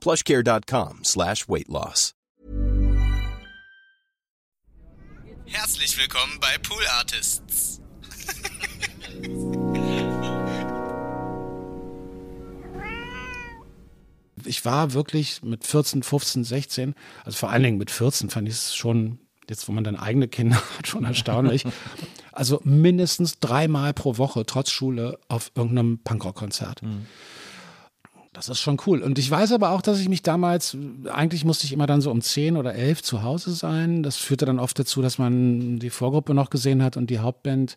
plushcare.com slash weight loss. Herzlich willkommen bei Pool Artists. ich war wirklich mit 14, 15, 16, also vor allen Dingen mit 14 fand ich es schon, jetzt wo man dann eigene Kinder hat, schon erstaunlich. Also mindestens dreimal pro Woche, trotz Schule, auf irgendeinem Punkrock-Konzert. Mhm. Das ist schon cool. Und ich weiß aber auch, dass ich mich damals, eigentlich musste ich immer dann so um 10 oder 11 zu Hause sein. Das führte dann oft dazu, dass man die Vorgruppe noch gesehen hat und die Hauptband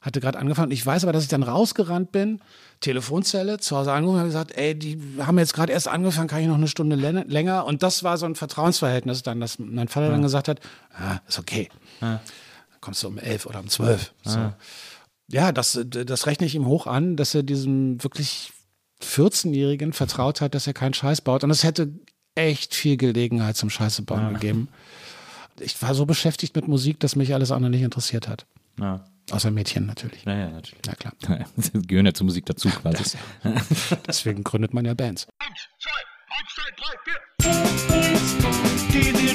hatte gerade angefangen. Ich weiß aber, dass ich dann rausgerannt bin, Telefonzelle, zu Hause angerufen und gesagt, ey, die haben jetzt gerade erst angefangen, kann ich noch eine Stunde länger? Und das war so ein Vertrauensverhältnis dann, dass mein Vater ja. dann gesagt hat, ah, ist okay. Ja. Dann kommst du um elf oder um zwölf. Ja. So. ja, das, das rechne ich ihm hoch an, dass er diesem wirklich 14-Jährigen vertraut hat, dass er keinen Scheiß baut. Und es hätte echt viel Gelegenheit zum Scheiße bauen gegeben. Ich war so beschäftigt mit Musik, dass mich alles andere nicht interessiert hat. Ja. Außer Mädchen natürlich. Naja, natürlich. Na klar. Sie gehören ja zur Musik dazu quasi. Das, deswegen gründet man ja Bands. Eins, zwei, eins, zwei, drei, vier. Die, die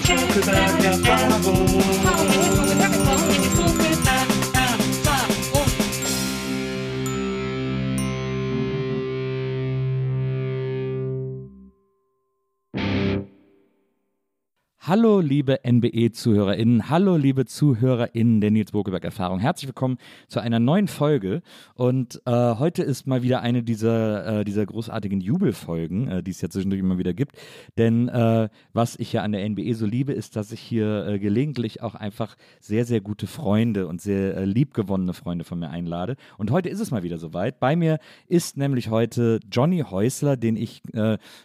Hallo, liebe NBE-ZuhörerInnen, hallo, liebe ZuhörerInnen der Nils Bokelberg-Erfahrung. Herzlich willkommen zu einer neuen Folge. Und äh, heute ist mal wieder eine dieser, äh, dieser großartigen Jubelfolgen, äh, die es ja zwischendurch immer wieder gibt. Denn äh, was ich ja an der NBE so liebe, ist, dass ich hier äh, gelegentlich auch einfach sehr, sehr gute Freunde und sehr äh, liebgewonnene Freunde von mir einlade. Und heute ist es mal wieder soweit. Bei mir ist nämlich heute Johnny Häusler, den ich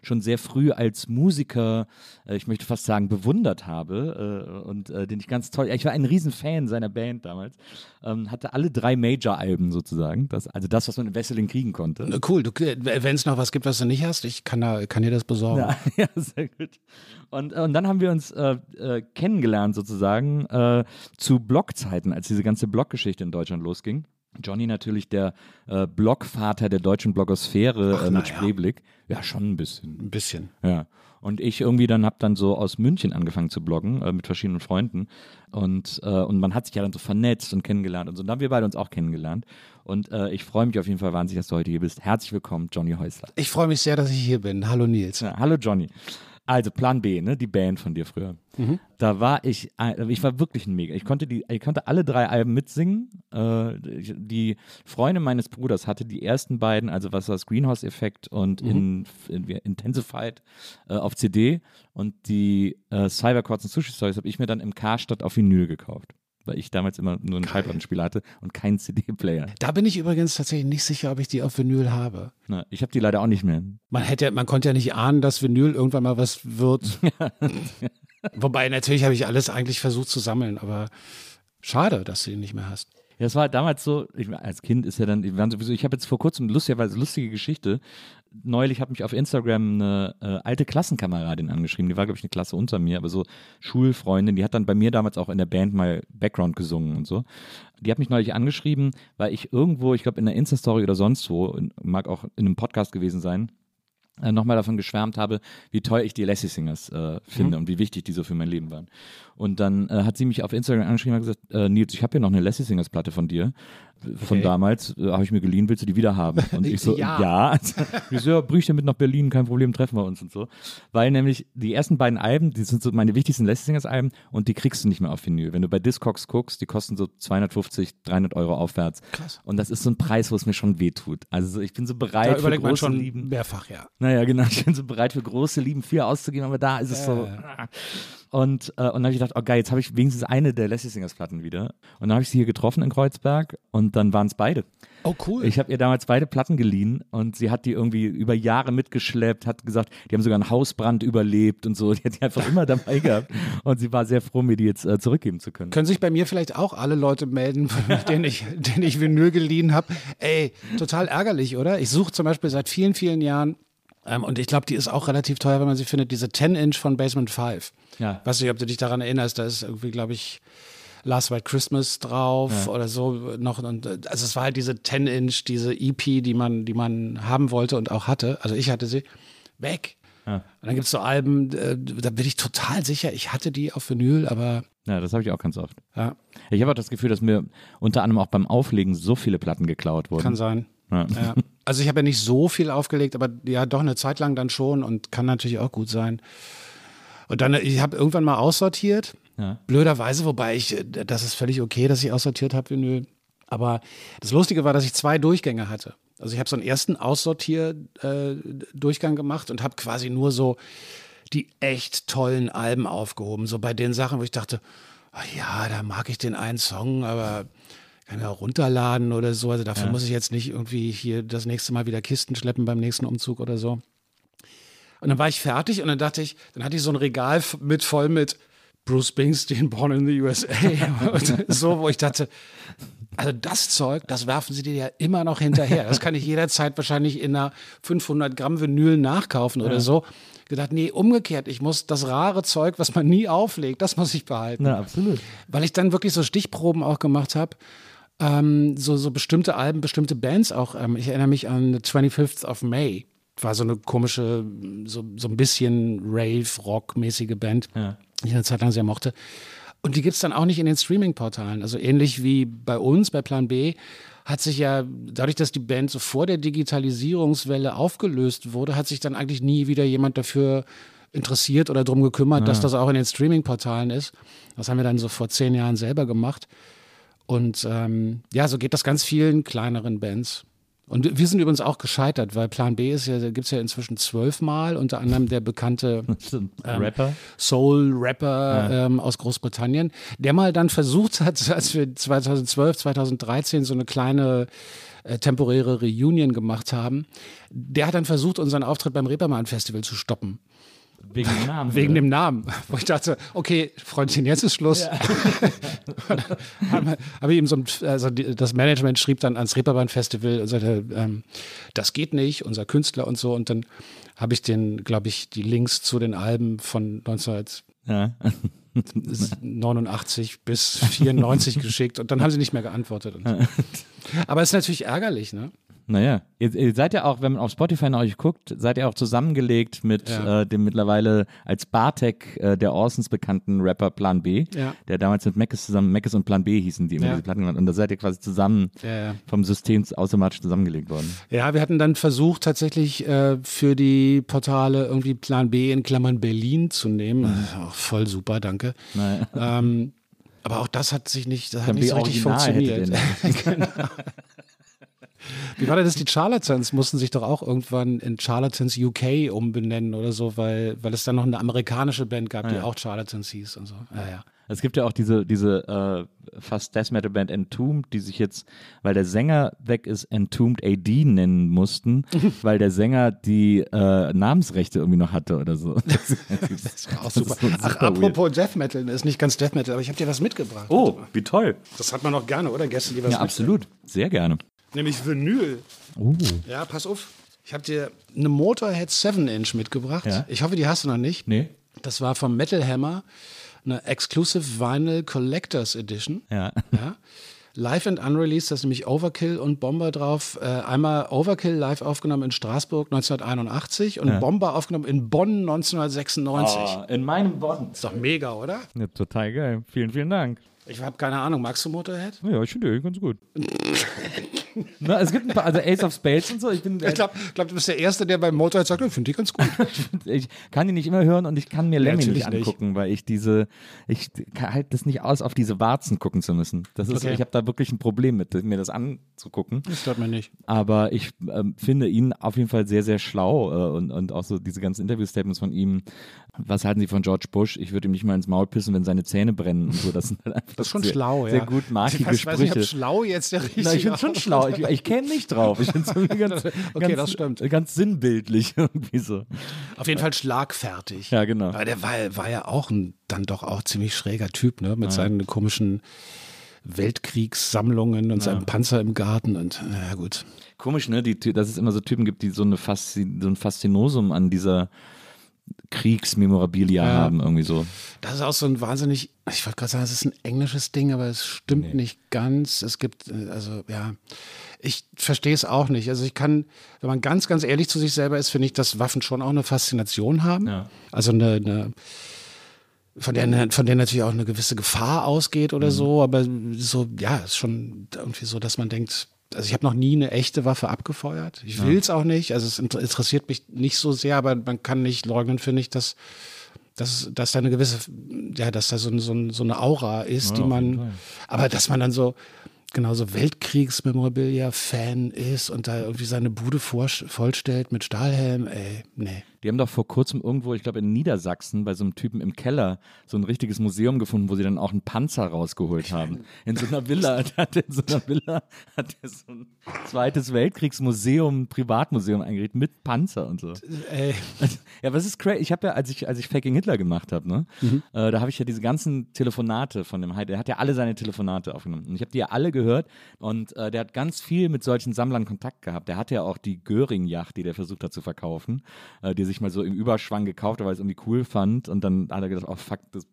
schon sehr früh als Musiker, ich möchte fast sagen, bewusst bewundert habe äh, und äh, den ich ganz toll, ich war ein Riesenfan seiner Band damals, ähm, hatte alle drei Major-Alben sozusagen, das, also das, was man in Wesseling kriegen konnte. Cool, wenn es noch was gibt, was du nicht hast, ich kann, da, kann dir das besorgen. Ja, ja sehr gut. Und, und dann haben wir uns äh, äh kennengelernt sozusagen äh, zu Blogzeiten, als diese ganze Bloggeschichte in Deutschland losging. Johnny natürlich der äh, Blogvater der deutschen Blogosphäre Ach, äh, mit ja. Spreeblick. Ja, schon ein bisschen. Ein bisschen. Ja. Und ich irgendwie dann habe dann so aus München angefangen zu bloggen äh, mit verschiedenen Freunden. Und, äh, und man hat sich ja dann so vernetzt und kennengelernt und so. Und dann haben wir beide uns auch kennengelernt. Und äh, ich freue mich auf jeden Fall wahnsinnig, dass du heute hier bist. Herzlich willkommen, Johnny Häusler. Ich freue mich sehr, dass ich hier bin. Hallo Nils. Ja, hallo Johnny. Also Plan B, ne, die Band von dir früher. Mhm. Da war ich, äh, ich war wirklich ein Mega. Ich konnte die, ich konnte alle drei Alben mitsingen. Äh, die Freundin meines Bruders hatte die ersten beiden, also was das Greenhouse-Effekt und mhm. in, in, Intensified äh, auf CD und die äh, Cyberquartz und Sushi Stories habe ich mir dann im Karstadt auf Vinyl gekauft weil ich damals immer nur einen Schallplattenspieler hatte und keinen CD-Player. Da bin ich übrigens tatsächlich nicht sicher, ob ich die auf Vinyl habe. Na, ich habe die leider auch nicht mehr. Man hätte, man konnte ja nicht ahnen, dass Vinyl irgendwann mal was wird. Wobei natürlich habe ich alles eigentlich versucht zu sammeln, aber schade, dass du ihn nicht mehr hast. Ja, es war damals so, ich, als Kind ist ja dann, ich habe jetzt vor kurzem lustigerweise lustige Geschichte neulich hat mich auf Instagram eine äh, alte Klassenkameradin angeschrieben, die war, glaube ich, eine Klasse unter mir, aber so Schulfreundin, die hat dann bei mir damals auch in der Band mal Background gesungen und so. Die hat mich neulich angeschrieben, weil ich irgendwo, ich glaube in einer Insta-Story oder sonst wo, mag auch in einem Podcast gewesen sein, äh, nochmal davon geschwärmt habe, wie toll ich die Lassie Singers äh, finde Mhm. und wie wichtig die so für mein Leben waren. Und dann äh, hat sie mich auf Instagram angeschrieben und gesagt, äh, Nils, ich habe hier noch eine Lassie Singers Platte von dir, von Okay. damals, äh, habe ich mir geliehen, willst du die wieder haben? Und ich so, Ja. ja. ich so, ja, brüch damit nach Berlin, kein Problem, treffen wir uns und so. Weil nämlich die ersten beiden Alben, die sind so meine wichtigsten Lassie Singers Alben und die kriegst du nicht mehr auf Vinyl. Wenn du bei Discogs guckst, die kosten so 250, 300 Euro aufwärts. Krass. Und das ist so ein Preis, wo es mir schon wehtut. Also so, ich bin so bereit Da für überlegt man große schon Lieben. mehrfach, ja. Naja, genau. Ich bin so bereit für große Lieben viel auszugeben, aber da ist es so. Und, äh, und dann habe ich gedacht, oh geil, jetzt habe ich wenigstens eine der Lassie Singers Platten wieder. Und dann habe ich sie hier getroffen in Kreuzberg und dann waren es beide. Oh, cool. Ich habe ihr damals beide Platten geliehen und sie hat die irgendwie über Jahre mitgeschleppt, hat gesagt, die haben sogar einen Hausbrand überlebt und so. Die hat die einfach immer dabei gehabt. Und sie war sehr froh, mir die jetzt äh, zurückgeben zu können. Können sich bei mir vielleicht auch alle Leute melden, denen ich, denen ich Vinyl geliehen habe. Ey, total ärgerlich, oder? Ich suche zum Beispiel seit vielen, vielen Jahren, ähm, und ich glaube, die ist auch relativ teuer, wenn man sie findet, diese 10-Inch von Basement 5. Ja. Weiß nicht, ob du dich daran erinnerst, da ist irgendwie, glaube ich, Last White Christmas drauf oder so noch. Und, äh, also es war halt diese 10-Inch, diese EP, die man, die man haben wollte und auch hatte. Also ich hatte sie. Weg. Und dann gibt es so Alben, äh, da bin ich total sicher, ich hatte die auf Vinyl, aber Ja, das habe ich auch ganz oft. ja, Ich habe auch das Gefühl, dass mir unter anderem auch beim Auflegen so viele Platten geklaut wurden. kann sein. Ja. Also ich habe ja nicht so viel aufgelegt, aber ja doch eine Zeit lang dann schon und kann natürlich auch gut sein. Und dann, ich habe irgendwann mal aussortiert, Ja. blöderweise, wobei ich, äh, das ist völlig okay, dass ich aussortiert habe, Vinyl. Aber das Lustige war, dass ich zwei Durchgänge hatte. Also ich habe so einen ersten Aussortier-Durchgang gemacht und habe quasi nur so die echt tollen Alben aufgehoben. So bei den Sachen, wo ich dachte, ah ja, da mag ich den einen Song, aber kann ich auch runterladen oder so. Also dafür muss ich jetzt nicht irgendwie hier das nächste Mal wieder Kisten schleppen beim nächsten Umzug oder so. Und dann war ich fertig und dann dachte ich, dann hatte ich so ein Regal mit voll mit Bruce Springsteen, Born in the USA. und so, wo ich dachte, also das Zeug, das werfen sie dir ja immer noch hinterher. Das kann ich jederzeit wahrscheinlich in einer 500 Gramm Vinyl nachkaufen oder so. Gedacht, nee, umgekehrt, ich muss das rare Zeug, was man nie auflegt, das muss ich behalten. Na, absolut. Weil ich dann wirklich so Stichproben auch gemacht habe. Ähm, so, so bestimmte Alben, bestimmte Bands auch. Ähm, ich erinnere mich an The 25th of May. War so eine komische, so, so ein bisschen Rave-Rock-mäßige Band, die ich eine Zeit lang sehr mochte. Und die gibt es dann auch nicht in den Streaming-Portalen. Also ähnlich wie bei uns, bei Plan B, hat sich ja, dadurch, dass die Band so vor der Digitalisierungswelle aufgelöst wurde, hat sich dann eigentlich nie wieder jemand dafür interessiert oder drum gekümmert, dass das auch in den Streaming-Portalen ist. Das haben wir dann so vor zehn Jahren selber gemacht. Und ähm, ja, so geht das ganz vielen kleineren Bands. Und wir sind übrigens auch gescheitert, weil Plan B ist ja, gibt es ja inzwischen zwölfmal, unter anderem der bekannte Rapper. Soul-Rapper ähm, aus Großbritannien, der mal dann versucht hat, als wir 2012, 2013 so eine kleine äh, temporäre Reunion gemacht haben, der hat dann versucht, unseren Auftritt beim Reeperbahn Festival zu stoppen. Wegen dem Namen. Wegen dem Namen. Wo ich dachte, okay, Freundchen, jetzt ist Schluss. habe hab ich ihm so ein, also das Management schrieb dann ans Reeperbahn Festival und sagte, ähm, das geht nicht, unser Künstler und so. Und dann habe ich den, glaube ich, die Links zu den Alben von 1989 Ja. bis 94 geschickt und dann haben sie nicht mehr geantwortet. Und so. Aber es ist natürlich ärgerlich, ne? Naja, ihr, ihr seid ja auch, wenn man auf Spotify nach euch guckt, seid ihr auch zusammengelegt mit Ja. äh, dem mittlerweile als Bartek äh, der Orsons bekannten Rapper Plan B, Ja. der damals mit Meckes zusammen, Meckes und Plan B hießen, die immer Ja. diese Platten. Und da seid ihr quasi zusammen Ja, vom System automatisch zusammengelegt worden. Ja, wir hatten dann versucht, tatsächlich äh, für die Portale irgendwie Plan B in Klammern Berlin zu nehmen. Auch voll super, danke. Naja. Ähm, aber auch das hat sich nicht, das hat nicht B so richtig Original funktioniert. genau. Wie war denn das? Die Charlatans mussten sich doch auch irgendwann in Charlatans UK umbenennen oder so, weil, weil es dann noch eine amerikanische Band gab, die ja. auch Charlatans hieß und so. Ja, ja. Es gibt ja auch diese, diese äh, fast Death Metal Band Entombed, die sich jetzt, weil der Sänger weg ist, Entombed AD nennen mussten, weil der Sänger die äh, Namensrechte irgendwie noch hatte oder so. Das, Das war auch super. ist so Ach, super weird. apropos Death Metal, ist nicht ganz Death Metal, aber ich habe dir was mitgebracht. Oh, wie toll. Das hat man noch gerne, oder? Gäste, die was Ja, absolut. Sehr gerne. Nämlich Vinyl. Oh. Ja, pass auf. Ich habe dir eine Motorhead 7-Inch mitgebracht. Ja. Ich hoffe, die hast du noch nicht. Nee. Das war vom Metal Hammer, eine Exclusive Vinyl Collectors Edition. Ja. Ja. Live and Unreleased, das ist nämlich Overkill und Bomber drauf. Äh, einmal Overkill live aufgenommen in Straßburg 1981 und Ja. Bomber aufgenommen in Bonn 1996. Ah, in meinem Bonn. Ist doch mega, oder? Ja, total geil. Vielen, vielen Dank. Ich habe keine Ahnung, magst du Motorhead? Ja, ich finde die ganz gut. Na, es gibt ein paar, also Ace of Spades und so. Ich, bin, Ich glaube, glaub, du bist der Erste, der beim Motorhead sagt, ich finde die ganz gut. ich kann die nicht immer hören und ich kann mir Lemmy nicht natürlich nicht. angucken, weil ich diese, ich halte das nicht aus, auf diese Warzen gucken zu müssen. Das ist, Okay. ich habe da wirklich ein Problem mit, mir das anzugucken. Das stört mir nicht. Aber ich ähm, finde ihn auf jeden Fall sehr, sehr schlau äh, und, und auch so diese ganzen Interview-Statements von ihm. Was halten Sie von George Bush? Ich würde ihm nicht mal ins Maul pissen, wenn seine Zähne brennen und so. Das, halt Das ist schon sehr, schlau, ja. Sehr gut markige ich weiß, weiß nicht, ob Sprüche. schlau jetzt der richtige Na, ich finde schon schlau. Ich, ich käme nicht drauf. Ich finde es ganz, Okay, ganz, das stimmt. ganz sinnbildlich irgendwie so. Auf jeden Fall schlagfertig. Ja, genau. Aber der war, war ja auch ein dann doch auch ziemlich schräger Typ, ne? Mit seinen komischen Weltkriegssammlungen und seinem Panzer im Garten und ja gut. Komisch, ne? Die, dass es immer so Typen gibt, die so, eine Faszi so ein Faszinosum an dieser Kriegsmemorabilia Ja. haben, irgendwie so. Das ist auch so ein wahnsinnig, ich wollte gerade sagen, es ist ein englisches Ding, aber es stimmt nicht ganz. Es gibt, äh, also ja, ich verstehe es auch nicht. Also ich kann, wenn man ganz, ganz ehrlich zu sich selber ist, finde ich, dass Waffen schon auch eine Faszination haben. Ja. Also eine, eine von der, von der natürlich auch eine gewisse Gefahr ausgeht oder so, aber so, ja, ist schon irgendwie so, dass man denkt, also ich habe noch nie eine echte Waffe abgefeuert. Ich will es auch nicht. Also es inter- interessiert mich nicht so sehr, aber man kann nicht leugnen, finde ich, dass, dass, dass da eine gewisse, ja, dass da so, so, so eine Aura ist, die man, aber dass man dann so, genauso Weltkriegsmemorabilia-Fan ist und da irgendwie seine Bude vor, vollstellt mit Stahlhelm, ey, nee. Die haben doch vor kurzem irgendwo, ich glaube in Niedersachsen, bei so einem Typen im Keller so ein richtiges Museum gefunden, wo sie dann auch einen Panzer rausgeholt haben. In so einer Villa, hat in so einer Villa hat er so ein zweites Weltkriegsmuseum, Privatmuseum eingerichtet mit Panzer und so. Ey, Ja, aber es ist crazy. Ich habe ja, als ich, als ich Faking Hitler gemacht habe, ne, äh, da habe ich ja diese ganzen Telefonate von dem Heide. Der hat ja alle seine Telefonate aufgenommen. Und ich habe die ja alle gehört. Und äh, der hat ganz viel mit solchen Sammlern Kontakt gehabt. Der hatte ja auch die Göring-Yacht, die der versucht hat zu verkaufen, äh, die er sich mal so im Überschwang gekauft weil er es irgendwie cool fand. Und dann hat er gedacht, oh fuck, das,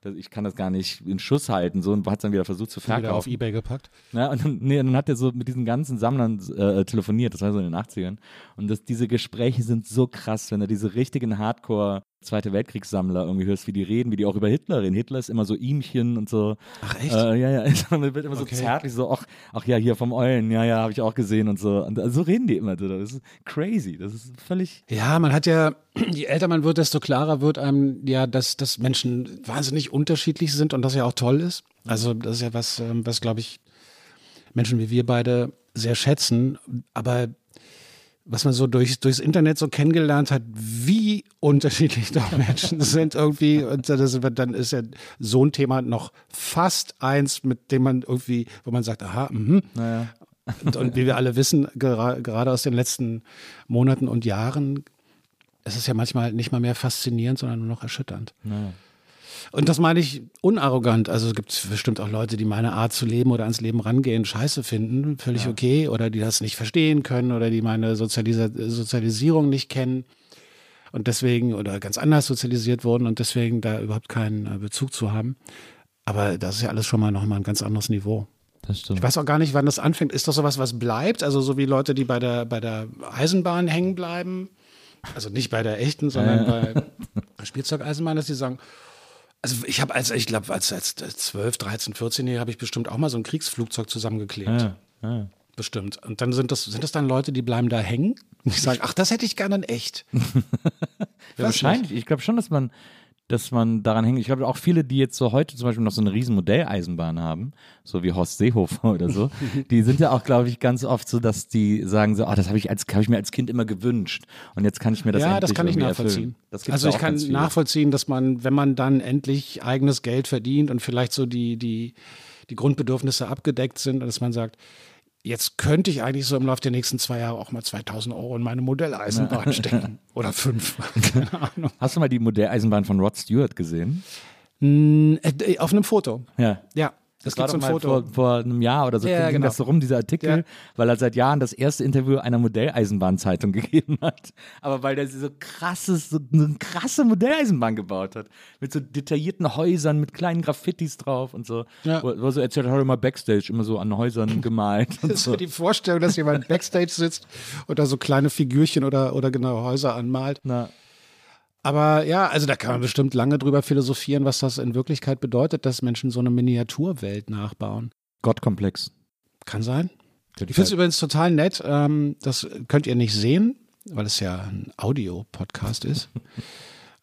das, ich kann das gar nicht in Schuss halten. So, und hat es dann wieder versucht zu wieder auf verkaufen. Ebay gepackt. Ja, und dann, nee, dann hat er so mit diesen ganzen Sammlern äh, telefoniert, das war so in den 80ern. Und das, diese Gespräche sind so krass, wenn du diese richtigen Hardcore Zweite Weltkriegssammler irgendwie hörst, wie die reden, wie die auch über Hitler reden. Hitler ist immer so ihmchen und so. Ach, echt? Äh, ja, ja, man wird immer so Okay. zärtlich, so, ach, ach ja, hier vom Eulen, ja, ja, habe ich auch gesehen und so. Und so reden die immer. Das ist crazy. Das ist völlig. Ja, man hat ja, je älter man wird, desto klarer wird einem ja, dass, dass Menschen wahnsinnig unterschiedlich sind und das ja auch toll ist. Also das ist ja was, ähm, was glaube ich Menschen wie wir beide sehr schätzen. Aber was man so durch, durchs Internet so kennengelernt hat, wie unterschiedlich doch Menschen sind irgendwie. Und das, dann ist ja so ein Thema noch fast eins, mit dem man irgendwie, wo man sagt, aha, mhm. Naja. Und, und wie wir alle wissen, gera gerade aus den letzten Monaten und Jahren, es ist ja manchmal nicht mal mehr faszinierend, sondern nur noch erschütternd. Naja. Und das meine ich unarrogant. Also es gibt bestimmt auch Leute, die meine Art zu leben oder ans Leben rangehen scheiße finden, völlig okay, oder die das nicht verstehen können oder die meine Sozialisa Sozialisierung nicht kennen und deswegen oder ganz anders sozialisiert wurden und deswegen da überhaupt keinen äh, Bezug zu haben. Aber das ist ja alles schon mal noch mal ein ganz anderes Niveau. Das stimmt. Ich weiß auch gar nicht, wann das anfängt. Ist das sowas, was bleibt? Also so wie Leute, die bei der, bei der Eisenbahn hängen bleiben? Also nicht bei der echten, sondern bei Spielzeugeisenbahn, dass die sagen, also ich habe als, ich glaube, als, als 12, 13, 14-Jähriger habe ich bestimmt auch mal so ein Kriegsflugzeug zusammengeklebt. Ja, ja. Bestimmt. Und dann sind das, sind das dann Leute, die bleiben da hängen und die sagen, ach, das hätte ich gerne in echt. Ja, wahrscheinlich. Ich glaube schon, dass man, dass man daran hängt. Ich glaube auch viele, die jetzt so heute zum Beispiel noch so eine riesen Modelleisenbahn haben, so wie Horst Seehofer oder so, die sind ja auch, glaube ich, ganz oft so, dass die sagen so, ah, das habe ich als, habe ich mir als Kind immer gewünscht und jetzt kann ich mir das ja, das endlich kann ich nachvollziehen. Das also ich kann nachvollziehen, dass man, wenn man dann endlich eigenes Geld verdient und vielleicht so die, die, die Grundbedürfnisse abgedeckt sind, dass man sagt, jetzt könnte ich eigentlich so im Laufe der nächsten zwei Jahre auch mal 2000 Euro in meine Modelleisenbahn stecken. Oder fünf. Keine Ahnung. Hast du mal die Modelleisenbahn von Rod Stewart gesehen? Äh, Auf einem Foto. Ja. Ja. Das, war gibt so doch mal Foto. Vor, vor einem Jahr oder so Ja, ging genau. das so rum, dieser Artikel, Ja. weil er seit Jahren das erste Interview einer Modelleisenbahnzeitung gegeben hat. Aber weil der so krasses, so eine krasse Modelleisenbahn gebaut hat. Mit so detaillierten Häusern, mit kleinen Graffitis drauf und so. Ja. Wo, wo so erzählt hat, er immer Backstage, immer so an Häusern gemalt und Das ist so. so die Vorstellung, dass jemand Backstage sitzt und da so kleine Figürchen oder, oder genau Häuser anmalt. Na, Aber ja, also da kann man bestimmt lange drüber philosophieren, was das in Wirklichkeit bedeutet, dass Menschen so eine Miniaturwelt nachbauen. Gottkomplex. Kann sein. Ich finde es übrigens total nett. Ähm, das könnt ihr nicht sehen, weil es ja ein Audio-Podcast ist.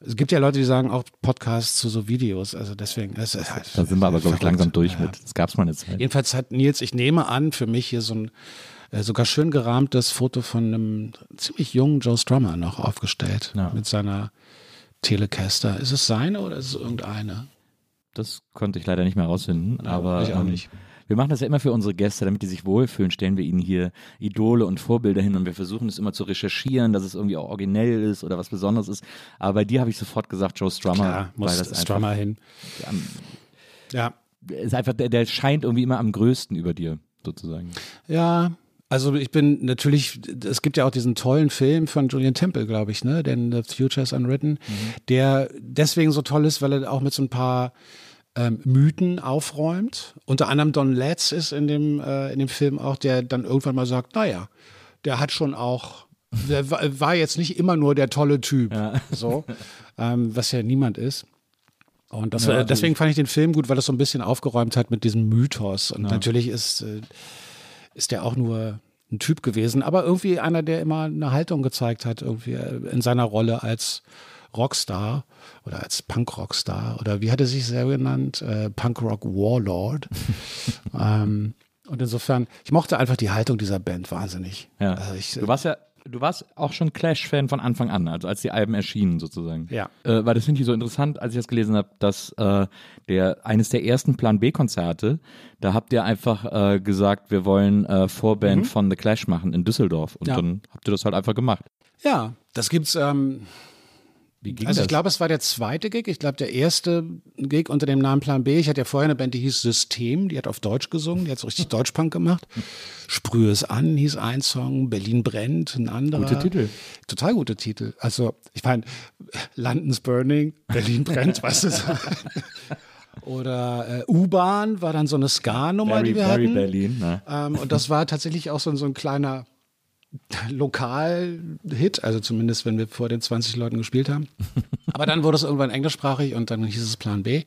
Es gibt ja Leute, die sagen auch Podcasts zu so Videos. Also deswegen. Es ist halt Da sind wir aber, glaube ich, langsam durch Ja. mit. Das gab es mal eine Zeit. Jedenfalls hat Nils, ich nehme an, für mich hier so ein äh, sogar schön gerahmtes Foto von einem ziemlich jungen Joe Strummer noch aufgestellt. Ja. Mit seiner Telecaster. Ist es seine oder ist es irgendeine? Das konnte ich leider nicht mehr rausfinden, aber ich auch ähm, nicht. wir machen das ja immer für unsere Gäste, damit die sich wohlfühlen, stellen wir ihnen hier Idole und Vorbilder hin und wir versuchen es immer zu recherchieren, dass es irgendwie auch originell ist oder was Besonderes ist. Aber bei dir habe ich sofort gesagt, Joe Strummer, Klar, muss weil das Strummer einfach, hin. am- Ja. ist einfach der, der scheint irgendwie immer am größten über dir, sozusagen. Ja, also ich bin natürlich, es gibt ja auch diesen tollen Film von Julian Temple, glaube ich, ne, denn The Future is Unwritten, der deswegen so toll ist, weil er auch mit so ein paar ähm, Mythen aufräumt. Unter anderem Don Letts ist in dem, äh, in dem Film auch, der dann irgendwann mal sagt, naja, der hat schon auch, der wa- war jetzt nicht immer nur der tolle Typ, so, ähm, was ja niemand ist. Und das, Ja, deswegen fand ich den Film gut, weil das so ein bisschen aufgeräumt hat mit diesem Mythos. Und natürlich ist, äh, ist der auch nur ein Typ gewesen, aber irgendwie einer, der immer eine Haltung gezeigt hat, irgendwie äh, in seiner Rolle als Rockstar oder als Punk-Rockstar oder wie hat er sich selber genannt? Äh, Punk-Rock Warlord. ähm, und insofern, ich mochte einfach die Haltung dieser Band wahnsinnig. Ja. Also ich, Du warst ja, du warst auch schon Clash-Fan von Anfang an, also als die Alben erschienen sozusagen. Ja. Äh, weil das finde ich so interessant, als ich das gelesen habe, dass äh, der eines der ersten Plan B-Konzerte, da habt ihr einfach äh, gesagt, wir wollen äh, Vorband von The Clash machen in Düsseldorf. Und Mhm. Ja. dann habt ihr das halt einfach gemacht. ja, das gibt's. Ähm, Also ich glaube, es war der zweite Gig. Ich glaube, der erste Gig unter dem Namen Plan B. Ich hatte ja vorher eine Band, die hieß System. Die hat auf Deutsch gesungen. Die hat so richtig Deutschpunk gemacht. Sprühe es an, hieß ein Song. Berlin brennt, ein anderer. Gute Titel. Total gute Titel. Also ich meine, London's Burning, Berlin brennt, weißt du. Oder äh, U-Bahn war dann so eine Ska-Nummer, die wir Barry hatten. Berlin. Ne? Ähm, und das war tatsächlich auch so, so ein kleiner Lokal-Hit, also zumindest, wenn wir vor den 20 Leuten gespielt haben. Aber dann wurde es irgendwann englischsprachig und dann hieß es Plan B.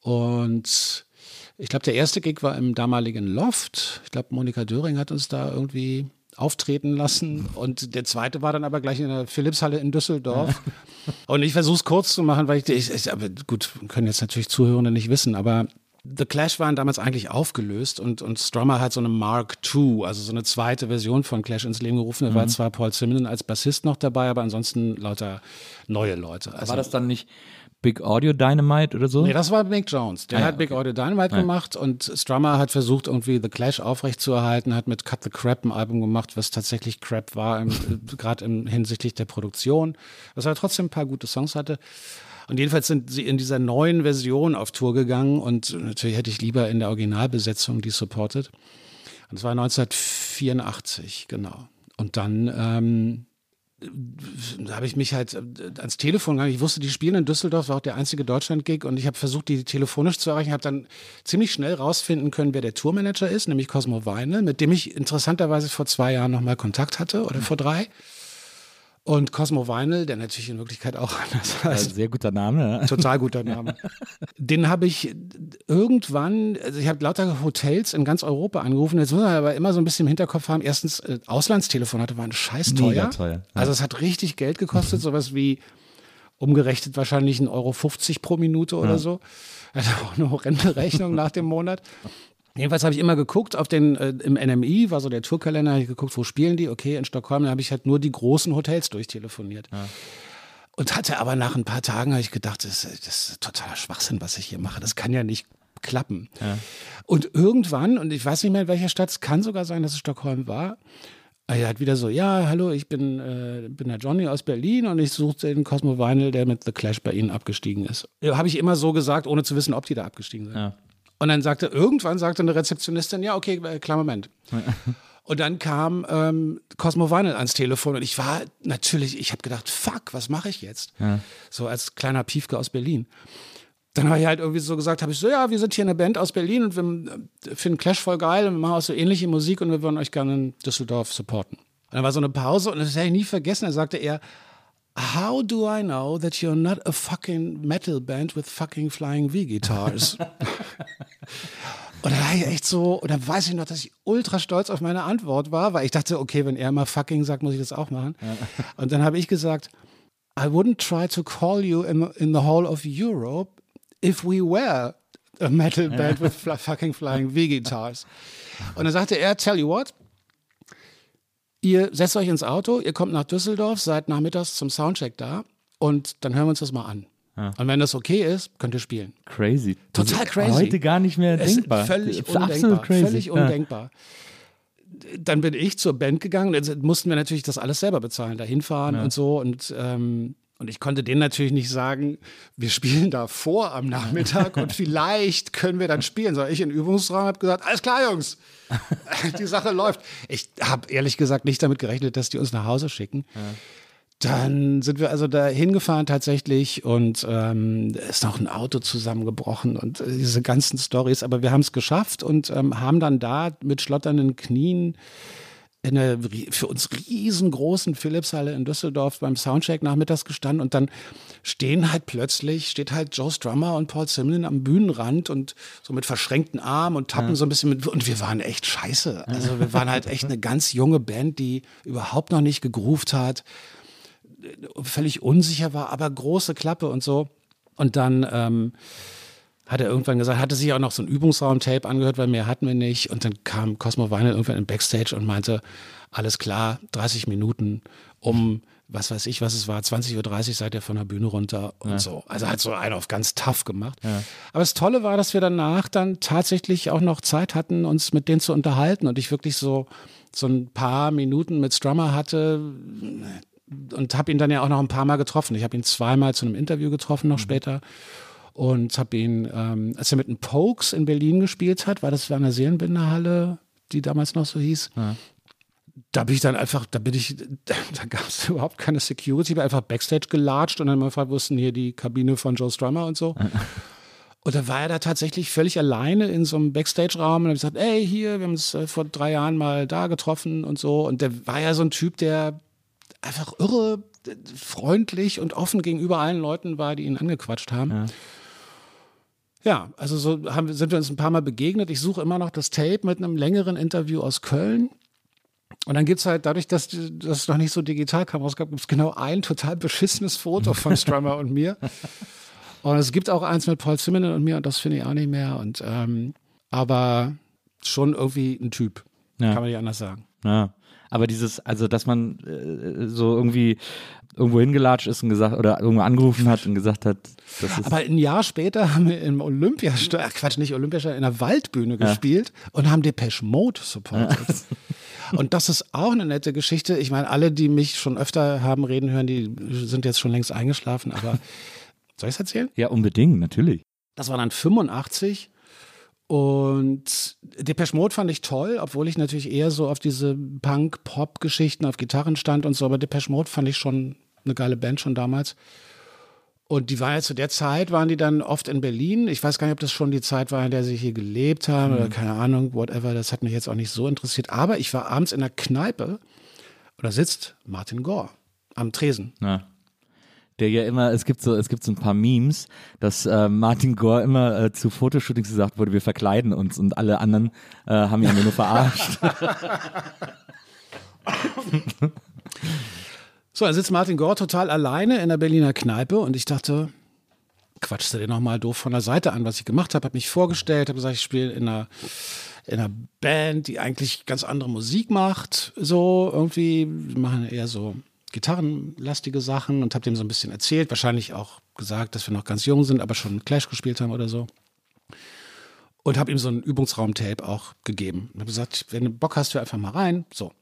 Und ich glaube, der erste Gig war im damaligen Loft. Ich glaube, Monika Döring hat uns da irgendwie auftreten lassen. Und der zweite war dann aber gleich in der Philipshalle in Düsseldorf. Und ich versuche es kurz zu machen, weil ich, ich, ich aber gut, können jetzt natürlich Zuhörende nicht wissen, aber The Clash waren damals eigentlich aufgelöst und, und Strummer hat so eine Mark II, also so eine zweite Version von Clash ins Leben gerufen. Da war zwar Paul Simon als Bassist noch dabei, aber ansonsten lauter neue Leute. Also, War das dann nicht Big Audio Dynamite oder so? Nee, das war Mick Jones. Der Ah ja, hat Big Audio Dynamite gemacht und Strummer hat versucht, irgendwie The Clash aufrechtzuerhalten, hat mit Cut the Crap ein Album gemacht, was tatsächlich Crap war, äh, gerade hinsichtlich der Produktion, was aber trotzdem ein paar gute Songs hatte. Und jedenfalls sind sie in dieser neuen Version auf Tour gegangen und natürlich hätte ich lieber in der Originalbesetzung die supported. Und das war 1984, genau. Und dann ähm, da habe ich mich halt äh, ans Telefon gegangen. Ich wusste, die spielen in Düsseldorf, war auch der einzige Deutschland-Gig und ich habe versucht, die telefonisch zu erreichen. habe dann ziemlich schnell rausfinden können, wer der Tourmanager ist, nämlich Cosmo Weine, mit dem ich interessanterweise vor zwei Jahren nochmal Kontakt hatte oder vor drei. Und Cosmo Vinyl, der natürlich in Wirklichkeit auch anders heißt. Sehr guter Name. Ja? Total guter Name. Den habe ich irgendwann, also ich habe lauter Hotels in ganz Europa angerufen. Jetzt muss man aber immer so ein bisschen im Hinterkopf haben. Erstens, äh, Auslandstelefonate waren scheiß teuer. Teuer, ja. Also es hat richtig Geld gekostet, sowas wie umgerechnet wahrscheinlich 1,50 Euro pro Minute oder so. Also auch eine horrende Rechnung nach dem Monat. Jedenfalls habe ich immer geguckt auf den, äh, im NMI war so der Tourkalender, habe ich geguckt, wo spielen die? Okay, in Stockholm, dann habe ich halt nur die großen Hotels durchtelefoniert. Und hatte aber nach ein paar Tagen, habe ich gedacht, das, ist- das ist totaler Schwachsinn, was ich hier mache. Das kann ja nicht klappen. Und irgendwann, und ich weiß nicht mehr in welcher Stadt, es kann sogar sein, dass es Stockholm war, er hat wieder so, ja, hallo, ich bin, äh, bin der Johnny aus Berlin und ich suche den Cosmo Vinyl, der mit The Clash bei Ihnen abgestiegen ist. Ja, Habe ich immer so gesagt, ohne zu wissen, ob die da abgestiegen sind. Ja. Und dann sagte, irgendwann sagte eine Rezeptionistin, ja, okay, äh, klar, Moment. Und dann kam ähm, Cosmo Vinyl ans Telefon und ich war natürlich, ich habe gedacht, fuck, was mache ich jetzt? Ja. So als kleiner Piefke aus Berlin. Dann habe ich halt irgendwie so gesagt, habe ich so, ja, wir sind hier eine Band aus Berlin und wir äh, finden Clash voll geil und wir machen auch so ähnliche Musik und wir würden euch gerne in Düsseldorf supporten. Und dann war so eine Pause und das werde ich nie vergessen. Da sagte er, How do I know that you're not a fucking metal band with fucking flying V-Guitars? und dann war ich echt so, und dann weiß ich noch, dass ich ultra stolz auf meine Antwort war, weil ich dachte, okay, wenn er mal fucking sagt, muss ich das auch machen. Und dann habe ich gesagt, I wouldn't try to call you in, in the whole of Europe if we were a metal band with fl fucking flying V-Guitars. Und dann sagte er, tell you what, ihr setzt euch ins Auto, ihr kommt nach Düsseldorf, seid nachmittags zum Soundcheck da und dann hören wir uns das mal an. Und wenn das okay ist, könnt ihr spielen. Crazy. Total ist crazy. Heute gar nicht mehr denkbar. Völlig undenkbar. absolut crazy. Völlig Ja. undenkbar. Dann bin ich zur Band gegangen. Jetzt mussten wir natürlich das alles selber bezahlen, da hinfahren und so. Und, ähm, und ich konnte denen natürlich nicht sagen, wir spielen da vor am Nachmittag und vielleicht können wir dann spielen. Sondern ich in Übungsraum habe gesagt, alles klar, Jungs, die Sache läuft. Ich habe ehrlich gesagt nicht damit gerechnet, dass die uns nach Hause schicken. Dann sind wir also da hingefahren tatsächlich und ähm, ist noch ein Auto zusammengebrochen und äh, diese ganzen Stories. Aber wir haben es geschafft und ähm, haben dann da mit schlotternden Knien in einer für uns riesengroßen Philipshalle in Düsseldorf beim Soundcheck nachmittags gestanden und dann stehen halt plötzlich, steht halt Joe Strummer und Paul Simon am Bühnenrand und so mit verschränkten Armen und tappen so ein bisschen mit und wir waren echt scheiße. Also wir waren halt echt eine ganz junge Band, die überhaupt noch nicht gegroovt hat völlig unsicher war, aber große Klappe und so. Und dann ähm, hat er irgendwann gesagt, hatte sich auch noch so ein Übungsraum-Tape angehört, weil mehr hatten wir nicht. Und dann kam Cosmo Vinyl irgendwann im Backstage und meinte, alles klar, 30 Minuten um, was weiß ich, was es war, 20.30 Uhr seid ihr von der Bühne runter und so. Also hat so einen auf ganz tough gemacht. Aber das Tolle war, dass wir danach dann tatsächlich auch noch Zeit hatten, uns mit denen zu unterhalten und ich wirklich so, so ein paar Minuten mit Strummer hatte, und habe ihn dann ja auch noch ein paar Mal getroffen. Ich habe ihn zweimal zu einem Interview getroffen, noch später. Und habe ihn, ähm, als er mit den Pokes in Berlin gespielt hat, war das war eine Seelenbinderhalle, die damals noch so hieß. Da bin ich dann einfach, da bin ich, da gab es überhaupt keine Security, ich bin einfach Backstage gelatscht und dann mal ist denn hier die Kabine von Joe Strummer und so. Und da war er da tatsächlich völlig alleine in so einem Backstage-Raum und habe gesagt, ey, hier, wir haben uns äh, vor drei Jahren mal da getroffen und so. Und der war ja so ein Typ, der einfach irre äh, freundlich und offen gegenüber allen Leuten war, die ihn angequatscht haben. Ja. Also so haben, wir- sind wir uns ein paar Mal begegnet. Ich suche immer noch das Tape mit einem längeren Interview aus Köln. Und dann gibt es halt, dadurch, dass das noch nicht so digital kam, rausgab, gibt es genau ein total beschissenes Foto von Strummer und mir. Und es gibt auch eins mit Paul Zimmerman und mir und das finde ich auch nicht mehr. Und ähm, aber schon irgendwie ein Typ. Ja. Kann man nicht anders sagen. Ja. Aber dieses, also dass man äh, so irgendwie irgendwo hingelatscht ist und gesagt oder irgendwo angerufen hat und gesagt hat, Aber ein Jahr später haben wir im Olympiastadion, ach Quatsch, nicht Olympiastadion, in der Waldbühne gespielt und haben Depeche Mode supportet. Und das ist auch eine nette Geschichte. Ich meine, alle, die mich schon öfter haben reden hören, die sind jetzt schon längst eingeschlafen, aber soll ich es erzählen? ja unbedingt, natürlich. Das war dann 85 und Depeche Mode fand ich toll, obwohl ich natürlich eher so auf diese Punk-Pop-Geschichten auf Gitarren stand und so, aber Depeche Mode fand ich schon eine geile Band schon damals. Und die war ja zu der Zeit, waren die dann oft in Berlin. Ich weiß gar nicht, ob das schon die Zeit war, in der sie hier gelebt haben oder keine Ahnung, whatever. Das hat mich jetzt auch nicht so interessiert. Aber ich war abends in der Kneipe und da sitzt Martin Gore am Tresen. Ja. Der ja immer, es gibt so, es gibt so ein paar Memes, dass äh, Martin Gore immer äh, zu Fotoshootings gesagt wurde, wir verkleiden uns und alle anderen äh, haben ihn nur verarscht. So, dann sitzt Martin Gore total alleine in der Berliner Kneipe und ich dachte, quatschst du den nochmal doof von der Seite an, was ich gemacht habe, habe mich vorgestellt, habe gesagt, ich spiele in einer, in einer Band, die eigentlich ganz andere Musik macht, so irgendwie, wir machen eher so gitarrenlastige Sachen und habe dem so ein bisschen erzählt, wahrscheinlich auch gesagt, dass wir noch ganz jung sind, aber schon Clash gespielt haben oder so. Und habe ihm so ein Übungsraum-Tape auch gegeben. Und habe gesagt, wenn du Bock hast, hör einfach mal rein. So.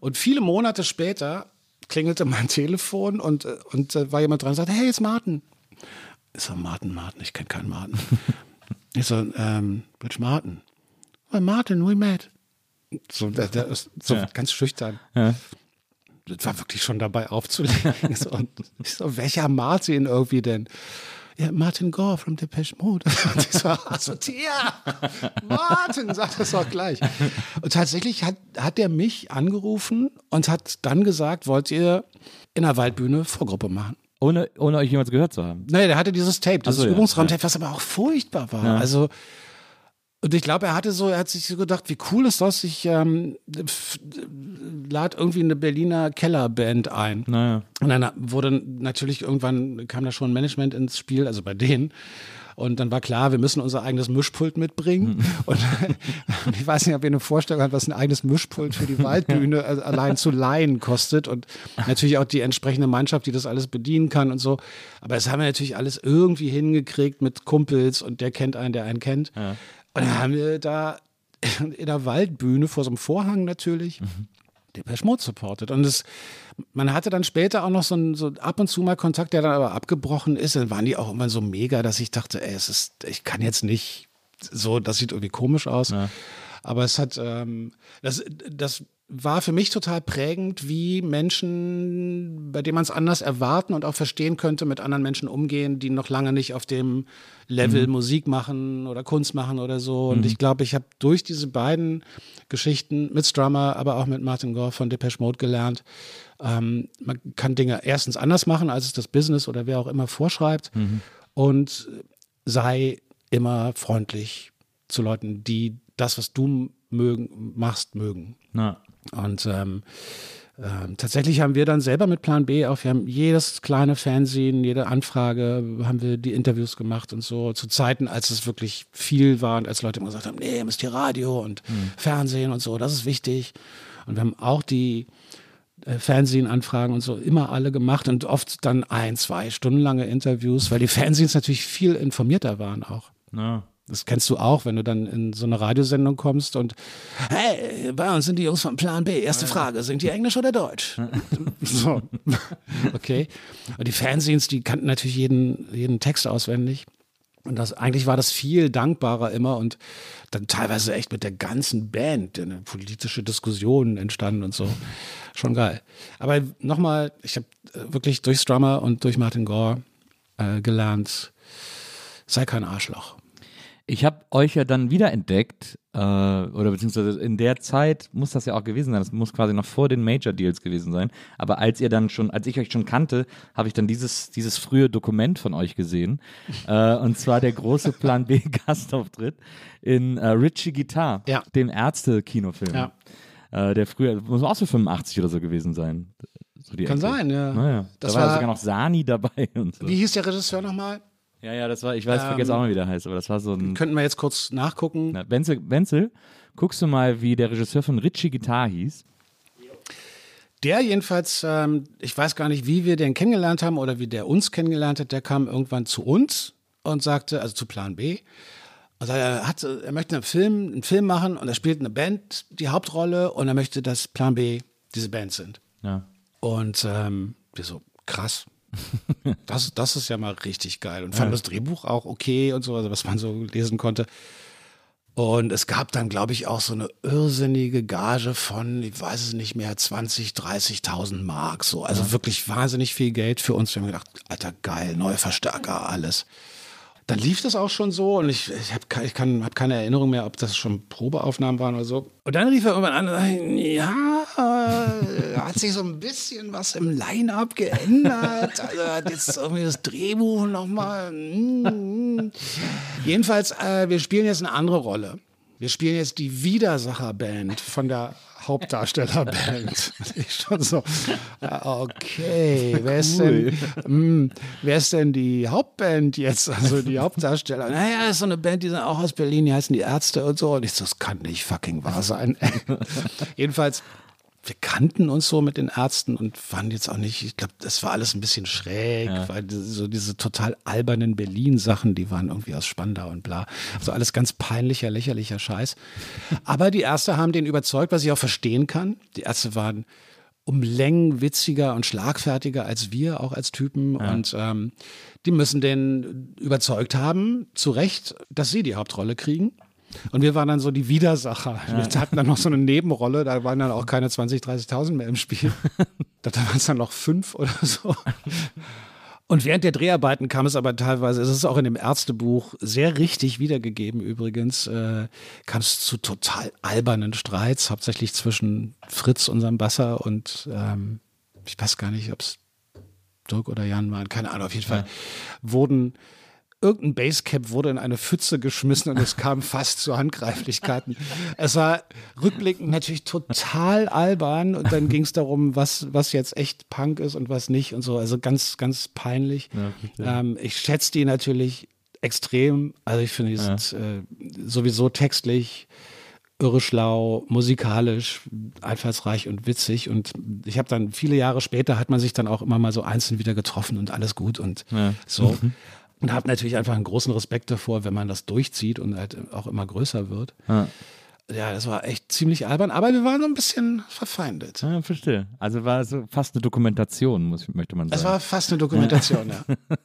Und viele Monate später klingelte mein Telefon und, und äh, war jemand dran und sagte, hey, ist Martin. Ich so, Martin, Martin, ich kenne keinen Martin. Ich so, ähm, Rich Martin. Oh, Martin, we met. So, der, der ist so Ja. ganz schüchtern. Ja. Das war wirklich schon dabei aufzulegen. so, und ich so, welcher Martin irgendwie denn? Ja, Martin Gore from Depeche Mode. Und ich so, also, Tia, Martin, sag das doch gleich. Und tatsächlich hat, hat der mich angerufen und hat dann gesagt, wollt ihr in der Waldbühne Vorgruppe machen? Ohne, ohne euch jemals gehört zu haben. Naja, der hatte dieses Tape, dieses so, ja. Übungsraumtape, was aber auch furchtbar war. Ja. Also, und ich glaube, er hatte so, er hat sich so gedacht, wie cool ist das? Ich ähm, f- lad irgendwie eine Berliner Kellerband ein. Naja. Und dann wurde natürlich irgendwann kam da schon Management ins Spiel, also bei denen. Und dann war klar, wir müssen unser eigenes Mischpult mitbringen. Und, und ich weiß nicht, ob ihr eine Vorstellung habt, was ein eigenes Mischpult für die Waldbühne allein zu leihen kostet. Und natürlich auch die entsprechende Mannschaft, die das alles bedienen kann und so. Aber das haben wir natürlich alles irgendwie hingekriegt mit Kumpels und der kennt einen, der einen kennt. Und dann haben wir da in der Waldbühne vor so einem Vorhang natürlich Depeche Mode supportet. Und es, man hatte dann später auch noch so, ein, so ab und zu mal Kontakt, der dann aber abgebrochen ist. Dann waren die auch immer so mega, dass ich dachte, ey, es ist, ich kann jetzt nicht so, das sieht irgendwie komisch aus. Aber es hat, ähm, das, das war für mich total prägend, wie Menschen, bei denen man es anders erwarten und auch verstehen könnte, mit anderen Menschen umgehen, die noch lange nicht auf dem Level Musik machen oder Kunst machen oder so. Und ich glaube, ich habe durch diese beiden Geschichten mit Strummer, aber auch mit Martin Gore von Depeche Mode gelernt, ähm, man kann Dinge erstens anders machen, als es das Business oder wer auch immer vorschreibt. Und sei immer freundlich zu Leuten, die das, was du mögen, machst, mögen. Na. Und ähm, ähm, tatsächlich haben wir dann selber mit Plan B auch, wir haben jedes kleine Fernsehen, jede Anfrage, haben wir die Interviews gemacht und so, zu Zeiten, als es wirklich viel war und als Leute immer gesagt haben, nee, ihr müsst hier Radio und Fernsehen und so, das ist wichtig. Und wir haben auch die äh, Fernsehenanfragen und so immer alle gemacht und oft dann ein, zwei Stunden lange Interviews, weil die Fernsehens natürlich viel informierter waren auch. Na. Das kennst du auch, wenn du dann in so eine Radiosendung kommst und hey, bei uns sind die Jungs von Plan B. Erste Frage, singt ihr Englisch oder Deutsch? so. Okay. Und die Fernsehens, die kannten natürlich jeden, jeden Text auswendig. Und das, eigentlich war das viel dankbarer immer und dann teilweise echt mit der ganzen Band eine politische Diskussion entstanden und so. Schon geil. Aber nochmal, ich habe wirklich durch Strummer und durch Martin Gore äh, gelernt, sei kein Arschloch. Ich habe euch ja dann wiederentdeckt, äh, oder beziehungsweise in der Zeit muss das ja auch gewesen sein. Das muss quasi noch vor den Major Deals gewesen sein. Aber als ihr dann schon, als ich euch schon kannte, habe ich dann dieses, dieses frühe Dokument von euch gesehen. äh, und zwar der große Plan B Gastauftritt in äh, Richie Guitar, Ja. dem Ärzte-Kinofilm. Ja. Äh, der früher, muss auch so 85 oder so gewesen sein. So Kann Ecke. sein, ja. Naja, Das da war, war- sogar noch Sani dabei und so. Wie hieß der Regisseur nochmal? Ja, ja, das war, ich weiß, ich Ähm, vergesse auch mal, wie der heißt, aber das war so ein. Könnten wir jetzt kurz nachgucken. Na, Wenzel, Wenzel, guckst du mal, wie der Regisseur von Richie Guitar hieß? Der jedenfalls, ähm, ich weiß gar nicht, wie wir den kennengelernt haben oder wie der uns kennengelernt hat, der kam irgendwann zu uns und sagte, also zu Plan B, sagte, er, hat, er möchte einen Film, einen Film machen und er spielt eine Band die Hauptrolle und er möchte, dass Plan B diese Band sind. Ja. Und ähm, wir so, krass. Das, das ist ja mal richtig geil. Und fand das Drehbuch auch okay und so, also was man so lesen konnte. Und es gab dann, glaube ich, auch so eine irrsinnige Gage von, ich weiß es nicht mehr, 20, 30.000 Mark. So. Also wirklich wahnsinnig viel Geld für uns. Wir haben gedacht, alter, geil, neue Verstärker, alles. Dann lief das auch schon so und ich, ich habe ich hab keine Erinnerung mehr, ob das schon Probeaufnahmen waren oder so. Und dann rief er irgendwann an und sagte, ja, äh, hat sich so ein bisschen was im Line-Up geändert. Also hat jetzt irgendwie das Drehbuch nochmal. Mm, Jedenfalls, äh, wir spielen jetzt eine andere Rolle. Wir spielen jetzt die Widersacherband von der Hauptdarstellerband. ich schon so, ja, okay, wer ist, denn, mm, wer ist denn die Hauptband jetzt? Also die Hauptdarsteller. Naja, ist so eine Band, die sind auch aus Berlin, die heißen die Ärzte und so. Und ich so, das kann nicht fucking wahr sein. Jedenfalls, wir kannten uns so mit den Ärzten und waren jetzt auch nicht, ich glaube, das war alles ein bisschen schräg, weil die- so diese total albernen Berlin-Sachen, die waren irgendwie aus Spandau und bla. Also alles ganz peinlicher, lächerlicher Scheiß. Aber die Ärzte haben den überzeugt, was ich auch verstehen kann. Die Ärzte waren um Längen witziger und schlagfertiger als wir, auch als Typen. Ja. Und ähm, die müssen den überzeugt haben, zu Recht, dass sie die Hauptrolle kriegen. Und wir waren dann so die Widersacher. Ja. Wir hatten dann noch so eine Nebenrolle, da waren dann auch keine 20.000, 30.000 mehr im Spiel. da waren es dann noch fünf oder so. Und während der Dreharbeiten kam es aber teilweise, es ist auch in dem Ärztebuch sehr richtig wiedergegeben übrigens, äh, kam es zu total albernen Streits, hauptsächlich zwischen Fritz, unserem Basser, und ähm, ich weiß gar nicht, ob es Dirk oder Jan waren, keine Ahnung, auf jeden Fall wurden irgendein Basecap wurde in eine Pfütze geschmissen und es kam fast zu Handgreiflichkeiten. Es war rückblickend natürlich total albern und dann ging es darum, was, was jetzt echt Punk ist und was nicht und so. Also ganz, ganz peinlich. Ja, ähm, ich schätze die natürlich extrem. Also ich finde, die ja. sind äh, sowieso textlich irre schlau, musikalisch, einfallsreich und witzig. Und ich habe dann viele Jahre später hat man sich dann auch immer mal so einzeln wieder getroffen und alles gut und ja. so. Und habe natürlich einfach einen großen Respekt davor, wenn man das durchzieht und halt auch immer größer wird. Ja. Ja, das war echt ziemlich albern, aber wir waren so ein bisschen verfeindet. Ja, verstehe. Also war es fast eine Dokumentation, muss, möchte man sagen. Es war fast eine Dokumentation, ja.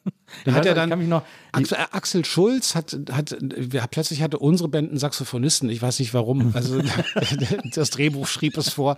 Dann hat er dann, noch, Axel, äh, Axel, Schulz hat, hat, wir, plötzlich hatte unsere Band einen Saxophonisten, ich weiß nicht warum, also das Drehbuch schrieb es vor.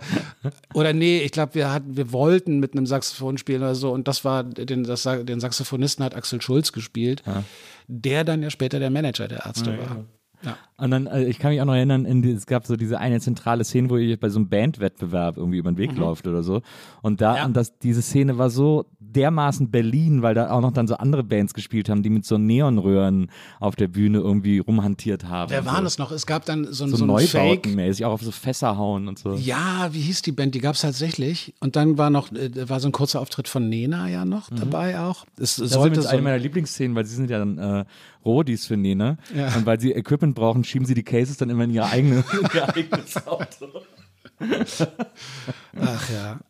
Oder nee, ich glaube, wir hatten, wir wollten mit einem Saxophon spielen oder so und das war, den, das, den Saxophonisten hat Axel Schulz gespielt, ja. der dann ja später der Manager der Ärzte ja, war. Ja. Und dann, also ich kann mich auch noch erinnern, die, es gab so diese eine zentrale Szene, wo ihr bei so einem Bandwettbewerb irgendwie über den Weg mhm. läuft oder so. Und da, ja. und das, diese Szene war so dermaßen Berlin, weil da auch noch dann so andere Bands gespielt haben, die mit so Neonröhren auf der Bühne irgendwie rumhantiert haben. Wer waren so. das noch? Es gab dann so, so, so Neubauten mäßig, auch auf so Fässer hauen und so. Ja, wie hieß die Band? Die gab es tatsächlich. Und dann war noch, äh, war so ein kurzer Auftritt von Nena ja noch mhm. dabei auch. Es das ist so eine meiner Lieblingsszenen, weil sie sind ja dann äh, Rodis für Nena. Ja. Und weil sie Equipment brauchen, schieben sie die Cases dann immer in ihr, eigene, in ihr eigenes Auto. Ach ja.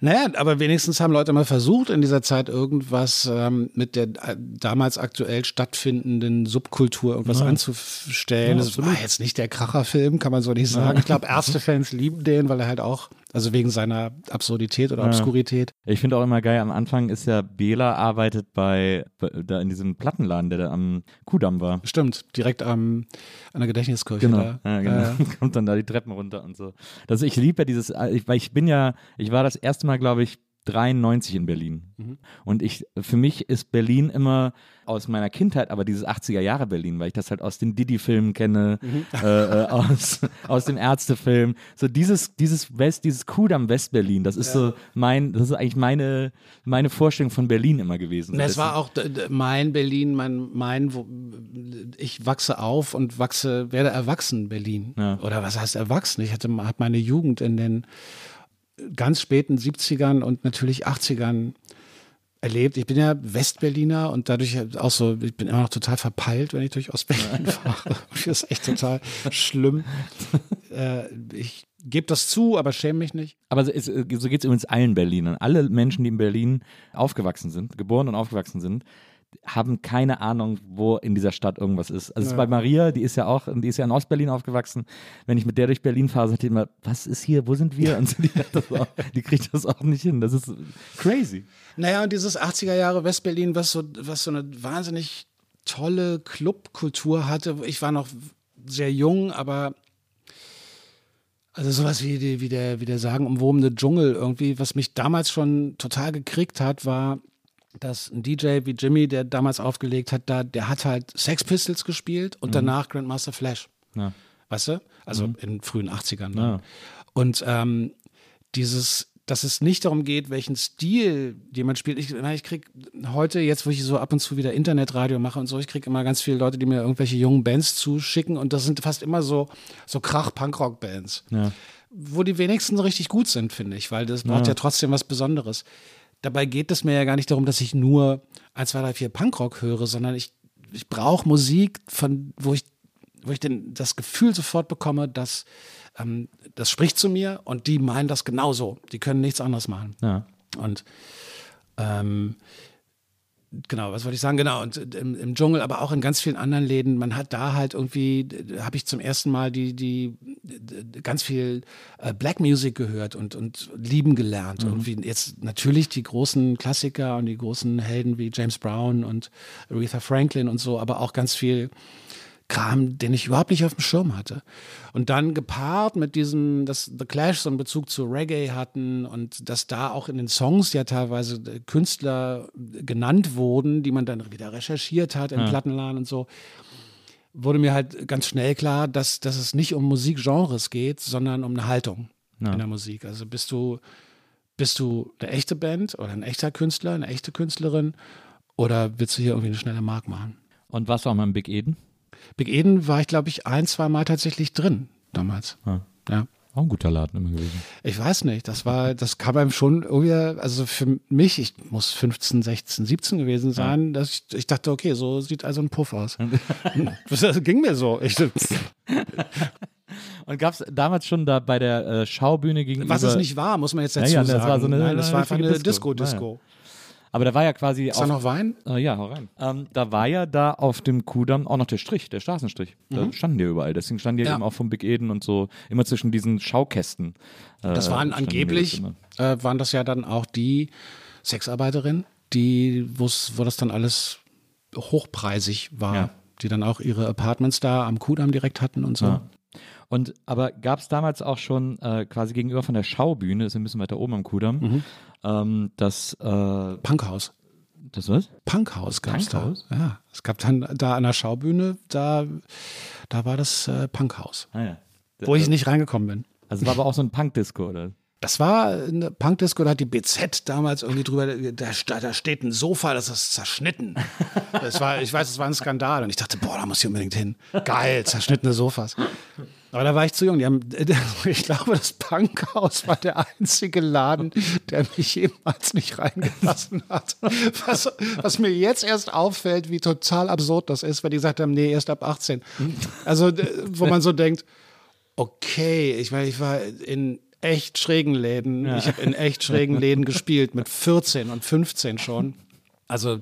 Naja, aber wenigstens haben Leute mal versucht, in dieser Zeit irgendwas ähm, mit der äh, damals aktuell stattfindenden Subkultur irgendwas ja. anzustellen. Ja, das war jetzt nicht der Kracherfilm, kann man so nicht sagen. Ja. Ich glaube, Ärztefans lieben den, weil er halt auch also wegen seiner Absurdität oder ja. Obskurität. Ich finde auch immer geil, am Anfang ist ja Bela arbeitet bei, da in diesem Plattenladen, der da am Kudamm war. Stimmt, direkt am, an der Gedächtniskirche. Genau, da. Ja, genau. Äh. kommt dann da die Treppen runter und so. Das, ich liebe ja dieses, weil ich bin ja, ich war das erste Mal, glaube ich, 93 in Berlin. Mhm. Und ich, für mich ist Berlin immer aus meiner Kindheit, aber dieses 80er Jahre Berlin, weil ich das halt aus den Didi-Filmen kenne, mhm. äh, äh, aus, aus den Ärztefilmen. So dieses, dieses West, dieses Kudam West-Berlin, das ist ja. so mein, das ist eigentlich meine, meine Vorstellung von Berlin immer gewesen. Es war auch mein Berlin, mein, mein, wo, ich wachse auf und wachse, werde erwachsen Berlin. Ja. Oder was heißt erwachsen? Ich hatte, habe meine Jugend in den ganz späten 70ern und natürlich 80ern erlebt. Ich bin ja Westberliner und dadurch auch so, ich bin immer noch total verpeilt, wenn ich durch Ostberlin fahre. Das ist echt total schlimm. Äh, ich gebe das zu, aber schäme mich nicht. Aber so, so geht es übrigens allen Berlinern. Alle Menschen, die in Berlin aufgewachsen sind, geboren und aufgewachsen sind, haben keine Ahnung, wo in dieser Stadt irgendwas ist. Also ja. bei Maria, die ist ja auch, die ist ja in Ostberlin aufgewachsen. Wenn ich mit der durch Berlin fahre, sagt die immer, was ist hier, wo sind wir? Und die, auch, die kriegt das auch nicht hin. Das ist crazy. Naja, und dieses 80er Jahre Westberlin, was so, was so eine wahnsinnig tolle Clubkultur hatte. Ich war noch sehr jung, aber also sowas wie, die, wie der, wie der sagenumwobene Dschungel irgendwie, was mich damals schon total gekriegt hat, war dass ein DJ wie Jimmy, der damals aufgelegt hat, da, der hat halt Sex Pistols gespielt und mhm. danach Grandmaster Flash. Ja. Weißt du? Also mhm. in frühen 80ern. Ja. Und ähm, dieses, dass es nicht darum geht, welchen Stil jemand spielt. Ich, ich krieg heute, jetzt wo ich so ab und zu wieder Internetradio mache und so, ich kriege immer ganz viele Leute, die mir irgendwelche jungen Bands zuschicken und das sind fast immer so, so Krach-Punkrock-Bands. Ja. Wo die wenigsten richtig gut sind, finde ich, weil das braucht ja. ja trotzdem was Besonderes. Dabei geht es mir ja gar nicht darum, dass ich nur 1, 2, 3, 4 Punkrock höre, sondern ich, ich brauche Musik, von, wo ich, wo ich den, das Gefühl sofort bekomme, dass ähm, das spricht zu mir und die meinen das genauso. Die können nichts anderes machen. Ja. Und ähm, genau, was wollte ich sagen? Genau, und im, im, Dschungel, aber auch in ganz vielen anderen Läden. Man hat da halt irgendwie, habe ich zum ersten Mal die, die, die ganz viel äh, Black Music gehört und, und lieben gelernt. Mhm. Irgendwie jetzt natürlich die großen Klassiker und die großen Helden wie James Brown und Aretha Franklin und so, aber auch ganz viel Kram, den ich überhaupt nicht auf dem Schirm hatte. Und dann gepaart mit diesem, dass The Clash so einen Bezug zu Reggae hatten und dass da auch in den Songs ja teilweise Künstler genannt wurden, die man dann wieder recherchiert hat in ja. Plattenladen und so, wurde mir halt ganz schnell klar, dass, dass es nicht um Musikgenres geht, sondern um eine Haltung ja. in der Musik. Also bist du, bist du eine echte Band oder ein echter Künstler, eine echte Künstlerin oder willst du hier irgendwie eine schnelle Mark machen? Und was war im Big Eden? Big Eden war ich, glaube ich, ein, zwei Mal tatsächlich drin damals. Ja. ja. Auch ein guter Laden immer gewesen. Ich weiß nicht, das war, das kam einem schon irgendwie, also für mich, ich muss 15, 16, 17 gewesen sein, ja. dass ich, ich dachte, okay, so sieht also ein Puff aus. das ging mir so. Ich, Und gab es damals schon da bei der äh, Schaubühne gegenüber. Was es nicht war, muss man jetzt dazu ja, ja, das sagen. War so eine, Nein, das war einfach eine Disco-Disco. Aber da war ja quasi. Ist da noch Wein? Äh, ja, hau rein. Ähm, da war ja da auf dem Kudamm auch noch der Strich, der Straßenstrich. Da mhm. standen die überall. Deswegen standen die ja. eben auch vom Big Eden und so immer zwischen diesen Schaukästen. Äh, das waren angeblich, äh, waren das ja dann auch die Sexarbeiterinnen, die, wo das dann alles hochpreisig war. Ja. Die dann auch ihre Apartments da am Kudamm direkt hatten und so. Ja. Und aber gab es damals auch schon äh, quasi gegenüber von der Schaubühne, ist ein bisschen weiter oben am Kudamm, mhm. ähm, das äh, Punkhaus. Das was? Punkhaus gab es da. Ja, es gab dann da an der Schaubühne, da, da war das äh, Punkhaus. Ah, ja. Wo ich nicht reingekommen bin. Also es war aber auch so ein Punkdisco, oder? Das war eine Punkdisco, da hat die BZ damals irgendwie drüber, da, da steht ein Sofa, das ist zerschnitten. Das war, ich weiß, es war ein Skandal. Und ich dachte, boah, da muss ich unbedingt hin. Geil, zerschnittene Sofas. Aber da war ich zu jung. Haben, ich glaube, das Punkhaus war der einzige Laden, der mich jemals nicht reingelassen hat. Was, was, mir jetzt erst auffällt, wie total absurd das ist, weil die gesagt haben, nee, erst ab 18. Also, wo man so denkt, okay, ich meine, ich war in echt schrägen Läden. Ja. Ich habe in echt schrägen Läden gespielt, mit 14 und 15 schon. Also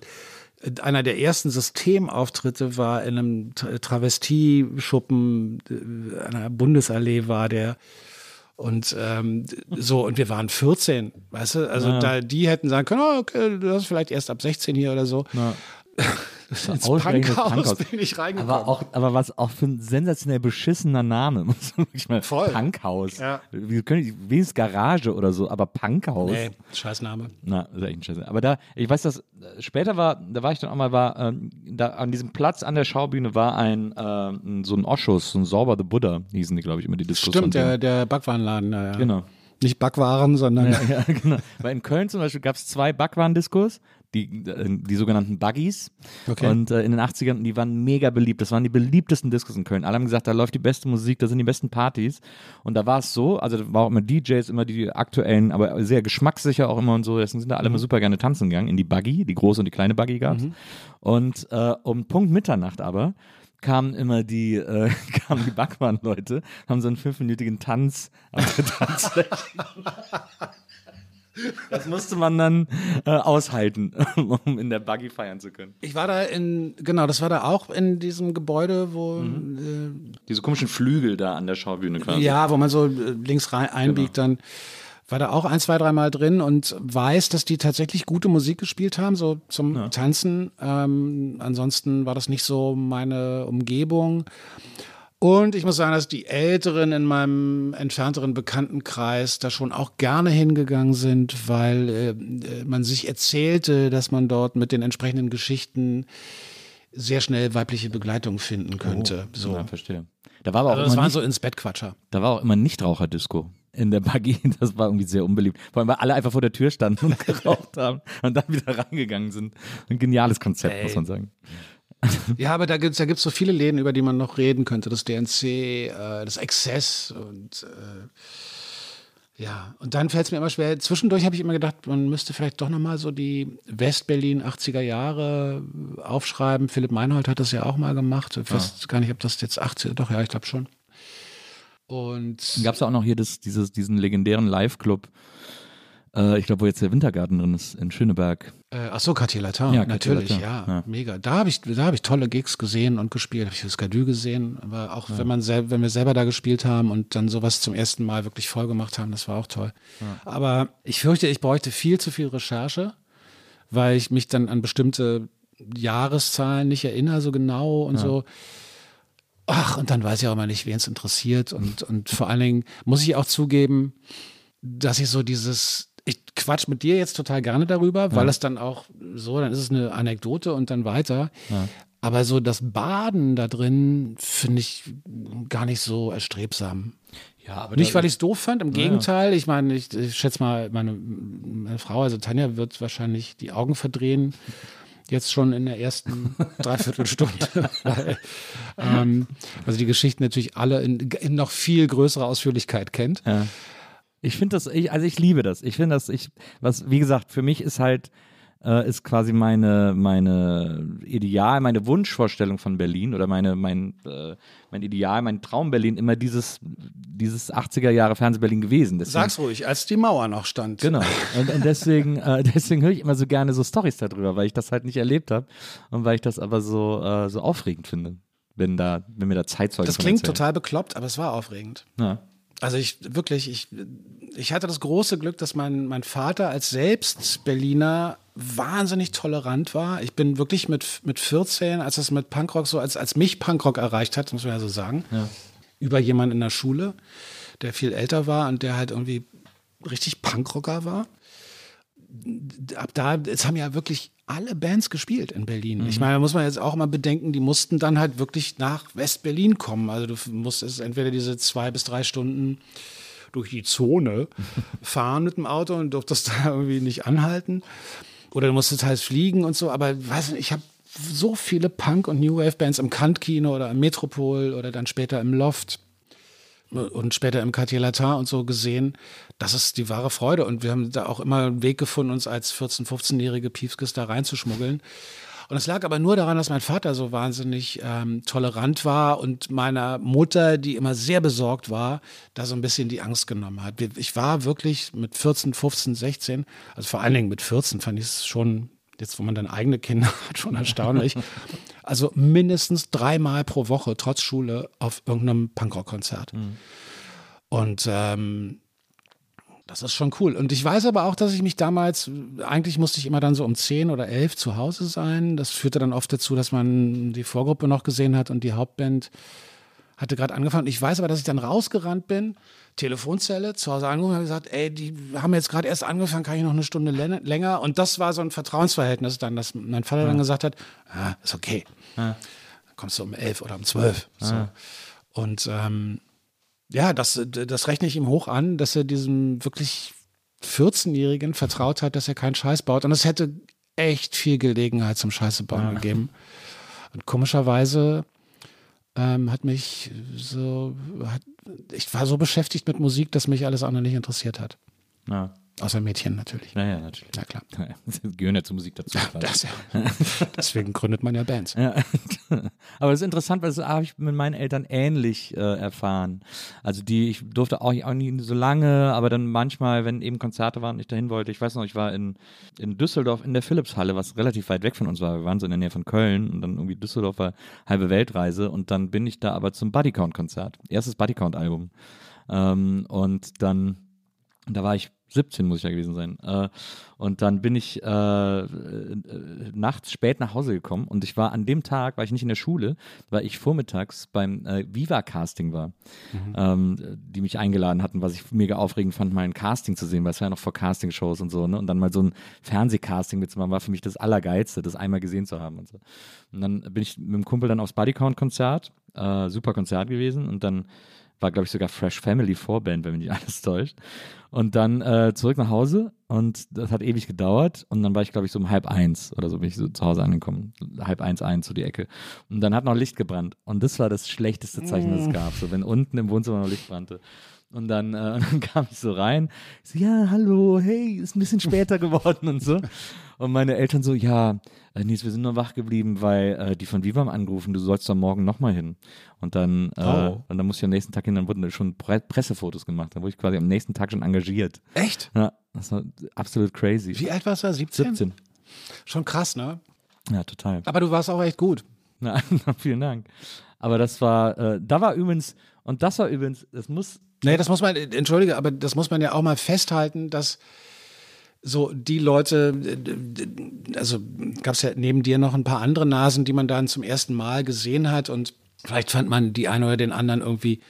einer der ersten Systemauftritte war in einem Travestieschuppen äh, an der Bundesallee war der. Und ähm, so, und wir waren 14, weißt du? Also ja. da, die hätten sagen können, oh, okay, du hast vielleicht erst ab 16 hier oder so. Ja. ins Punkhaus, Punkhaus bin ich reingekommen. Aber, auch, aber was auch für ein sensationell beschissener Name. Muss man mal, Voll. Punkhaus. Ja. Wir können wenigstens Garage oder so, aber Punkhaus. Nee, Scheißname. Na, ist echt ein Scheiße. Aber da, ich weiß, dass später war, da war ich dann auch mal, war, ähm, da an diesem Platz an der Schaubühne war ein, äh, so ein Oschus, so ein Sauber the Buddha, hießen die, glaube ich, immer die Diskussion. Stimmt, der, der Backwarenladen, ja, ja. Genau. Nicht Backwaren, sondern. Ja, ja, genau. Weil in Köln zum Beispiel gab es zwei Backwaren-Diskos die, äh, die sogenannten Buggies. Okay. Und äh, in den 80ern, die waren mega beliebt. Das waren die beliebtesten Discos in Köln. Alle haben gesagt, da läuft die beste Musik, da sind die besten Partys. Und da war es so, also da war auch immer DJs, immer die aktuellen, aber sehr geschmackssicher auch immer und so. Deswegen sind da alle mhm. immer super gerne tanzen gegangen in die Buggy, die große und die kleine Buggy gab's. Mhm. Und äh, um Punkt Mitternacht aber kamen immer die, äh, kamen die Backwaren-Leute, haben so einen fünfminütigen Tanz auf der Tanzfläche. Das musste man dann äh, aushalten, um in der Buggy feiern zu können. Ich war da in, genau, das war da auch in diesem Gebäude, wo. Mhm. Äh, Diese komischen Flügel da an der Schaubühne quasi. Ja, wo man so äh, links rein einbiegt, genau. dann war da auch ein, zwei, dreimal drin und weiß, dass die tatsächlich gute Musik gespielt haben, so zum ja. Tanzen. Ähm, ansonsten war das nicht so meine Umgebung. Und ich muss sagen, dass die Älteren in meinem entfernteren Bekanntenkreis da schon auch gerne hingegangen sind, weil äh, man sich erzählte, dass man dort mit den entsprechenden Geschichten sehr schnell weibliche Begleitung finden könnte. Oh, so. Ja, verstehe. Da war aber auch also das war so ins Bettquatscher. Da war auch immer Nichtraucherdisco in der Buggy. Das war irgendwie sehr unbeliebt. Vor allem, weil alle einfach vor der Tür standen und geraucht haben und dann wieder reingegangen sind. Ein geniales Konzept, Ey. muss man sagen. ja, aber da gibt es da gibt's so viele Läden, über die man noch reden könnte. Das DNC, äh, das Access und äh, ja, und dann fällt es mir immer schwer. Zwischendurch habe ich immer gedacht, man müsste vielleicht doch nochmal so die Westberlin 80er Jahre aufschreiben. Philipp Meinhold hat das ja auch mal gemacht. Ich weiß ja. gar nicht, ob das jetzt 80, doch ja, ich glaube schon. Und gab es auch noch hier das, dieses, diesen legendären Live-Club Äh, ich glaube, wo jetzt der Wintergarten drin ist, in Schöneberg. Äh, ach so, Cartier Latin, Ja, natürlich, Cartier ja, Latin, ja. mega. Da habe ich, da habe ich tolle Gigs gesehen und gespielt. Habe ich das Gadu gesehen, aber auch wenn man sel wenn wir selber da gespielt haben und dann sowas zum ersten Mal wirklich voll gemacht haben, das war auch toll. Aber ich fürchte, ich bräuchte viel zu viel Recherche, weil ich mich dann an bestimmte Jahreszahlen nicht erinnere so genau und so. Ach, und dann weiß ich auch immer nicht, wen es interessiert. Und, und vor allen Dingen muss ich auch zugeben, dass ich so dieses, ich quatsch mit dir jetzt total gerne darüber, weil es dann auch so, dann ist es eine Anekdote und dann weiter. Aber so das Baden da drin finde ich gar nicht so erstrebsam. Ja, aber Nicht, weil ich es doof fand, im Gegenteil. Ich meine, ich, ich schätze mal, meine, meine Frau, also Tanja, wird wahrscheinlich die Augen verdrehen. Jetzt schon in der ersten Dreiviertelstunde. weil, ähm, also die Geschichten natürlich alle in, in noch viel größerer Ausführlichkeit kennt. Ja. Ich finde das, ich, also ich liebe das. Ich finde das, ich, was, wie gesagt, für mich ist halt, äh, ist quasi meine, meine Ideal, meine Wunschvorstellung von Berlin oder meine, mein, äh, mein Ideal, mein Traum Berlin immer dieses, dieses 80er Jahre Fernsehberlin gewesen. Deswegen, Sag's ruhig, als die Mauer noch stand. Genau. Und, und deswegen, äh, deswegen höre ich immer so gerne so Stories darüber, weil ich das halt nicht erlebt habe und weil ich das aber so, äh, so aufregend finde, wenn da, wenn mir da Zeitzeugen Das klingt erzählen. total bekloppt, aber es war aufregend. Ja. Also ich wirklich, ich, ich hatte das große Glück, dass mein, mein Vater als selbst Berliner wahnsinnig tolerant war. Ich bin wirklich mit, mit 14, als es mit Punkrock so, als, als mich Punkrock erreicht hat, muss man ja so sagen, über jemanden in der Schule, der viel älter war und der halt irgendwie richtig Punkrocker war. Ab da, es haben ja wirklich alle Bands gespielt in Berlin. Ich meine, da muss man jetzt auch mal bedenken, die mussten dann halt wirklich nach West-Berlin kommen. Also du musstest entweder diese zwei bis drei Stunden durch die Zone fahren mit dem Auto und durftest da irgendwie nicht anhalten. Oder du musstest halt fliegen und so. Aber weiß nicht, ich habe so viele Punk- und New Wave-Bands im Kant-Kino oder im Metropol oder dann später im Loft und später im Cartier Latin und so gesehen. Das ist die wahre Freude. Und wir haben da auch immer einen Weg gefunden, uns als 14-, 15-jährige Piefkes da reinzuschmuggeln. Und es lag aber nur daran, dass mein Vater so wahnsinnig ähm, tolerant war und meiner Mutter, die immer sehr besorgt war, da so ein bisschen die Angst genommen hat. Ich war wirklich mit 14, 15, 16, also vor allen Dingen mit 14 fand ich es schon, jetzt wo man dann eigene Kinder hat, schon erstaunlich. Also mindestens dreimal pro Woche, trotz Schule, auf irgendeinem Punkrock-Konzert. Und ähm, das ist schon cool. Und ich weiß aber auch, dass ich mich damals, eigentlich musste ich immer dann so um 10 oder 11 zu Hause sein. Das führte dann oft dazu, dass man die Vorgruppe noch gesehen hat und die Hauptband hatte gerade angefangen. Ich weiß aber, dass ich dann rausgerannt bin, Telefonzelle, zu Hause angerufen und habe gesagt, ey, die haben jetzt gerade erst angefangen, kann ich noch eine Stunde lä- länger? Und das war so ein Vertrauensverhältnis dann, dass mein Vater dann gesagt hat, ah, ist okay. Dann kommst du um 11 oder um 12. So. Und ähm, ja, das, das rechne ich ihm hoch an, dass er diesem wirklich 14-Jährigen vertraut hat, dass er keinen Scheiß baut. Und es hätte echt viel Gelegenheit zum Scheiße bauen gegeben. Und komischerweise ähm, hat mich so, hat, ich war so beschäftigt mit Musik, dass mich alles andere nicht interessiert hat. Ja. Außer Mädchen natürlich. Naja, natürlich. Na klar. Das gehören ja zur Musik dazu. Das, ja. Deswegen gründet man ja Bands. Ja. Aber das ist interessant, weil das habe ich mit meinen Eltern ähnlich äh, erfahren. Also die, ich durfte auch, auch nie so lange, aber dann manchmal, wenn eben Konzerte waren und ich dahin wollte, ich weiß noch, ich war in, in Düsseldorf in der Philipshalle, was relativ weit weg von uns war. Wir waren so in der Nähe von Köln und dann irgendwie Düsseldorf war halbe Weltreise und dann bin ich da aber zum Bodycount-Konzert. Erstes Bodycount-Album. Ähm, und dann, da war ich 17 muss ich ja gewesen sein. Äh, und dann bin ich äh, äh, nachts spät nach Hause gekommen und ich war an dem Tag, war ich nicht in der Schule, weil ich vormittags beim äh, Viva-Casting war, ähm, die mich eingeladen hatten, was ich mega aufregend fand, mal ein Casting zu sehen, weil es war ja noch vor Castingshows und so, ne? Und dann mal so ein Fernsehcasting mitzumachen, war für mich das Allergeilste, das einmal gesehen zu haben und so. Und dann bin ich mit dem Kumpel dann aufs Bodycount-Konzert, äh, super Konzert gewesen und dann war, glaube ich, sogar Fresh Family Vorband, wenn mich nicht alles täuscht. Und dann äh, zurück nach Hause und das hat ewig gedauert und dann war ich, glaube ich, so um halb eins oder so bin ich so zu Hause angekommen. Halb eins, eins, so die Ecke. Und dann hat noch Licht gebrannt und das war das schlechteste Zeichen, das es gab, so wenn unten im Wohnzimmer noch Licht brannte. Und dann, äh, und dann kam ich so rein, ich so, ja, hallo, hey, ist ein bisschen später geworden und so. Und meine Eltern so, ja, äh, Nils, wir sind nur wach geblieben, weil äh, die von Vivam angerufen, du sollst da morgen nochmal hin. Und dann, äh, Oh. und dann musste ich am nächsten Tag hin, dann wurden schon Pre Pressefotos gemacht. Dann wurde ich quasi am nächsten Tag schon engagiert. Echt? Ja, das war absolut crazy. Wie alt warst du? 17? 17. Schon krass, ne? Ja, total. Aber du warst auch echt gut. Na, vielen Dank. Aber das war, äh, da war übrigens, und das war übrigens, das muss, Nee, das muss man, entschuldige, aber das muss man ja auch mal festhalten, dass so die Leute, also gab es ja neben dir noch ein paar andere Nasen, die man dann zum ersten Mal gesehen hat und vielleicht fand man die eine oder den anderen irgendwie,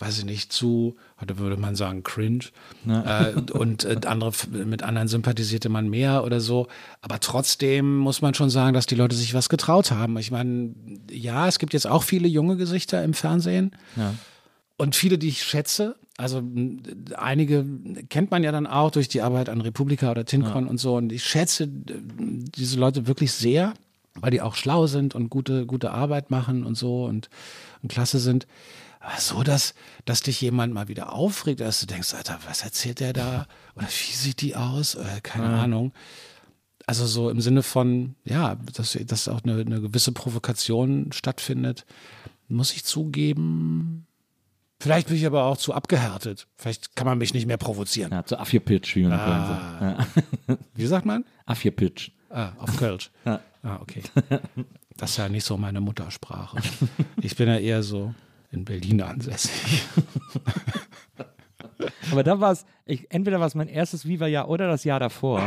weiß ich nicht, zu, heute würde man sagen, cringe. Äh, und äh, andere, mit anderen sympathisierte man mehr oder so. Aber trotzdem muss man schon sagen, dass die Leute sich was getraut haben. Ich meine, ja, es gibt jetzt auch viele junge Gesichter im Fernsehen. ja. Und viele, die ich schätze, also einige kennt man ja dann auch durch die Arbeit an Republika oder Tincon und so. Und ich schätze diese Leute wirklich sehr, weil die auch schlau sind und gute, gute Arbeit machen und so und, und klasse sind. Aber so, dass, dass dich jemand mal wieder aufregt, dass du denkst, Alter, was erzählt der da? Oder wie sieht die aus? Äh, keine Ahnung. Also so im Sinne von, ja, dass, dass auch eine, eine gewisse Provokation stattfindet, muss ich zugeben. Vielleicht bin ich aber auch zu abgehärtet. Vielleicht kann man mich nicht mehr provozieren. ja, zu Affie-Pitch, wie man sagt. Ja. Wie sagt man? Affie-Pitch. Ah, auf Kölsch. Ja. Ah, okay. Das ist ja nicht so meine Muttersprache. Ich bin ja eher so in Berlin ansässig. Aber da war es, entweder war es mein erstes Viva-Jahr oder das Jahr davor.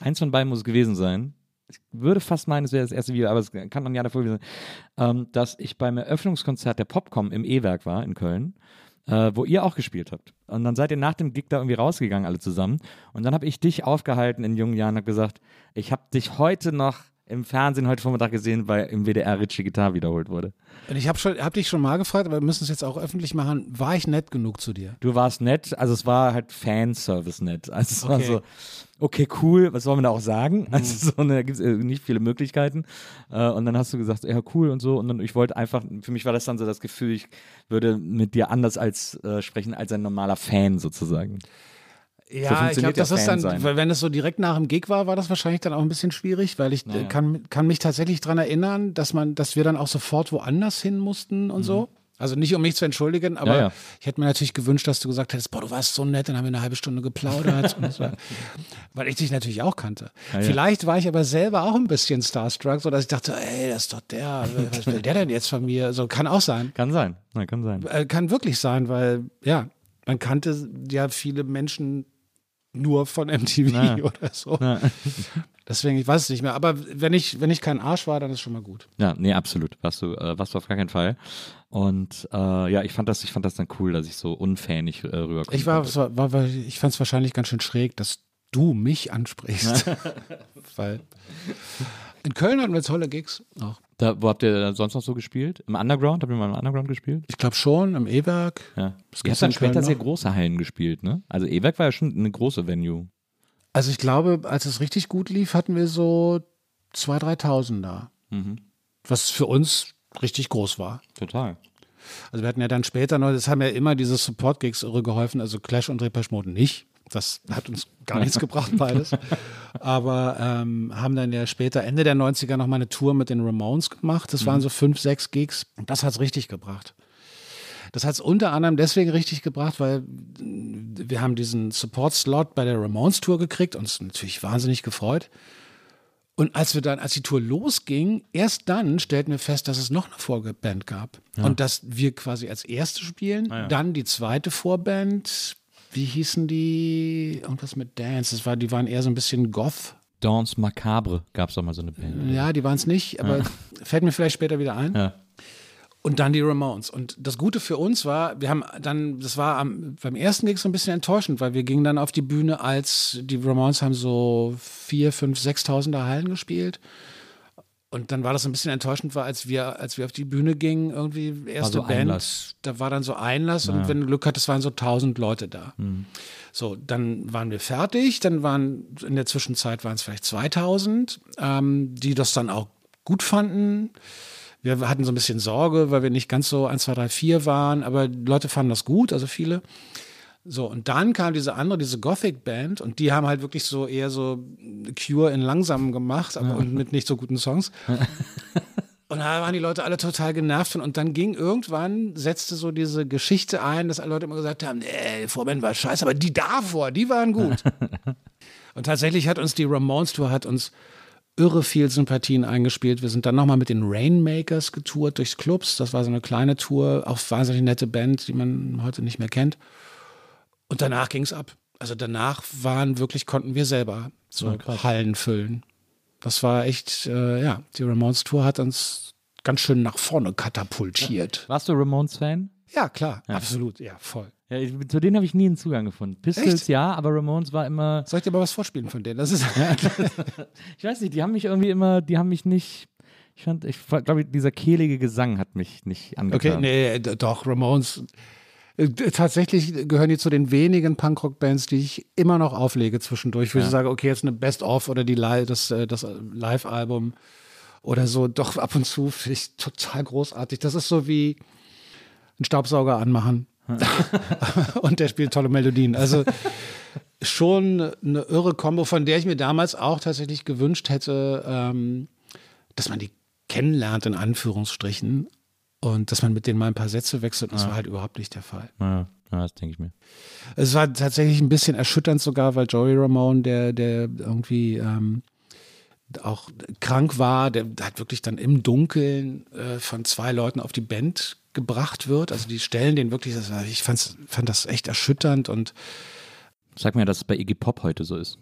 Eins von beiden muss es gewesen sein. Ich würde fast meinen, es wäre das erste Viva, aber es kann ein Jahr davor sein, ähm, dass ich beim Eröffnungskonzert der Popcom im E-Werk war in Köln. Äh, wo ihr auch gespielt habt. Und dann seid ihr nach dem Gig da irgendwie rausgegangen, alle zusammen. Und dann habe ich dich aufgehalten in jungen Jahren und habe gesagt, ich habe dich heute noch im Fernsehen heute Vormittag gesehen, weil im WDR Ritchie Gitarre wiederholt wurde. Und ich habe hab dich schon mal gefragt, aber wir müssen es jetzt auch öffentlich machen. War ich nett genug zu dir? Du warst nett, also es war halt Fanservice nett. Also es war Okay. so, okay, cool, was soll man da auch sagen? Also so, ne, da gibt es nicht viele Möglichkeiten. Äh, und dann hast du gesagt, ja, cool und so. Und dann, ich wollte einfach, für mich war das dann so das Gefühl, ich würde mit dir anders als äh, sprechen als ein normaler Fan sozusagen. Ja, ich glaube, das ist dann, sein. wenn es so direkt nach dem Gig war, war das wahrscheinlich dann auch ein bisschen schwierig, weil ich äh, kann, kann mich tatsächlich dran erinnern, dass man, dass wir dann auch sofort woanders hin mussten und so. Also nicht um mich zu entschuldigen, aber Mhm. Ja, ja. ich hätte mir natürlich gewünscht, dass du gesagt hättest, boah, du warst so nett, dann haben wir eine halbe Stunde geplaudert. so. Weil ich dich natürlich auch kannte. Vielleicht war ich aber selber auch ein bisschen starstruck, so dass ich dachte, ey, das ist doch der, was will der denn jetzt von mir? So kann auch sein. Kann sein, ja, kann sein. Äh, kann wirklich sein, weil ja, man kannte ja viele Menschen nur von MTV Ja. oder so. Deswegen, ich weiß es nicht mehr. Aber wenn ich, wenn ich kein Arsch war, dann ist schon mal gut. Ja, nee, absolut. Warst du, äh, warst du auf gar keinen Fall. Und äh, ja, ich fand das, ich fand das dann cool, dass ich so unfähig äh, rüberkomme. Ich war, war, war, war ich fand es wahrscheinlich ganz schön schräg, dass du mich ansprichst. weil in Köln hatten wir tolle Gigs auch. Da, wo habt ihr sonst noch so gespielt? Im Underground? Habt ihr mal im Underground gespielt? Ich glaube schon, im E-Werk. Ja. Ihr habt dann später noch? sehr große Hallen gespielt, ne? Also E-Werk war ja schon eine große Venue. Also ich glaube, als es richtig gut lief, hatten wir so 2.000, 3.000 da. Mhm. Was für uns richtig groß war. Total. Also wir hatten ja dann später noch, das haben ja immer diese Support-Gigs irre geholfen, also Clash und Depeche Mode nicht. Das hat uns gar nichts gebracht, beides. Aber ähm, haben dann ja später, Ende der 90er, noch mal eine Tour mit den Ramones gemacht. Das waren so fünf, sechs Gigs. Und das hat's richtig gebracht. Das hat's unter anderem deswegen richtig gebracht, weil wir haben diesen Support-Slot bei der Ramones-Tour gekriegt, uns natürlich wahnsinnig gefreut. Und als wir dann, als die Tour losging, erst dann stellten wir fest, dass es noch eine Vorband gab. Und dass wir quasi als erste spielen, dann die zweite Vorband, wie hießen die? Irgendwas mit Dance. Das war, die waren eher so ein bisschen Goth. Dance Macabre gab es doch mal so eine Band. Ja, die waren es nicht, aber fällt mir vielleicht später wieder ein. Ja. Und dann die Ramones. Und das Gute für uns war, wir haben dann, das war am, beim ersten Gig so ein bisschen enttäuschend, weil wir gingen dann auf die Bühne, als die Ramones haben so vier, fünf, sechstausender Hallen gespielt. Und dann war das ein bisschen enttäuschend, weil als wir, als wir auf die Bühne gingen, irgendwie erste so Band, Einlass. da war dann so Einlass und wenn du Glück hattest, waren so tausend Leute da. So, dann waren wir fertig, dann waren in der Zwischenzeit waren es vielleicht 2000, ähm, die das dann auch gut fanden. Wir hatten so ein bisschen Sorge, weil wir nicht ganz so 1, 2, 3, 4 waren, aber die Leute fanden das gut, also viele. So, und dann kam diese andere, diese Gothic-Band und die haben halt wirklich so eher so Cure in langsam gemacht, aber und mit nicht so guten Songs. Und da waren die Leute alle total genervt von. Und dann ging irgendwann, setzte so diese Geschichte ein, dass alle Leute immer gesagt haben, nee, die Vorband war scheiße, aber die davor, die waren gut. und tatsächlich hat uns die Ramones-Tour, hat uns irre viel Sympathien eingespielt. Wir sind dann nochmal mit den Rainmakers getourt durchs Clubs. Das war so eine kleine Tour, auch wahnsinnig nette Band, die man heute nicht mehr kennt. Und danach ging es ab. Also danach waren wirklich, konnten wir selber so Hallen füllen. Das war echt, äh, ja, die Ramones Tour hat uns ganz schön nach vorne katapultiert. Warst du Ramones-Fan? Ja, klar, absolut, ja, voll. Ja, zu denen habe ich nie einen Zugang gefunden. Pistols Echt? ja, aber Ramones war immer. Soll ich dir mal was vorspielen von denen? Das ist Ich weiß nicht, die haben mich irgendwie immer, die haben mich nicht. Ich fand, ich glaube, dieser kehlige Gesang hat mich nicht angetan. okay, nee, doch Ramones. Äh, Tatsächlich gehören die zu den wenigen Punkrock-Bands, die ich immer noch auflege zwischendurch, wo ich sage, okay, jetzt eine Best-of oder die Li das, äh, das Live-Album oder so. Doch ab und zu finde ich total großartig. Das ist so wie einen Staubsauger anmachen. und der spielt tolle Melodien. Also schon eine irre Kombo, von der ich mir damals auch tatsächlich gewünscht hätte, ähm, dass man die kennenlernt, in Anführungsstrichen, und dass man mit denen mal ein paar Sätze wechselt. Und das war halt überhaupt nicht der Fall. Ja, ja, das denke ich mir. Es war tatsächlich ein bisschen erschütternd sogar, weil Joey Ramone, der, der irgendwie ähm, auch krank war, der hat wirklich dann im Dunkeln äh, von zwei Leuten auf die Band gebracht wird. Also die stellen den wirklich, das ich fand das echt erschütternd und Sag mir, dass es bei Iggy Pop heute so ist.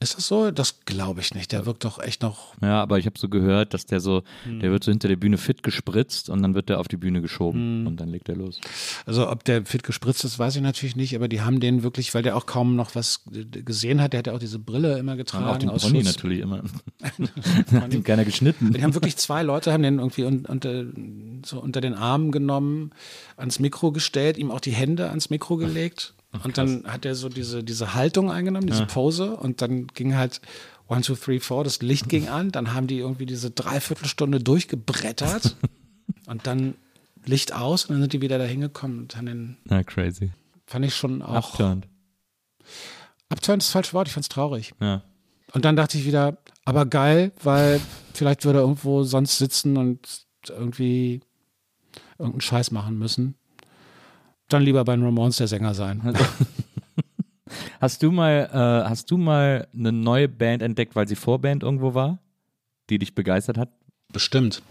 Ist das so? Das glaube ich nicht. Der wirkt doch echt noch. Ja, aber ich habe so gehört, dass der so, der wird so hinter der Bühne fit gespritzt und dann wird der auf die Bühne geschoben und dann legt er los. Also ob der fit gespritzt ist, weiß ich natürlich nicht, aber die haben den wirklich, weil der auch kaum noch was gesehen hat, der hat ja auch diese Brille immer getragen. Und auch den Pony Schutz. natürlich immer. hat ihm keiner geschnitten. Die haben wirklich zwei Leute, haben den irgendwie un, unter, so unter den Armen genommen, ans Mikro gestellt, ihm auch die Hände ans Mikro gelegt. Und dann hat er so diese, diese Haltung eingenommen, diese Pose. Und dann ging halt One, Two, Three, Four, das Licht ging an. Dann haben die irgendwie diese Dreiviertelstunde durchgebrettert. und dann Licht aus und dann sind die wieder da hingekommen und haben den, Na, crazy. fand ich schon auch. Abturned. Abturn ist das falsche Wort, ich fand's traurig. Ja. Und dann dachte ich wieder, aber geil, weil vielleicht würde er irgendwo sonst sitzen und irgendwie irgendeinen Scheiß machen müssen. Dann lieber bei den Ramones der Sänger sein. Hast du mal, äh, hast du mal eine neue Band entdeckt, weil sie Vorband irgendwo war, die dich begeistert hat? Bestimmt.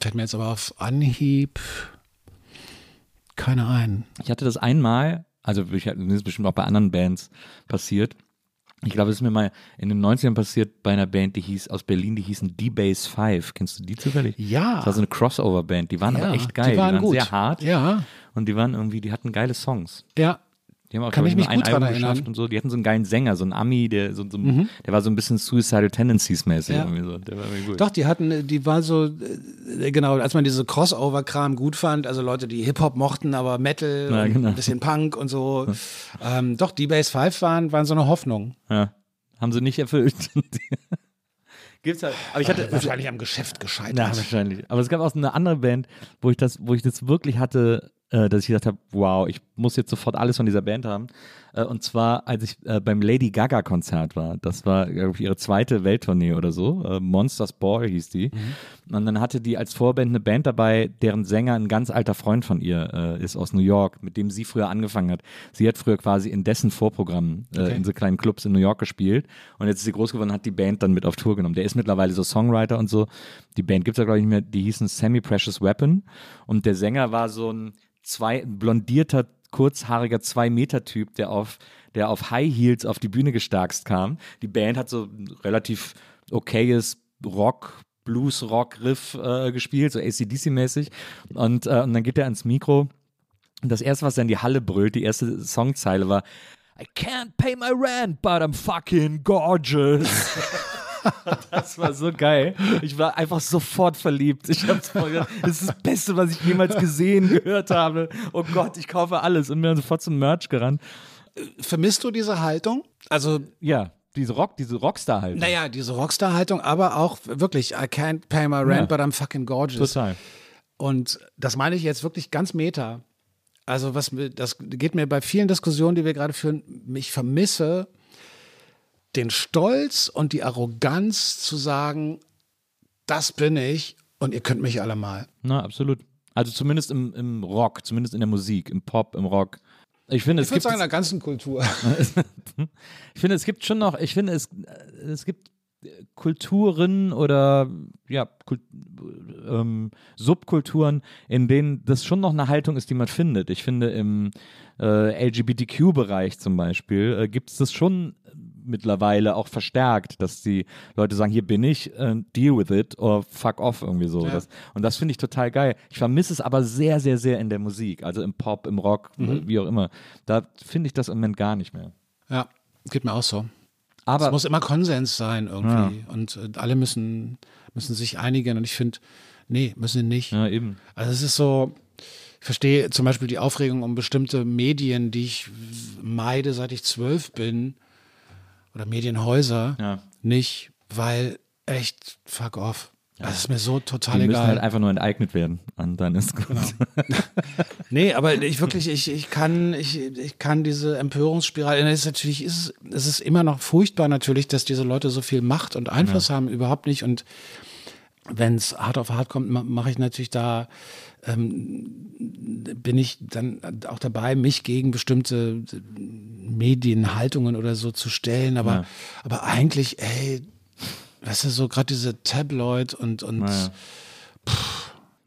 Fällt mir jetzt aber auf Anhieb keine ein. Ich hatte das einmal, also ich, das ist bestimmt auch bei anderen Bands passiert. Ich glaube, das ist mir mal in den 90ern passiert bei einer Band, die hieß aus Berlin, die hießen D-Base 5. Kennst du die zufällig? Ja. Das war so eine Crossover-Band. Die waren Ja, aber echt geil. die waren gut. sehr hart. Ja. Und die waren irgendwie, die hatten geile Songs. Ja. Die haben auch, Kann ich mich nur ein gut Album. Mhm. geschafft und so. Die hatten so einen geilen Sänger, so einen Ami, der so, so der war so ein bisschen Suicidal Tendencies mäßig Ja. so. Doch, die hatten, die war so, äh, genau, als man diese Crossover-Kram gut fand, also Leute, die Hip-Hop mochten, aber Metal Ja, genau. ein bisschen Punk und so. Ähm, doch, die Base 5 waren, waren so eine Hoffnung. Ja. Haben sie nicht erfüllt. Gibt's halt. Aber ich hatte, Wahrscheinlich am Geschäft gescheitert. Ja, wahrscheinlich. Aber es gab auch so eine andere Band, wo ich das, wo ich das wirklich hatte, äh, dass ich gedacht habe, wow, ich muss jetzt sofort alles von dieser Band haben. Äh, und zwar, als ich äh, beim Lady Gaga Konzert war. Das war, ihre zweite Welttournee oder so. Äh, Monsters Ball hieß die. Und dann hatte die als Vorband eine Band dabei, deren Sänger ein ganz alter Freund von ihr äh, ist aus New York, mit dem sie früher angefangen hat. Sie hat früher quasi in dessen Vorprogramm äh, in so kleinen Clubs in New York gespielt. Und jetzt ist sie groß geworden, hat die Band dann mit auf Tour genommen. Der ist mittlerweile so Songwriter und so. Die Band gibt's ja, glaube ich, nicht mehr. Die hießen Semi Precious Weapon. Und der Sänger war so ein zwei, ein blondierter, kurzhaariger Zwei-Meter-Typ, der auf, der auf High Heels auf die Bühne gestarkst kam. Die Band hat so ein relativ okayes Rock, Blues-Rock-Riff äh, gespielt, so ACDC-mäßig. Und, äh, und dann geht er ans Mikro. Und das erste, was er in die Halle brüllt, die erste Songzeile war, I can't pay my rent, but I'm fucking gorgeous. Das war so geil. Ich war einfach sofort verliebt. Ich hab's gedacht, das ist das Beste, was ich jemals gesehen, gehört habe. Oh Gott, ich kaufe alles und bin dann sofort zum Merch gerannt. Vermisst du diese Haltung? Also, Ja, diese Rock, diese Rockstar halt. naja, diese Rockstar-Haltung, aber auch wirklich, I can't pay my rent, Ja. but I'm fucking gorgeous. Total. Und das meine ich jetzt wirklich ganz meta. Also was das geht mir bei vielen Diskussionen, die wir gerade führen, ich vermisse den Stolz und die Arroganz zu sagen, das bin ich und ihr könnt mich alle mal. Na, absolut. Also zumindest im, im Rock, zumindest in der Musik, im Pop, im Rock. Ich finde, Ich es gibt sagen, in der ganzen Kultur. Ich finde, es gibt schon noch, ich finde, es, es gibt Kulturen oder ja, Kult, ähm, Subkulturen, in denen das schon noch eine Haltung ist, die man findet. Ich finde, im äh, LGBTQ-Bereich zum Beispiel äh, gibt es das schon mittlerweile auch verstärkt, dass die Leute sagen, hier bin ich, äh, deal with it or fuck off irgendwie so. Ja. Das, und das finde ich total geil. Ich vermisse es aber sehr, sehr, sehr in der Musik, also im Pop, im Rock, wie auch immer. Da finde ich das im Moment gar nicht mehr. Ja, geht mir auch so. Aber es muss immer Konsens sein irgendwie. Und äh, alle müssen, müssen sich einigen. Und ich finde, nee, müssen sie nicht. ja, eben. Also es ist so, ich verstehe zum Beispiel die Aufregung um bestimmte Medien, die ich meide, seit ich zwölf bin, oder Medienhäuser, Ja. nicht, weil echt, fuck off. Das ist mir so total Die müssen egal. halt einfach nur enteignet werden und dann ist gut. Nee, aber ich wirklich, ich, ich kann, ich, ich kann diese Empörungsspirale, es ist natürlich, ist, es ist immer noch furchtbar natürlich, dass diese Leute so viel Macht und Einfluss haben, überhaupt nicht. Und wenn es hart auf hart kommt, ma- mache ich natürlich da, ähm, bin ich dann auch dabei, mich gegen bestimmte Medienhaltungen oder so zu stellen. Aber, Ja. aber eigentlich, ey, weißt du, so gerade diese Tabloid und, und Naja.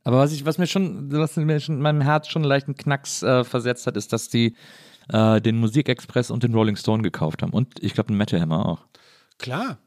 Aber was ich, was mir schon, was mir schon in meinem Herz schon einen leichten Knacks äh, versetzt hat, ist, dass die äh, den Musikexpress und den Rolling Stone gekauft haben. Und ich glaube, den Metal Hammer auch. Klar.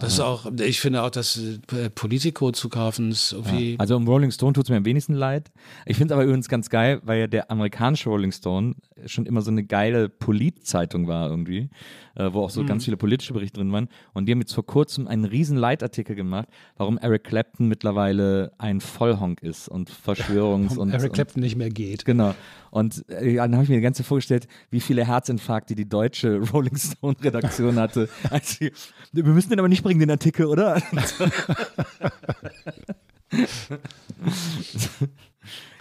Das ist auch, ich finde auch, dass äh, Politico zu kaufen ist irgendwie. Also um Rolling Stone tut es mir am wenigsten leid. Ich finde es aber übrigens ganz geil, weil ja der amerikanische Rolling Stone schon immer so eine geile Polit-Zeitung war irgendwie, äh, wo auch so ganz viele politische Berichte drin waren. Und die haben jetzt vor kurzem einen riesen Leitartikel gemacht, warum Eric Clapton mittlerweile ein Vollhonk ist und Verschwörungs- und, Eric und Clapton nicht mehr geht. Genau. Und äh, dann habe ich mir die ganze Zeit vorgestellt, wie viele Herzinfarkte die deutsche Rolling Stone Redaktion hatte. Also, wir müssen den aber nicht bringen, den Artikel, oder?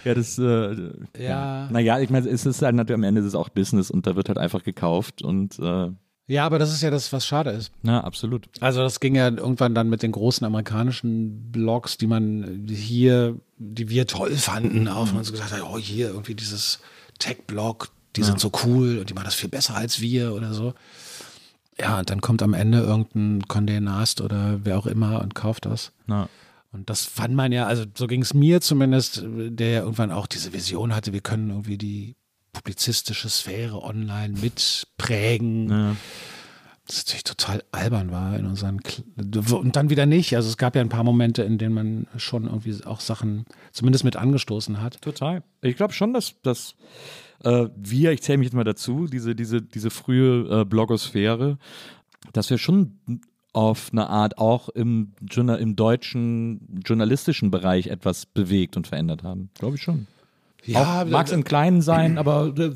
ja, das, äh, Ja. Naja, ich meine, es ist halt natürlich am Ende ist es auch Business und da wird halt einfach gekauft und äh, Ja, aber das ist ja das, was schade ist. na, absolut. Also das ging ja irgendwann dann mit den großen amerikanischen Blogs, die man hier, die wir toll fanden, auf und so gesagt hat, oh hier irgendwie dieses Tech-Blog, die sind so cool und die machen das viel besser als wir oder so. Ja, und dann kommt am Ende irgendein Condé Nast oder wer auch immer und kauft das. Na. Und das fand man ja, also so ging es mir zumindest, der ja irgendwann auch diese Vision hatte, wir können irgendwie die publizistische Sphäre online mitprägen. Ja. Das natürlich total albern war in unseren Kl und dann wieder nicht. Also es gab ja ein paar Momente, in denen man schon irgendwie auch Sachen zumindest mit angestoßen hat. Total. Ich glaube schon, dass, dass äh, wir, ich zähle mich jetzt mal dazu, diese, diese, diese frühe äh, Blogosphäre, dass wir schon auf eine Art auch im, im deutschen journalistischen Bereich etwas bewegt und verändert haben. Glaube ich schon. Ja, mag es im Kleinen sein, aber äh,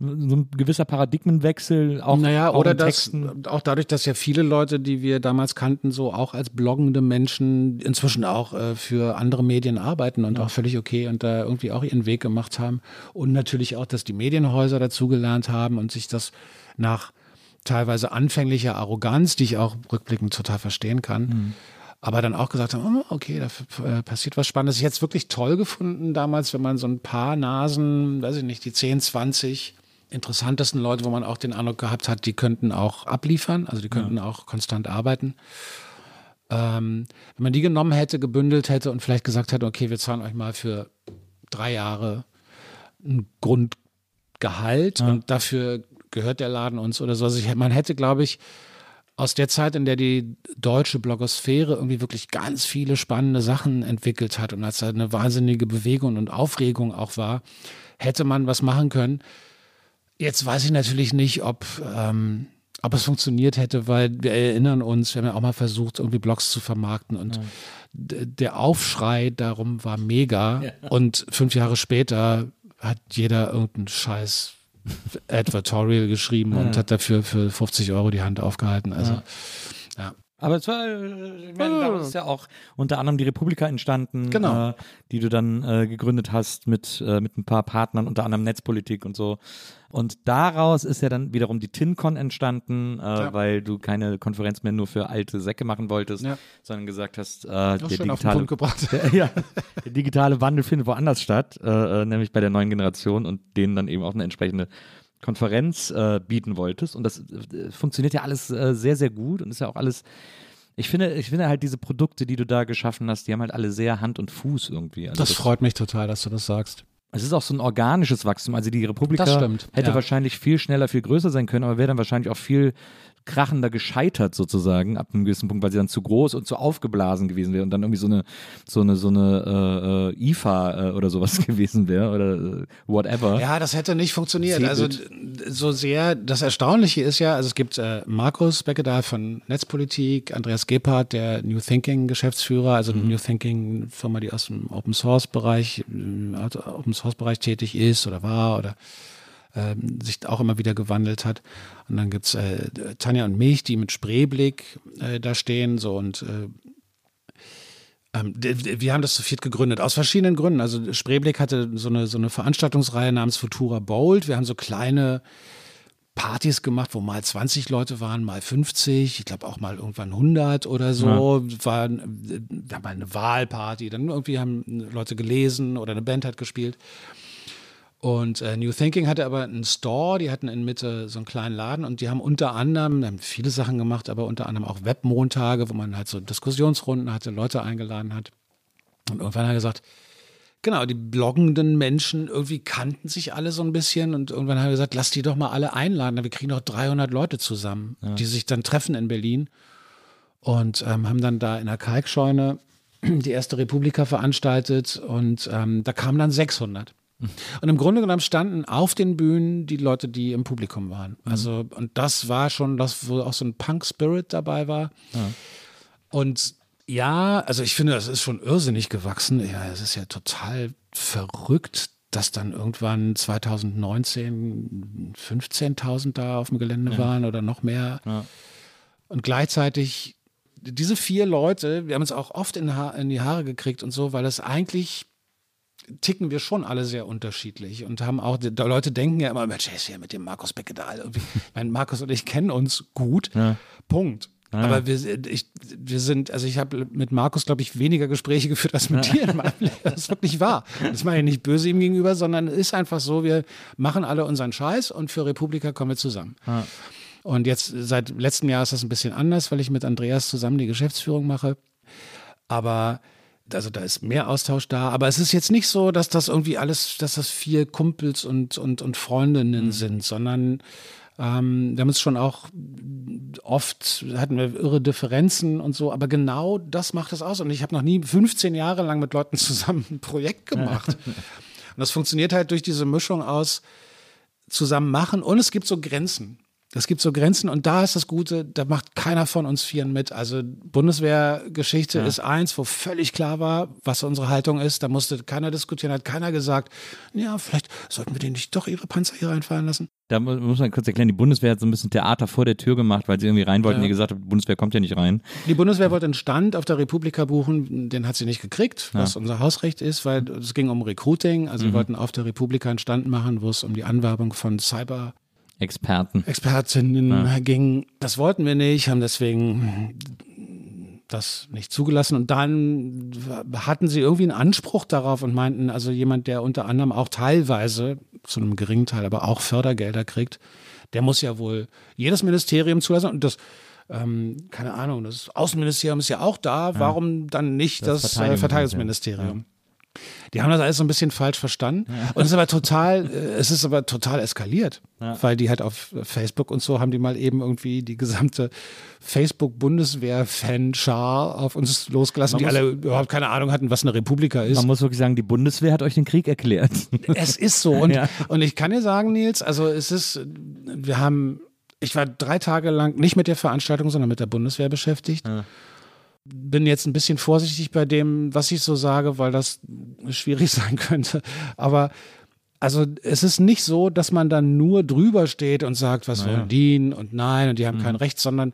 so ein gewisser Paradigmenwechsel auch, naja, auch oder in das, Texten. auch dadurch, dass ja viele Leute, die wir damals kannten, so auch als bloggende Menschen inzwischen auch äh, für andere Medien arbeiten und auch völlig okay und da irgendwie auch ihren Weg gemacht haben. Und natürlich auch, dass die Medienhäuser dazugelernt haben und sich das nach teilweise anfänglicher Arroganz, die ich auch rückblickend total verstehen kann, aber dann auch gesagt haben, oh, okay, da äh, passiert was Spannendes. Ich hätte es wirklich toll gefunden damals, wenn man so ein paar Nasen, weiß ich nicht, die 10, 20 interessantesten Leute, wo man auch den Eindruck gehabt hat, die könnten auch abliefern, also die könnten auch konstant arbeiten. Ähm, wenn man die genommen hätte, gebündelt hätte und vielleicht gesagt hätte, okay, wir zahlen euch mal für drei Jahre ein Grundgehalt und dafür gehört der Laden uns oder so. Also ich, man hätte, glaube ich, aus der Zeit, in der die deutsche Blogosphäre irgendwie wirklich ganz viele spannende Sachen entwickelt hat und als da eine wahnsinnige Bewegung und Aufregung auch war, hätte man was machen können. Jetzt weiß ich natürlich nicht, ob, ähm, ob es funktioniert hätte, weil wir erinnern uns, wir haben ja auch mal versucht, irgendwie Blogs zu vermarkten und d- der Aufschrei darum war mega. Und fünf Jahre später hat jeder irgendeinen Scheiß Advertorial geschrieben und hat dafür für 50 Euro die Hand aufgehalten. Also, ja. Aber es war, äh, ich meine, daraus ist ja auch unter anderem die Republika entstanden, Genau. äh, die du dann äh, gegründet hast mit, äh, mit ein paar Partnern, unter anderem Netzpolitik und so. Und daraus ist ja dann wiederum die TinCon entstanden, äh, Ja. weil du keine Konferenz mehr nur für alte Säcke machen wolltest, Ja. sondern gesagt hast, äh, der, digitale, der, ja, der digitale Wandel findet woanders statt, äh, äh, nämlich bei der neuen Generation und denen dann eben auch eine entsprechende Konferenz äh, bieten wolltest. Und das äh, funktioniert ja alles äh, sehr, sehr gut und ist ja auch alles. Ich finde, ich finde halt diese Produkte, die du da geschaffen hast, die haben halt alle sehr Hand und Fuß irgendwie. Also Das freut mich total, dass du das sagst. Es ist auch so ein organisches Wachstum. Also die Republika hätte ja. wahrscheinlich viel schneller, viel größer sein können, aber wäre dann wahrscheinlich auch viel krachender gescheitert sozusagen ab einem gewissen Punkt, weil sie dann zu groß und zu aufgeblasen gewesen wäre und dann irgendwie so eine so eine so eine äh, äh, IFA äh, oder sowas gewesen wäre oder äh, whatever. Ja, das hätte nicht funktioniert. Also so sehr, das Erstaunliche ist ja, also es gibt äh, Markus Beckedahl von Netzpolitik, Andreas Gebhardt, der New Thinking Geschäftsführer, also New Thinking Firma, die aus dem Open Source Bereich, äh, also Open Source Bereich tätig ist oder war oder ähm, sich auch immer wieder gewandelt hat. Und dann gibt's äh, Tanja und mich, die mit Spreeblick äh, da stehen, so und äh, ähm, wir haben das zu viert gegründet, aus verschiedenen Gründen. Also Spreeblick hatte so eine, so eine Veranstaltungsreihe namens Futura Bold. Wir haben so kleine Partys gemacht, wo mal 20 Leute waren, mal 50, ich glaube auch mal irgendwann 100 oder so. War, äh, wir haben mal eine Wahlparty, dann irgendwie haben Leute gelesen oder eine Band hat gespielt. Und äh, New Thinking hatte aber einen Store, die hatten in Mitte so einen kleinen Laden und die haben unter anderem, haben viele Sachen gemacht, aber unter anderem auch Webmontage, wo man halt so Diskussionsrunden hatte, Leute eingeladen hat. Und irgendwann hat er gesagt, genau, die bloggenden Menschen irgendwie kannten sich alle so ein bisschen und irgendwann haben wir gesagt, lass die doch mal alle einladen, wir kriegen doch 300 Leute zusammen, die sich dann treffen in Berlin und ähm, haben dann da in der Kalkscheune die erste Republika veranstaltet und ähm, da kamen dann 600. Und im Grunde genommen standen auf den Bühnen die Leute, die im Publikum waren. Also, und das war schon das, wo auch so ein Punk-Spirit dabei war. Und ja, also ich finde, das ist schon irrsinnig gewachsen. Ja, es ist ja total verrückt, dass dann irgendwann 2019 15.000 da auf dem Gelände waren oder noch mehr. Und gleichzeitig diese vier Leute, wir haben uns auch oft in, ha in die Haare gekriegt und so, weil es eigentlich ticken wir schon alle sehr unterschiedlich und haben auch, die Leute denken ja immer, Mensch, ist ja mit dem Markus. Ich meine, Markus und ich kennen uns gut. Punkt. Aber wir, sind- ich, wir sind, also ich habe mit Markus, glaube ich, weniger Gespräche geführt als mit dir in meinem Leben. Das ist wirklich wahr. Das meine ich nicht böse ihm gegenüber, sondern es ist einfach so, wir machen alle unseren Scheiß und für Republika kommen wir zusammen. Und jetzt seit letztem Jahr ist das ein bisschen anders, weil ich mit Andreas zusammen die Geschäftsführung mache. Aber also da ist mehr Austausch da. Aber es ist jetzt nicht so, dass das irgendwie alles, dass das vier Kumpels und, und, und Freundinnen sind, sondern ähm, wir haben es schon auch oft, hatten wir irre Differenzen und so, aber genau das macht es aus. Und ich habe noch nie 15 Jahre lang mit Leuten zusammen ein Projekt gemacht. Und das funktioniert halt durch diese Mischung aus zusammen machen und es gibt so Grenzen. Es gibt so Grenzen und da ist das Gute, da macht keiner von uns Vieren mit. Also Bundeswehrgeschichte ist eins, wo völlig klar war, was unsere Haltung ist. Da musste keiner diskutieren, hat keiner gesagt, ja, vielleicht sollten wir denen nicht doch ihre Panzer hier reinfallen lassen. Da mu- muss man kurz erklären, die Bundeswehr hat so ein bisschen Theater vor der Tür gemacht, weil sie irgendwie rein wollten, Ja. die gesagt haben, die Bundeswehr kommt ja nicht rein. Die Bundeswehr wollte einen Stand auf der Republika buchen, den hat sie nicht gekriegt, was unser Hausrecht ist, weil es ging um Recruiting. Also wir wollten auf der Republika einen Stand machen, wo es um die Anwerbung von Cyber Experten. Expertinnen ging. Das wollten wir nicht, haben deswegen das nicht zugelassen. Und dann hatten sie irgendwie einen Anspruch darauf und meinten, also jemand, der unter anderem auch teilweise, zu einem geringen Teil, aber auch Fördergelder kriegt, der muss ja wohl jedes Ministerium zulassen. Und das, ähm, keine Ahnung, das Außenministerium ist ja auch da. Warum dann nicht Das das, Verteidigungsministerium, äh, Verteidigungsministerium? Die haben das alles so ein bisschen falsch verstanden. Und es ist aber total, äh, es ist aber total eskaliert. Weil die halt auf Facebook und so haben die mal eben irgendwie die gesamte Facebook-Bundeswehr-Fan-Schar auf uns losgelassen, Man die muss- alle überhaupt keine Ahnung hatten, was eine Republika ist. Man muss wirklich sagen, die Bundeswehr hat euch den Krieg erklärt. Es ist so. Und, Ja. und ich kann dir sagen, Nils, also es ist, wir haben, ich war drei Tage lang nicht mit der Veranstaltung, sondern mit der Bundeswehr beschäftigt. Bin jetzt ein bisschen vorsichtig bei dem, was ich so sage, weil das schwierig sein könnte. Aber also es ist nicht so, dass man dann nur drüber steht und sagt, was wollen die und nein und die haben kein Recht, sondern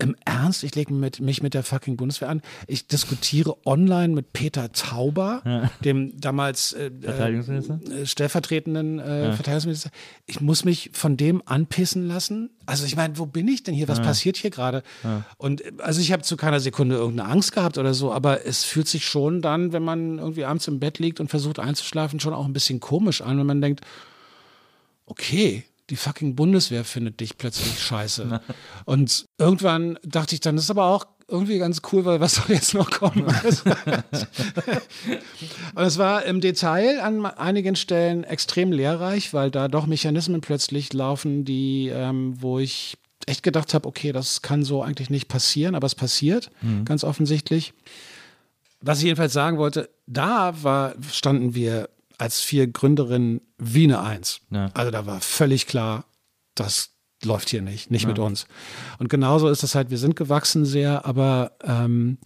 Im Ernst, ich lege mich mit der fucking Bundeswehr an. Ich diskutiere online mit Peter Tauber, dem damals äh, Verteidigungsminister? äh, stellvertretenden äh, Verteidigungsminister. Ich muss mich von dem anpissen lassen. Also ich meine, wo bin ich denn hier? Was passiert hier gerade? Und also ich habe zu keiner Sekunde irgendeine Angst gehabt oder so, aber es fühlt sich schon dann, wenn man irgendwie abends im Bett liegt und versucht einzuschlafen, schon auch ein bisschen komisch an, wenn man denkt, okay, die fucking Bundeswehr findet dich plötzlich scheiße. Und irgendwann dachte ich dann, das ist aber auch irgendwie ganz cool, weil was soll jetzt noch kommen? Und es war im Detail an einigen Stellen extrem lehrreich, weil da doch Mechanismen plötzlich laufen, die, ähm, wo ich echt gedacht habe, okay, das kann so eigentlich nicht passieren, aber es passiert, ganz offensichtlich. Was ich jedenfalls sagen wollte, da war, standen wir als vier Gründerinnen wie eine Eins. Ja. Also da war völlig klar, das läuft hier nicht, nicht mit uns. Und genauso ist es halt, wir sind gewachsen sehr, aber ähm,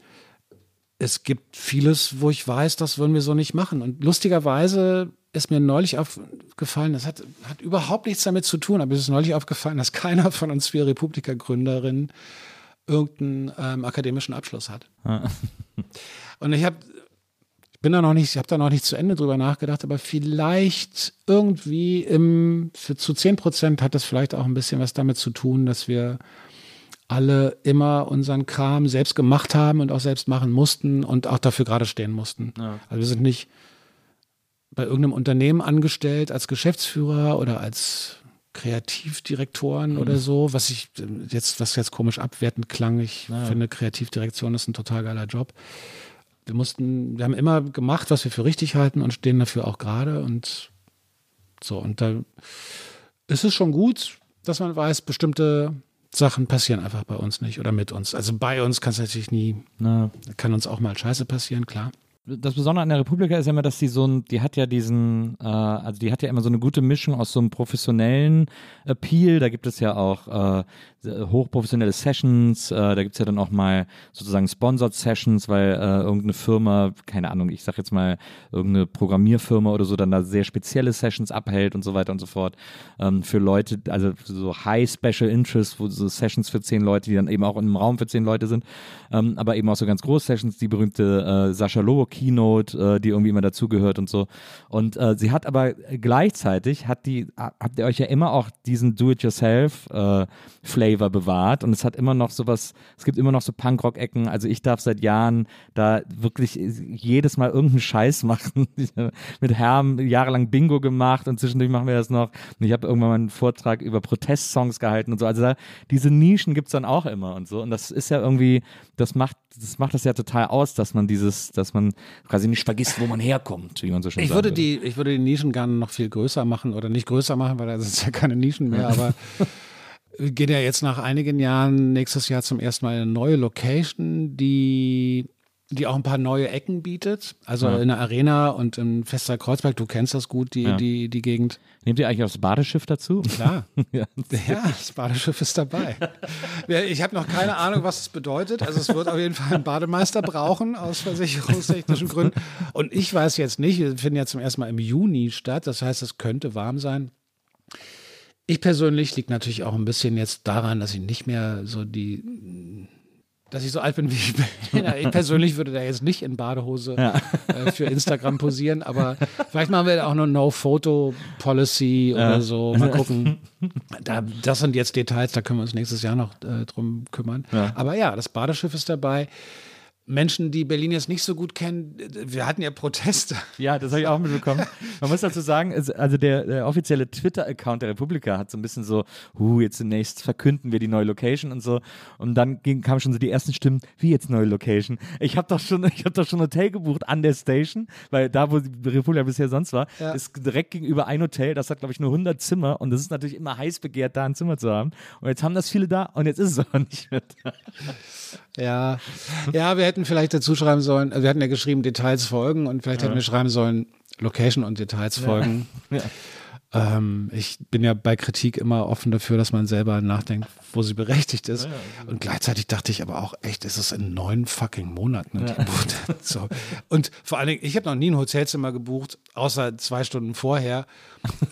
es gibt vieles, wo ich weiß, das würden wir so nicht machen. Und lustigerweise ist mir neulich aufgefallen, das hat, hat überhaupt nichts damit zu tun, aber es ist neulich aufgefallen, dass keiner von uns vier Republika-Gründerinnen irgendeinen ähm, akademischen Abschluss hat. Und ich habe bin da noch nicht, ich habe da noch nicht zu Ende drüber nachgedacht, aber vielleicht irgendwie im, für zu 10 Prozent hat das vielleicht auch ein bisschen was damit zu tun, dass wir alle immer unseren Kram selbst gemacht haben und auch selbst machen mussten und auch dafür gerade stehen mussten. Also wir sind nicht bei irgendeinem Unternehmen angestellt als Geschäftsführer oder als Kreativdirektoren oder so, was ich äh, jetzt, was jetzt komisch abwertend klang. Ich finde, Kreativdirektion ist ein total geiler Job. Wir mussten, wir haben immer gemacht, was wir für richtig halten und stehen dafür auch gerade und so. Und da ist es schon gut, dass man weiß, bestimmte Sachen passieren einfach bei uns nicht oder mit uns. Also bei uns kann es natürlich nie, Na, kann uns auch mal Scheiße passieren, klar. das Besondere an der Republika ist ja immer, dass die so ein, die hat ja diesen, äh, also die hat ja immer so eine gute Mischung aus so einem professionellen Appeal. Da gibt es ja auch äh, hochprofessionelle Sessions, äh, da gibt's ja dann auch mal sozusagen Sponsored Sessions, weil äh, irgendeine Firma, keine Ahnung, ich sag jetzt mal irgendeine Programmierfirma oder so, dann da sehr spezielle Sessions abhält und so weiter und so fort. Ähm, für Leute, also so High Special Interest, wo so Sessions für zehn Leute, die dann eben auch in einem Raum für zehn Leute sind, ähm, aber eben auch so ganz große Sessions, die berühmte äh, Sascha Lobo Keynote, äh, die irgendwie immer dazugehört und so. Und äh, sie hat aber gleichzeitig, hat die, habt ihr euch ja immer auch diesen Do-it-yourself äh, Flavor bewahrt und es hat immer noch sowas, es gibt immer noch so Punkrock-Ecken, also ich darf seit Jahren da wirklich jedes Mal irgendeinen Scheiß machen. Mit Herm jahrelang Bingo gemacht und zwischendurch machen wir das noch. Und ich habe irgendwann mal einen Vortrag über Protestsongs gehalten und so. Also da, diese Nischen gibt's dann auch immer und so. Und das ist ja irgendwie, das macht, das macht das ja total aus, dass man dieses, dass man quasi nicht vergisst, wo man herkommt, wie man so schön Ich würde würde. die, ich würde die Nischen gerne noch viel größer machen oder nicht größer machen, weil da sind ja keine Nischen mehr, aber wir gehen ja jetzt nach einigen Jahren nächstes Jahr zum ersten Mal in eine neue Location, die die auch ein paar neue Ecken bietet. Also Ja. in der Arena und im Fester Kreuzberg, du kennst das gut, die, Ja. die, die Gegend. Nehmt ihr eigentlich auch das Badeschiff dazu? Klar. ja. Das Badeschiff ist dabei. Ich habe noch keine Ahnung, was es bedeutet. Also es wird auf jeden Fall einen Bademeister brauchen aus versicherungstechnischen Gründen. Und ich weiß jetzt nicht, wir finden ja zum ersten Mal im Juni statt. Das heißt, es könnte warm sein. Ich persönlich liegt natürlich auch ein bisschen jetzt daran, dass ich nicht mehr so die, dass ich so alt bin, wie ich bin. Ja, Ich persönlich würde da jetzt nicht in Badehose äh, für Instagram posieren, aber vielleicht machen wir auch eine No-Photo-Policy oder so. Mal gucken. Da, das sind jetzt Details, da können wir uns nächstes Jahr noch äh, drum kümmern. Aber ja, das Badeschiff ist dabei. Menschen, die Berlin jetzt nicht so gut kennen, wir hatten ja Proteste. Ja, das habe ich auch mitbekommen. Man muss dazu sagen, also der, der offizielle Twitter-Account der Republika hat so ein bisschen so, huh, jetzt zunächst verkünden wir die neue Location und so. Und dann ging, kamen schon so die ersten Stimmen, wie jetzt neue Location? Ich habe doch schon, ich habe doch schon ein Hotel gebucht an der Station, weil da, wo die Republika bisher sonst war, Ja. ist direkt gegenüber ein Hotel, das hat, glaube ich, nur 100 Zimmer und das ist natürlich immer heiß begehrt, da ein Zimmer zu haben. Und jetzt haben das viele da und jetzt ist es aber nicht mehr da. Ja, ja, wir hätten vielleicht dazu schreiben sollen, also wir hatten ja geschrieben, Details folgen und vielleicht hätten wir schreiben sollen, Location und Details folgen. Ja. Ähm, ich bin ja bei Kritik immer offen dafür, dass man selber nachdenkt, wo sie berechtigt ist. Und gleichzeitig dachte ich aber auch, echt, ist es in neun fucking Monaten. hat. so. Und vor allen Dingen, ich habe noch nie ein Hotelzimmer gebucht, außer zwei Stunden vorher,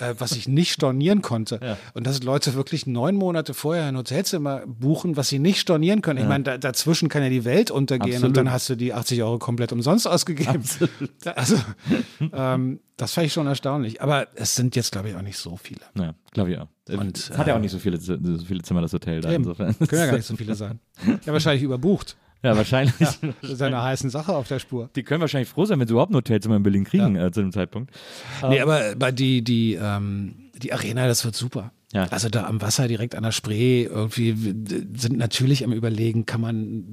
äh, was ich nicht stornieren konnte. Und dass Leute wirklich neun Monate vorher ein Hotelzimmer buchen, was sie nicht stornieren können. Ich meine, da, dazwischen kann ja die Welt untergehen Absolut. und dann hast du die 80 Euro komplett umsonst ausgegeben. Also, ähm, das fand ich schon erstaunlich. Aber es sind jetzt, glaube ich, auch nicht so viele. Ja, glaube ich auch. Und, es hat ja äh, auch nicht so viele, so viele Zimmer, das Hotel da. Eben. Insofern. Können ja gar nicht so viele sein. Ja, wahrscheinlich überbucht. Ja, wahrscheinlich. Das ist eine heißen Sache auf der Spur. Die können wahrscheinlich froh sein, wenn sie überhaupt ein Hotelzimmer in Berlin kriegen äh, zu dem Zeitpunkt. Nee, aber bei die, die, ähm, die Arena, das wird super. Ja. Also da am Wasser direkt an der Spree irgendwie sind natürlich am überlegen, kann man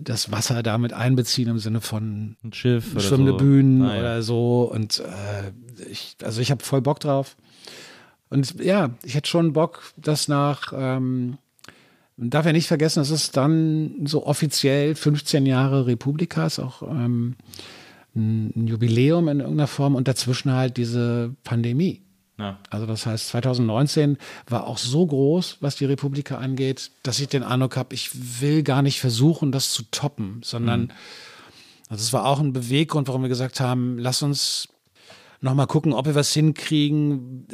das Wasser damit einbeziehen im Sinne von Ein Schiff schwimmende so. Bühnen Ah, ja. oder so. Und äh, ich, also ich habe voll Bock drauf. Und ja, ich hätte schon Bock, das nach, ähm, man darf ja nicht vergessen, es ist dann so offiziell 15 Jahre Republika, ist auch ähm, ein Jubiläum in irgendeiner Form und dazwischen halt diese Pandemie. Ja. Also das heißt, 2019 war auch so groß, was die Republika angeht, dass ich den Eindruck habe, ich will gar nicht versuchen, das zu toppen, sondern also das war auch ein Beweggrund, warum wir gesagt haben, lass uns noch mal gucken, ob wir was hinkriegen.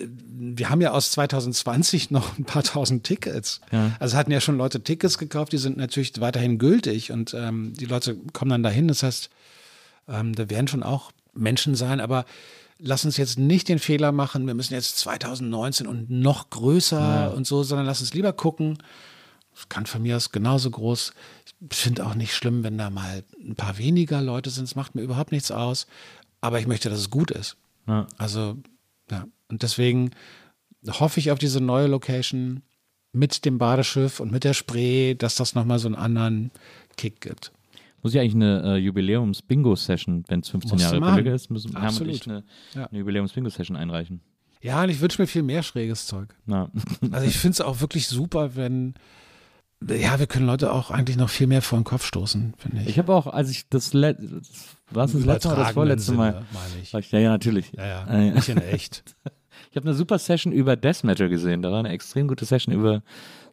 Wir haben ja aus 2020 noch ein paar tausend Tickets. Ja. Also hatten ja schon Leute Tickets gekauft, die sind natürlich weiterhin gültig und ähm, die Leute kommen dann dahin. Das heißt, ähm, da werden schon auch Menschen sein, aber lass uns jetzt nicht den Fehler machen, wir müssen jetzt 2019 und noch größer und so, sondern lass uns lieber gucken. Das kann von mir aus genauso groß. Ich finde auch nicht schlimm, wenn da mal ein paar weniger Leute sind. Es macht mir überhaupt nichts aus. Aber ich möchte, dass es gut ist. Ja. Also, ja. Und deswegen hoffe ich auf diese neue Location mit dem Badeschiff und mit der Spree, dass das nochmal so einen anderen Kick gibt. Muss ich eigentlich eine äh, Jubiläums-Bingo-Session, wenn es 15 Musst Jahre machen. ist, müssen Herm und Absolut. ich eine, Ja. eine Jubiläums-Bingo-Session einreichen. Ja, und ich wünsche mir viel mehr schräges Zeug. Na. Also ich finde es auch wirklich super, wenn, ja, wir können Leute auch eigentlich noch viel mehr vor den Kopf stoßen, finde ich. Ich habe auch, als ich das, Le das war es das letzte Mal oder das vorletzte Mal, Sinne, meine ich. ich, ja, ja, natürlich. Ja, ja, Äh, nicht in echt. Ich habe eine super Session über Death Metal gesehen. Da war eine extrem gute Session über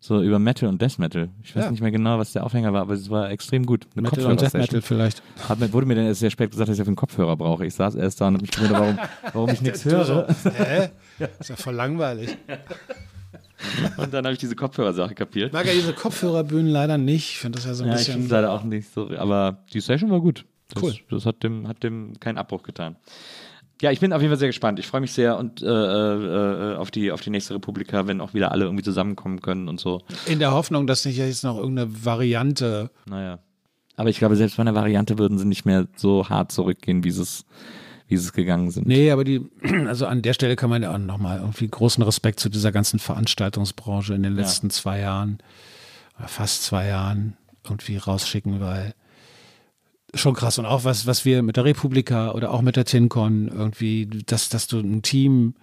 so über Metal und Death Metal. Ich weiß Ja. nicht mehr genau, was der Aufhänger war, aber es war extrem gut. Eine Metal und Death. Metal vielleicht. Hat wurde mir dann erst sehr spät gesagt, dass ich auf einen Kopfhörer brauche. Ich saß erst da und habe mich gewundert, warum, warum ich nichts höre. Hä? Ist ja voll langweilig. Und dann habe ich diese Kopfhörersache kapiert. Ich mag ja diese Kopfhörerbühnen leider nicht. Ich finde das ja so ein Ja, ich bisschen. es leider auch nicht so. Aber die Session war gut. Das, Cool. Das hat dem, hat dem keinen Abbruch getan. Ja, ich bin auf jeden Fall sehr gespannt. Ich freue mich sehr und äh, äh, auf die auf die nächste Republika, wenn auch wieder alle irgendwie zusammenkommen können und so. In der Hoffnung, dass nicht jetzt noch irgendeine Variante. Naja. Aber ich glaube, selbst bei einer Variante würden sie nicht mehr so hart zurückgehen, wie sie es, wie sie es gegangen sind. Nee, aber die, also an der Stelle kann man ja auch nochmal irgendwie großen Respekt zu dieser ganzen Veranstaltungsbranche in den letzten zwei Jahren, fast zwei Jahren irgendwie rausschicken, weil schon krass. Und auch was, was wir mit der Republika oder auch mit der TinCon irgendwie, dass, dass du ein Team,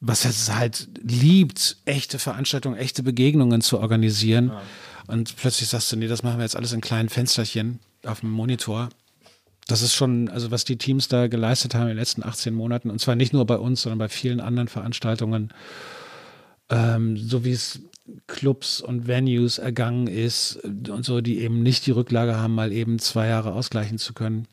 was es halt liebt, echte Veranstaltungen, echte Begegnungen zu organisieren. Und plötzlich sagst du, nee, das machen wir jetzt alles in kleinen Fensterchen auf dem Monitor. Das ist schon, also was die Teams da geleistet haben in den letzten 18 Monaten, und zwar nicht nur bei uns, sondern bei vielen anderen Veranstaltungen, ähm, so wie es Clubs und Venues ergangen ist und so, die eben nicht die Rücklage haben, mal eben zwei Jahre ausgleichen zu können.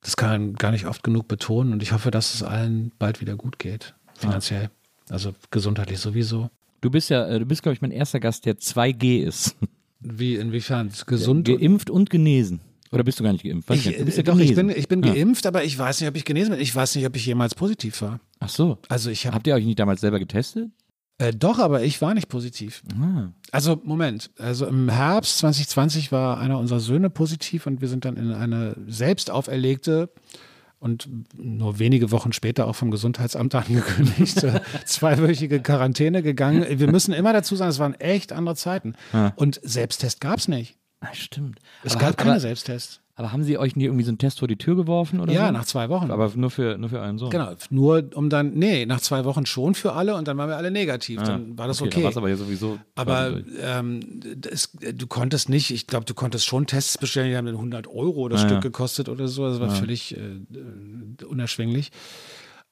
Das kann man gar nicht oft genug betonen und ich hoffe, dass es allen bald wieder gut geht, finanziell. Also gesundheitlich sowieso. Du bist ja, äh, du bist, glaube ich, mein erster Gast, der 2G ist. Wie, inwiefern? Gesund? Geimpft und genesen. Oder bist du gar nicht geimpft? Ich, ja doch, ich bin, ich bin Ja. geimpft, aber ich weiß nicht, ob ich genesen bin. Ich weiß nicht, ob ich jemals positiv war. Ach so. Also ich habe Habt ihr euch nicht damals selber getestet? Äh, doch, aber ich war nicht positiv. Ah. Also, Moment. Also im Herbst 2020 war einer unserer Söhne positiv und wir sind dann in eine selbst auferlegte und nur wenige Wochen später auch vom Gesundheitsamt angekündigte zweiwöchige Quarantäne gegangen. Wir müssen immer dazu sagen, es waren echt andere Zeiten. Und Selbsttest gab es nicht. ah, stimmt. Es aber, gab hat- keine aber, Selbsttests. Aber haben sie euch nie irgendwie so einen Test vor die Tür geworfen oder Ja, so? nach zwei Wochen. Aber nur für, nur für euren Sohn. Genau, nur um dann, nee, nach zwei Wochen schon für alle und dann waren wir alle negativ. Ah, dann war das okay. okay. Da aber ja sowieso. Aber ähm, das, du konntest nicht, ich glaube, du konntest schon Tests bestellen, die haben dann 100 Euro das Ah, Stück ja. gekostet oder so. Das war völlig äh, äh, unerschwinglich.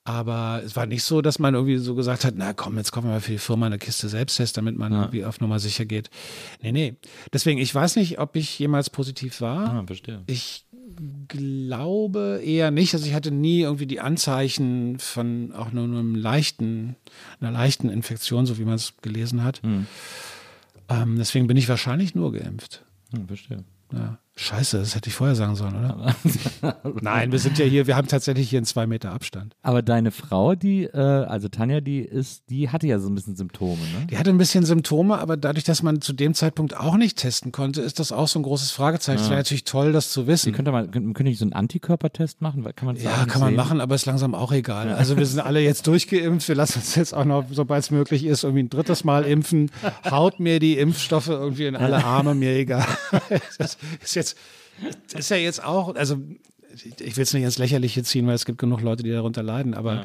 Aber es war nicht so, dass man irgendwie so gesagt hat, na komm, jetzt kaufen wir mal für die Firma eine Kiste Selbsttest, damit man Ja. irgendwie auf Nummer sicher geht. Nee, nee. Deswegen, ich weiß nicht, ob ich jemals positiv war. Ah, verstehe. Ich glaube eher nicht. Also ich hatte nie irgendwie die Anzeichen von auch nur einem leichten, einer leichten Infektion, so wie man es gelesen hat. Hm. Ähm, deswegen bin ich wahrscheinlich nur geimpft. Hm, verstehe. Ja. Scheiße, das hätte ich vorher sagen sollen, oder? Nein, wir sind ja hier, wir haben tatsächlich hier einen zwei Meter Abstand. Aber deine Frau, die, äh, also Tanja, die ist, die hatte ja so ein bisschen Symptome, ne? Die hatte ein bisschen Symptome, aber dadurch, dass man zu dem Zeitpunkt auch nicht testen konnte, ist das auch so ein großes Fragezeichen. Es wäre natürlich toll, das zu wissen. könnte mal, könnte, könnte ich so einen Antikörpertest machen? Kann man Ja, kann man sehen? machen, aber ist langsam auch egal. Also wir sind alle jetzt durchgeimpft. Wir lassen uns jetzt auch noch, sobald es möglich ist, irgendwie ein drittes Mal impfen. Haut mir die Impfstoffe irgendwie in alle Arme, mir egal. Ist jetzt, ist ja jetzt auch, also ich will es nicht ins Lächerliche ziehen, weil es gibt genug Leute, die darunter leiden, aber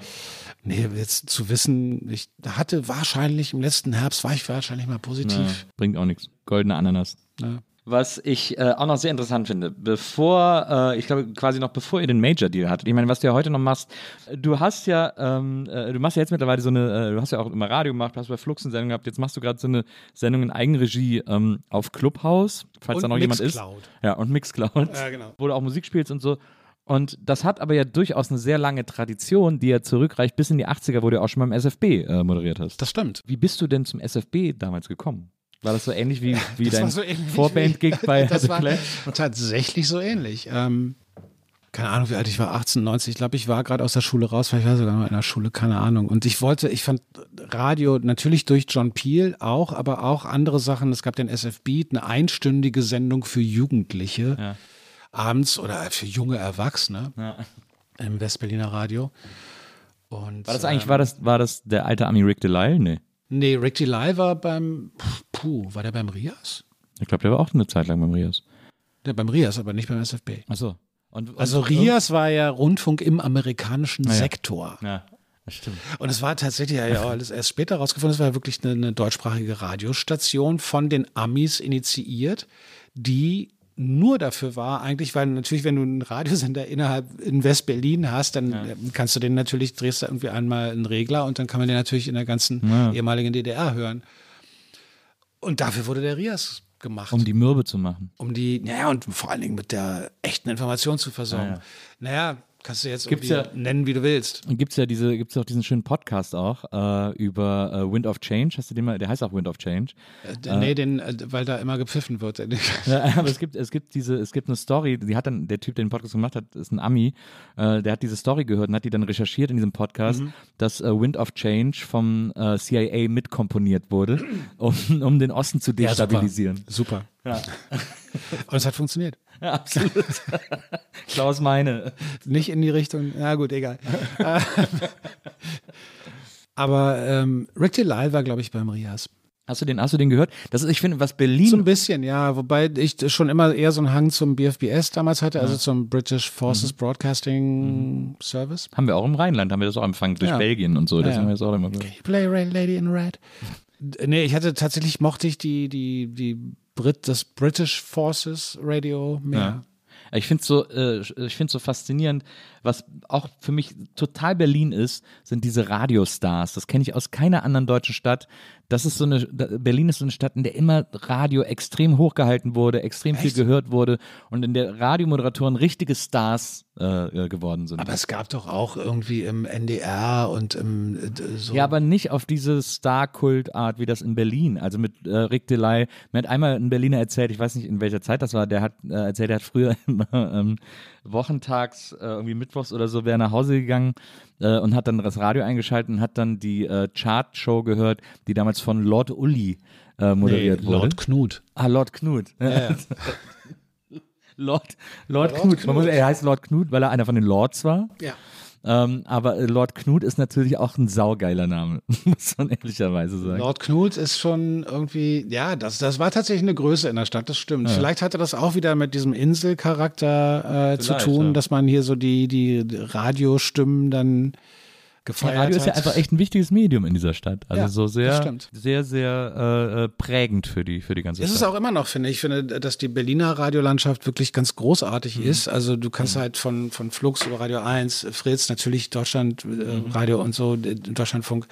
nee, jetzt zu wissen, ich hatte wahrscheinlich im letzten Herbst, war ich wahrscheinlich mal Ja, positiv. bringt auch nichts. Goldene Ananas. Ja. Was ich äh, auch noch sehr interessant finde, bevor, äh, ich glaube quasi noch bevor ihr den Major Deal hattet, ich meine, was du ja heute noch machst, du hast ja, ähm, äh, du machst ja jetzt mittlerweile so eine, äh, du hast ja auch immer Radio gemacht, hast bei Flux eine Sendung gehabt, jetzt machst du gerade so eine Sendung in Eigenregie ähm, auf Clubhouse, falls Und da noch jemand ist. Mixcloud. Ja, und Mixcloud. Ja, genau. Wo du auch Musik spielst und so. Und das hat aber ja durchaus eine sehr lange Tradition, die ja zurückreicht bis in die 80er, wo du auch schon beim SFB äh, moderiert hast. Das stimmt. Wie bist du denn zum SFB damals gekommen? War das so ähnlich wie, wie Das dein so Vorband-Gig bei das The war Clash? tatsächlich so ähnlich. Ähm, keine Ahnung, wie alt ich war, 18, 90. Ich glaube, ich war gerade aus der Schule raus, vielleicht war ich sogar noch in der Schule, keine Ahnung. Und ich wollte, ich fand Radio natürlich durch John Peel auch, aber auch andere Sachen. Es gab den SF Beat, eine einstündige Sendung für Jugendliche Ja. abends oder für junge Erwachsene Ja. im Westberliner Radio. Und, War das eigentlich, ähm, war das, war das der alte Ami Rick Delisle? Nee. Nee, Rick Delay war beim, puh, war der beim Rias? Ich glaube, der war auch eine Zeit lang beim Rias. Der beim Rias, aber nicht beim SFB. Achso. Und, und, Also Rias war ja Rundfunk im amerikanischen ja. Sektor. Ja, das stimmt. Und es war tatsächlich ja alles erst später rausgefunden, es war ja wirklich eine, eine deutschsprachige Radiostation von den Amis initiiert, die nur dafür war, eigentlich, weil natürlich, wenn du einen Radiosender innerhalb in West-Berlin hast, dann äh, kannst du den natürlich, drehst du irgendwie einmal einen Regler und dann kann man den natürlich in der ganzen Ja. ehemaligen DDR hören. Und dafür wurde der Rias gemacht. Um die Mürbe zu machen. um die, naja, und vor allen Dingen mit der echten Information zu versorgen. Ja, ja. Naja, kannst du jetzt Gibt's irgendwie ja- nennen, wie du willst. Und gibt's ja diese, gibt's auch diesen schönen Podcast auch äh, über äh, Wind of Change. Hast du den mal? Der heißt auch Wind of Change. Äh, nee, den, äh, weil da immer gepfiffen wird. Aber es gibt, es gibt diese, es gibt eine Story, die hat dann, der Typ, der den Podcast gemacht hat, ist ein Ami, äh, der hat diese Story gehört und hat die dann recherchiert in diesem Podcast, Mhm. dass äh, Wind of Change vom äh, CIA mitkomponiert wurde, um, um den Osten zu Ja, super. destabilisieren. Super. Ja, Und es hat funktioniert. Ja absolut. Klaus meine. Nicht in die Richtung, na gut, egal. Aber ähm, Rick Delisle war, glaube ich, beim Rias. Hast du den, hast du den gehört? Das ist, ich finde, was Berlin. So ein bisschen, ja. Wobei ich schon immer eher so einen Hang zum BFBS damals hatte, also zum British Forces Mhm. Broadcasting Service. haben wir auch im Rheinland, haben wir das auch empfangen durch Ja. Belgien und so. Das Ja, ja. haben wir jetzt auch immer gehört. Play Rain Lady in Red. Nee, ich hatte tatsächlich, mochte ich die, die, die Brit, das British Forces Radio mehr. Ja. Ich finde es so, äh, ich find's so faszinierend, was auch für mich total Berlin ist, sind diese Radiostars. Das kenne ich aus keiner anderen deutschen Stadt. Das ist so eine, Berlin ist so eine Stadt, in der immer Radio extrem hochgehalten wurde, extrem viel Echt? gehört wurde und in der Radiomoderatoren richtige Stars äh, äh, geworden sind. Aber es gab doch auch irgendwie im NDR und im äh, so. Ja, aber nicht auf diese Star-Kult-Art wie das in Berlin. Also mit äh, Rick Delay. Mir hat einmal ein Berliner erzählt, ich weiß nicht in welcher Zeit das war, der hat äh, erzählt, er hat früher immer ähm, wochentags, äh, irgendwie mittwochs oder so, wäre nach Hause gegangen äh, und hat dann das Radio eingeschaltet und hat dann die äh, Chart-Show gehört, die damals von Lord Uli äh, nee, moderiert wurde. Lord Knut. Ah, Lord Knut. Lord, Lord, Knut. Man muss, er heißt Lord Knut, weil er einer von den Lords war. Ja. Ähm, aber äh, Lord Knut ist natürlich auch ein saugeiler Name, muss man ehrlicherweise sagen. Lord Knut ist schon irgendwie, ja, das, das war tatsächlich eine Größe in der Stadt, das stimmt. Vielleicht hatte das auch wieder mit diesem Inselcharakter äh, zu tun, ja. dass man hier so die, die Radiostimmen dann gefeiert Radio ist ja hat. einfach echt ein wichtiges Medium in dieser Stadt. Also Ja, so sehr, stimmt. sehr, sehr äh, äh, prägend für die, für die ganze Ist es Stadt. auch immer noch, finde ich. Ich finde, dass die Berliner Radiolandschaft wirklich ganz großartig ist. Also du kannst halt von, von Flux über Radio 1, Fritz, natürlich Deutschland, äh, Radio und so, Deutschlandfunk,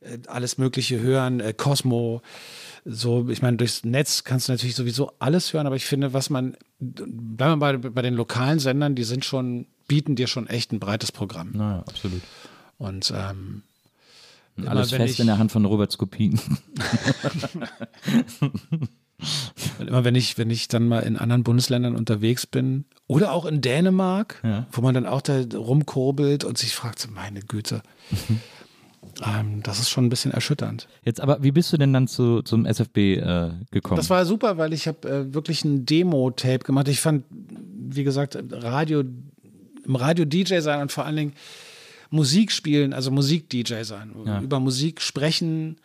äh, alles Mögliche hören, äh, Cosmo. So, ich meine, durchs Netz kannst du natürlich sowieso alles hören, aber ich finde, was man, bleiben wir bei, bei den lokalen Sendern, die sind schon, bieten dir schon echt ein breites Programm. Naja, absolut. Und ähm, immer Alles fest ich- in der Hand von Robert Skopin. Und immer wenn ich, wenn ich dann mal in anderen Bundesländern unterwegs bin oder auch in Dänemark, Ja. wo man dann auch da rumkurbelt und sich fragt, meine Güte, ähm, das ist schon ein bisschen erschütternd. Jetzt aber, wie bist du denn dann zu, zum SFB äh, gekommen? Das war super, weil ich habe äh, wirklich ein Demo-Tape gemacht. Ich fand, wie gesagt, Radio, im Radio DJ sein und vor allen Dingen Musik spielen, also Musik-DJ sein, Ja. über Musik sprechen,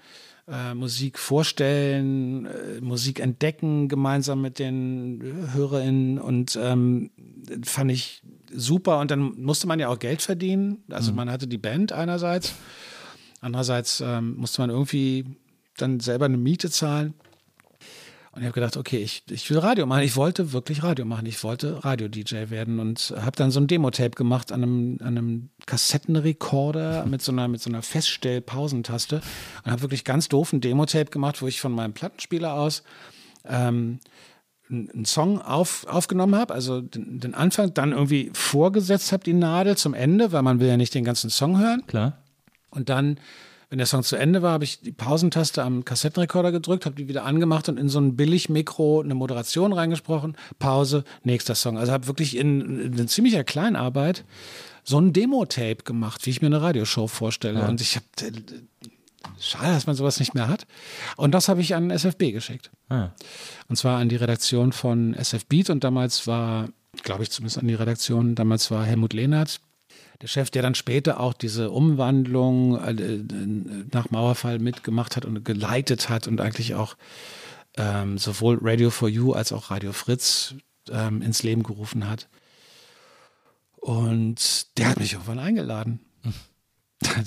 äh, Musik vorstellen, äh, Musik entdecken gemeinsam mit den HörerInnen und ähm, fand ich super. Und dann musste man ja auch Geld verdienen. Also man hatte die Band einerseits, andererseits ähm, musste man irgendwie dann selber eine Miete zahlen. Und ich habe gedacht, okay, ich, ich will Radio machen. Ich wollte wirklich Radio machen. Ich wollte Radio-DJ werden und habe dann so ein Demo-Tape gemacht an einem, an einem Kassettenrekorder mit so einer, mit so einer Feststell-Pausentaste und habe wirklich ganz doof ein Demo-Tape gemacht, wo ich von meinem Plattenspieler aus ähm, einen Song auf, aufgenommen habe, also den, den Anfang, dann irgendwie vorgesetzt habe, die Nadel zum Ende, weil man will ja nicht den ganzen Song hören. Klar. Und dann, wenn der Song zu Ende war, habe ich die Pausentaste am Kassettenrekorder gedrückt, habe die wieder angemacht und in so ein Billig-Mikro eine Moderation reingesprochen. Pause, nächster Song. Also habe wirklich in, in ziemlicher Kleinarbeit so ein Demo-Tape gemacht, wie ich mir eine Radioshow vorstelle. Und ich habe schade, dass man sowas nicht mehr hat. Und das habe ich an SFB geschickt. Ah. Und zwar an die Redaktion von SF Beat und damals war, glaube ich zumindest an die Redaktion, damals war Helmut Lehnert, der Chef, der dann später auch diese Umwandlung äh, nach Mauerfall mitgemacht hat und geleitet hat und eigentlich auch ähm, sowohl Radio for You als auch Radio Fritz ähm, ins Leben gerufen hat. Und der hat mich irgendwann eingeladen.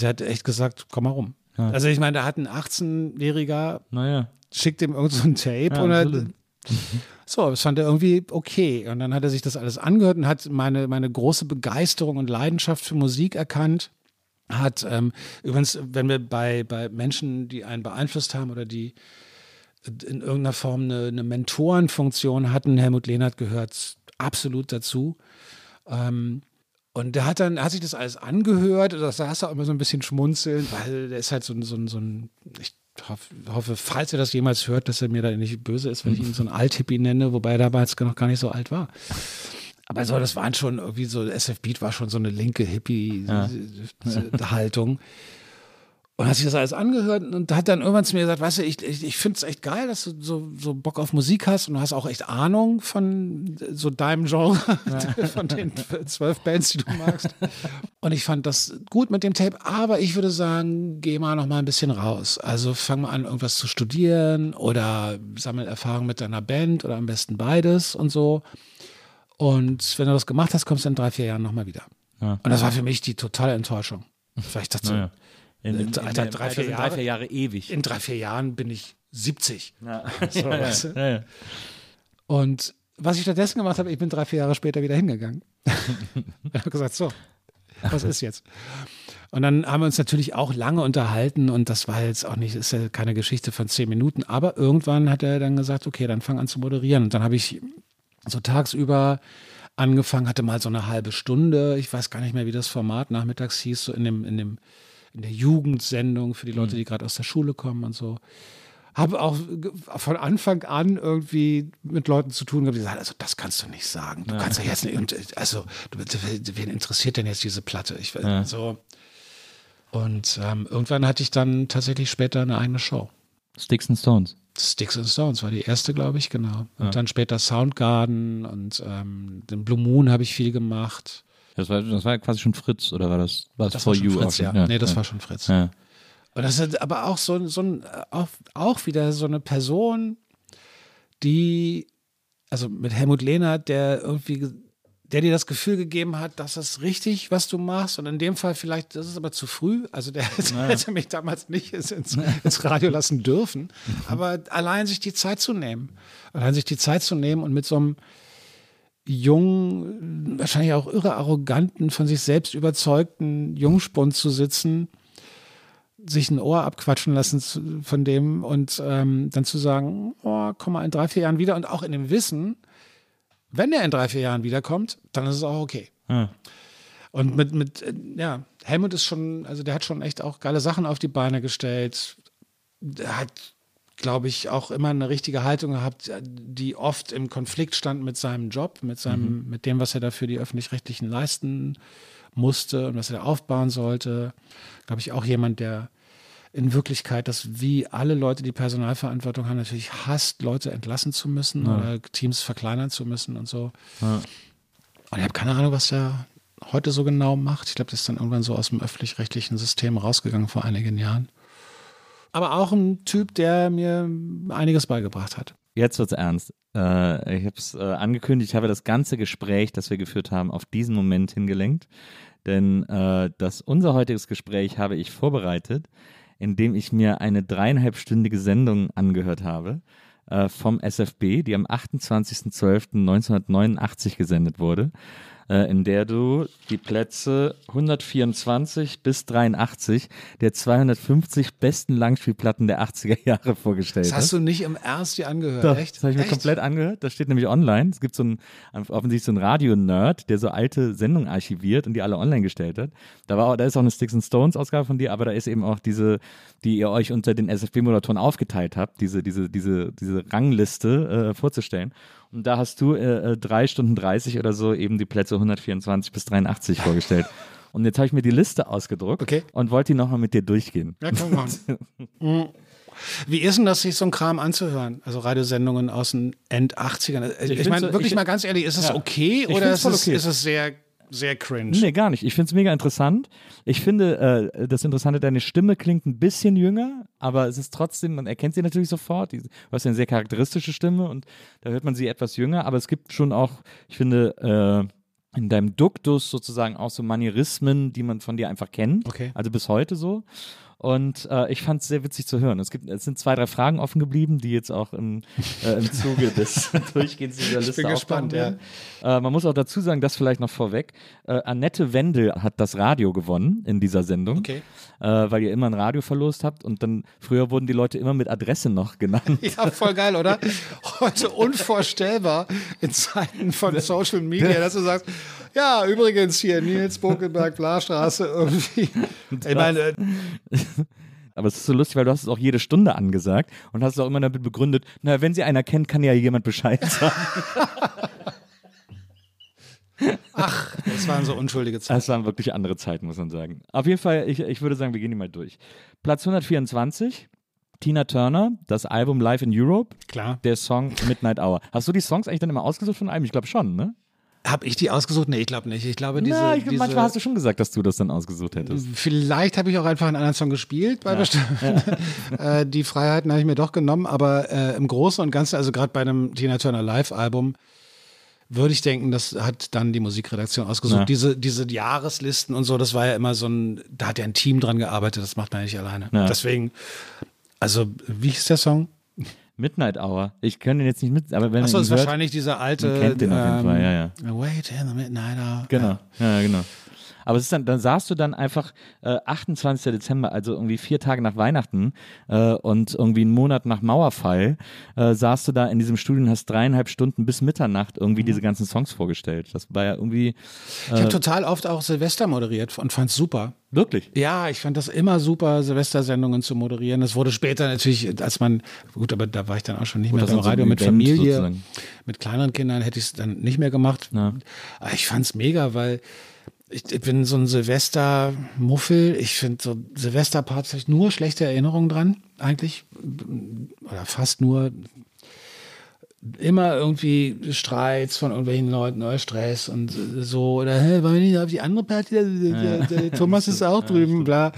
Der hat echt gesagt, komm mal rum. Also ich meine, da hat ein 18-Jähriger Naja. schickt ihm irgend so ein Tape Ja, und. so, das fand er irgendwie okay. Und dann hat er sich das alles angehört und hat meine, meine große Begeisterung und Leidenschaft für Musik erkannt. Hat ähm, übrigens, wenn wir bei, bei Menschen, die einen beeinflusst haben oder die in irgendeiner Form eine, eine Mentorenfunktion hatten, Helmut Lehnert gehört absolut dazu. Ähm, und der hat dann, hat sich das alles angehört, da saß er auch immer so ein bisschen schmunzeln, weil der ist halt so, ein- so, so ein, ich hoffe, hoffe, falls er das jemals hört, dass er mir da nicht böse ist, wenn ich ihn so ein Althippie nenne, wobei er damals noch gar nicht so alt war. Aber so, das waren schon irgendwie so, SF Beat war schon so eine linke Hippie-Haltung. Und hat sich das alles angehört und hat dann irgendwann zu mir gesagt, weißt du, ich, ich, ich finde es echt geil, dass du so, so Bock auf Musik hast und du hast auch echt Ahnung von so deinem Genre, von den zwölf Bands, die du magst. Und ich fand das gut mit dem Tape, aber ich würde sagen, geh mal noch mal ein bisschen raus. Also fang mal an, irgendwas zu studieren oder sammel Erfahrung mit deiner Band oder am besten beides und so. Und wenn du das gemacht hast, kommst du in drei, vier Jahren nochmal wieder. Ja. Und das war für mich die totale Enttäuschung. Weil ich dachte, In, in, in, Alter, dem drei, vier Jahre. drei, vier Jahre ewig. in drei, vier Jahren bin ich 70. ja. So, weißt du? ja, ja. Und was ich stattdessen gemacht habe, ich bin drei, vier Jahre später wieder hingegangen. ich habe gesagt, so, was ist jetzt? Und dann haben wir uns natürlich auch lange unterhalten und das war jetzt auch nicht, ist ja keine Geschichte von zehn Minuten, aber irgendwann hat er dann gesagt, okay, dann fang an zu moderieren. Und dann habe ich so tagsüber angefangen, hatte mal so eine halbe Stunde, ich weiß gar nicht mehr, wie das Format nachmittags hieß, so in dem, in dem, in der Jugendsendung für die Leute, die gerade aus der Schule kommen und so. Habe auch von Anfang an irgendwie mit Leuten zu tun gehabt, die sagen, also das kannst du nicht sagen. Du kannst ja jetzt nicht, und, also du, wen interessiert denn jetzt diese Platte? Ich, Ja. so. Und ähm, irgendwann hatte ich dann tatsächlich später eine eigene Show. Sticks and Stones. Sticks and Stones war die erste, glaube ich, genau. Und dann später Soundgarden und ähm, den Blue Moon habe ich viel gemacht. Das war, das war quasi schon Fritz, oder war das, war das Das For war schon You? Fritz, auch? ja. Nee, das war schon Fritz. Ja. Und das ist aber auch so, so ein, auch, auch wieder so eine Person, die, also mit Helmut Lehnert, der irgendwie, ge- der dir das Gefühl gegeben hat, das ist richtig, was du machst. Und in dem Fall vielleicht, das ist aber zu früh. Also der hätte mich damals nicht ins, ins Radio lassen dürfen. Aber allein sich die Zeit zu nehmen. Allein sich die Zeit zu nehmen und mit so einem jungen, wahrscheinlich auch irre arroganten, von sich selbst überzeugten Jungspund zu sitzen, sich ein Ohr abquatschen lassen von dem und ähm, dann zu sagen, oh, komm mal in drei, vier Jahren wieder und auch in dem Wissen, wenn er in drei, vier Jahren wiederkommt, dann ist es auch okay. Ja. Und mit, mit, äh, ja, Helmut ist schon, also der hat schon echt auch geile Sachen auf die Beine gestellt. Der hat, glaube ich, auch immer eine richtige Haltung gehabt, die oft im Konflikt stand mit seinem Job, mit seinem, mhm. mit dem, was er da für die öffentlich-rechtlichen leisten musste und was er da aufbauen sollte. Glaube ich, auch jemand, der in Wirklichkeit das wie alle Leute, die Personalverantwortung haben, natürlich hasst, Leute entlassen zu müssen ja. oder Teams verkleinern zu müssen und so. Ja. Und ich habe keine Ahnung, was der heute so genau macht. Ich glaube, das ist dann irgendwann so aus dem öffentlich-rechtlichen System rausgegangen vor einigen Jahren. Aber auch ein Typ, der mir einiges beigebracht hat. Jetzt wird's ernst. Äh, ich habe es äh, angekündigt, ich habe das ganze Gespräch, das wir geführt haben, auf diesen Moment hingelenkt. Denn äh, das unser heutiges Gespräch habe ich vorbereitet in dem ich mir eine dreieinhalbstündige Sendung angehört habe äh, vom SFB, die am 28.12.1989 gesendet wurde in der du die Plätze 124 bis 83 der 250 besten Langspielplatten der 80er Jahre vorgestellt hast. Das hast du nicht im Ernst dir angehört, Doch, echt? Das habe ich mir komplett angehört. Das steht nämlich online. Es gibt so einen, offensichtlich so einen Radio-Nerd, der so alte Sendungen archiviert und die alle online gestellt hat. Da, war auch, da ist auch eine Sticks and Stones Ausgabe von dir, aber da ist eben auch diese, die ihr euch unter den SFB-Moderatoren aufgeteilt habt, diese, diese, diese, diese Rangliste äh, vorzustellen. Und da hast du äh, äh drei Stunden 30 oder so eben die Plätze 124 bis 83 vorgestellt. Und jetzt habe ich mir die Liste ausgedruckt okay. und wollte die nochmal mit dir durchgehen. Ja, komm mal. Mhm. Wie ist denn das, sich so ein Kram anzuhören? Also Radiosendungen aus den End-80ern. Ich, ich meine, wirklich ich, mal ganz ehrlich, ist es ja, okay oder ist es, okay. ist es sehr sehr cringe. Nee, gar nicht. Ich finde es mega interessant. Ich finde, äh, das Interessante, deine Stimme klingt ein bisschen jünger, aber es ist trotzdem, man erkennt sie natürlich sofort. Du hast ja eine sehr charakteristische Stimme und da hört man sie etwas jünger, aber es gibt schon auch, ich finde, äh, in deinem Duktus sozusagen auch so Manierismen, die man von dir einfach kennt. Okay. Also bis heute so. Und äh, ich fand es sehr witzig zu hören. Es, gibt, es sind zwei, drei Fragen offen geblieben, die jetzt auch im, äh, im Zuge des Durchgehens dieser Liste ich bin gespannt, ja. Äh, man muss auch dazu sagen, das vielleicht noch vorweg. Äh, Annette Wendel hat das Radio gewonnen in dieser Sendung, okay. Äh, weil ihr immer ein Radio verlost habt und dann früher wurden die Leute immer mit Adresse noch genannt. Ja, voll geil, oder? Heute unvorstellbar in Zeiten von Social Media, dass du sagst, ja, übrigens hier Nils Bokelberg, Blarstraße irgendwie. Ich meine, äh, aber es ist so lustig, weil du hast es auch jede Stunde angesagt und hast es auch immer damit begründet, na, wenn sie einer kennt, kann ja jemand Bescheid sagen. Ach, das waren so unschuldige Zeiten. Das waren wirklich andere Zeiten, muss man sagen. Auf jeden Fall, ich, ich würde sagen, wir gehen die mal durch. Platz 124, Tina Turner, das Album Live in Europe. Klar. Der Song Midnight Hour. Hast du die Songs eigentlich dann immer ausgesucht von einem? Ich glaube schon, ne? Habe ich die ausgesucht? Nee, ich glaube nicht. Ich glaube, diese, Na, ich, diese, manchmal hast du schon gesagt, dass du das dann ausgesucht hättest. Vielleicht habe ich auch einfach einen anderen Song gespielt bei ja. Ja. äh, die Freiheiten habe ich mir doch genommen, aber äh, im Großen und Ganzen, also gerade bei einem Tina Turner Live-Album, würde ich denken, das hat dann die Musikredaktion ausgesucht. Ja. Diese, diese Jahreslisten und so, das war ja immer so ein, da hat ja ein Team dran gearbeitet, das macht man ja nicht alleine. Deswegen, also, wie hieß der Song? Midnight Hour. Ich kann den jetzt nicht mit, aber wenn Achso, das ist hört, wahrscheinlich dieser alte. Man kennt den auf jeden Fall, ja, ja. Ähm, Wait in the Midnight Hour. Genau, ja, ja genau. Aber es ist dann, dann saßt du dann einfach äh, 28. Dezember, also irgendwie vier Tage nach Weihnachten äh, und irgendwie einen Monat nach Mauerfall, äh, saßt du da in diesem Studio und hast dreieinhalb Stunden bis Mitternacht irgendwie mhm. diese ganzen Songs vorgestellt. Das war ja irgendwie. Äh, ich habe total oft auch Silvester moderiert und fand es super. Wirklich? Ja, ich fand das immer super, Silvestersendungen zu moderieren. Das wurde später natürlich, als man, gut, aber da war ich dann auch schon nicht gut, mehr beim Radio so mit Event Familie. Sozusagen. Mit kleineren Kindern hätte ich es dann nicht mehr gemacht. Ja. Ich fand es mega, weil ich, ich bin so ein Silvester-Muffel. Ich finde so Silvesterparts habe nur schlechte Erinnerungen dran, eigentlich. Oder fast nur. Immer irgendwie Streits von irgendwelchen Leuten oder Stress und so. Oder, hey, wollen wir nicht auf die andere Party? Der, der, der Thomas ist auch drüben, bla.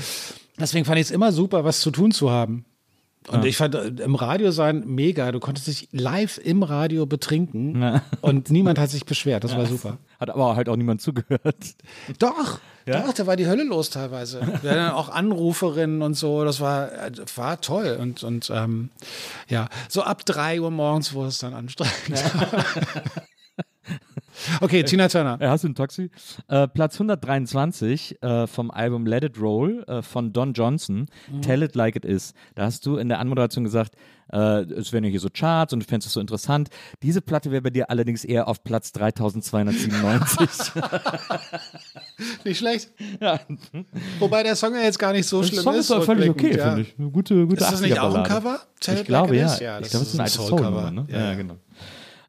Deswegen fand ich es immer super, was zu tun zu haben. Und ich fand äh, im Radio sein mega. Du konntest dich live im Radio betrinken und niemand hat sich beschwert. Das war super. Hat aber halt auch niemand zugehört. Doch, doch, da war die Hölle los teilweise. Wir hatten dann auch Anruferinnen und so. Das war, äh, war toll. Und, und ähm, ja, so ab drei Uhr morgens wurde es dann anstrengend. Okay, Tina Turner. Ja, hast du ein Taxi? Äh, Platz 123 äh, vom Album Let It Roll äh, von Don Johnson, Tell It Like It Is. Da hast du in der Anmoderation gesagt, äh, es wären ja hier so Charts und du fändest es so interessant. Diese Platte wäre bei dir allerdings eher auf Platz 3297. Nicht schlecht. Wobei der Song ja jetzt gar nicht so schlimm Song ist. ist doch völlig okay, ja. finde ich. Eine gute, gute Ist das nicht auch ein 80er-Ballade. Cover? Tell Ich glaube, Like It ja. Is? Ja, ich glaube, es ist ist ein altes Soul-Cover. Soul-Nummer. Ne? Ja, Ja, ja. genau.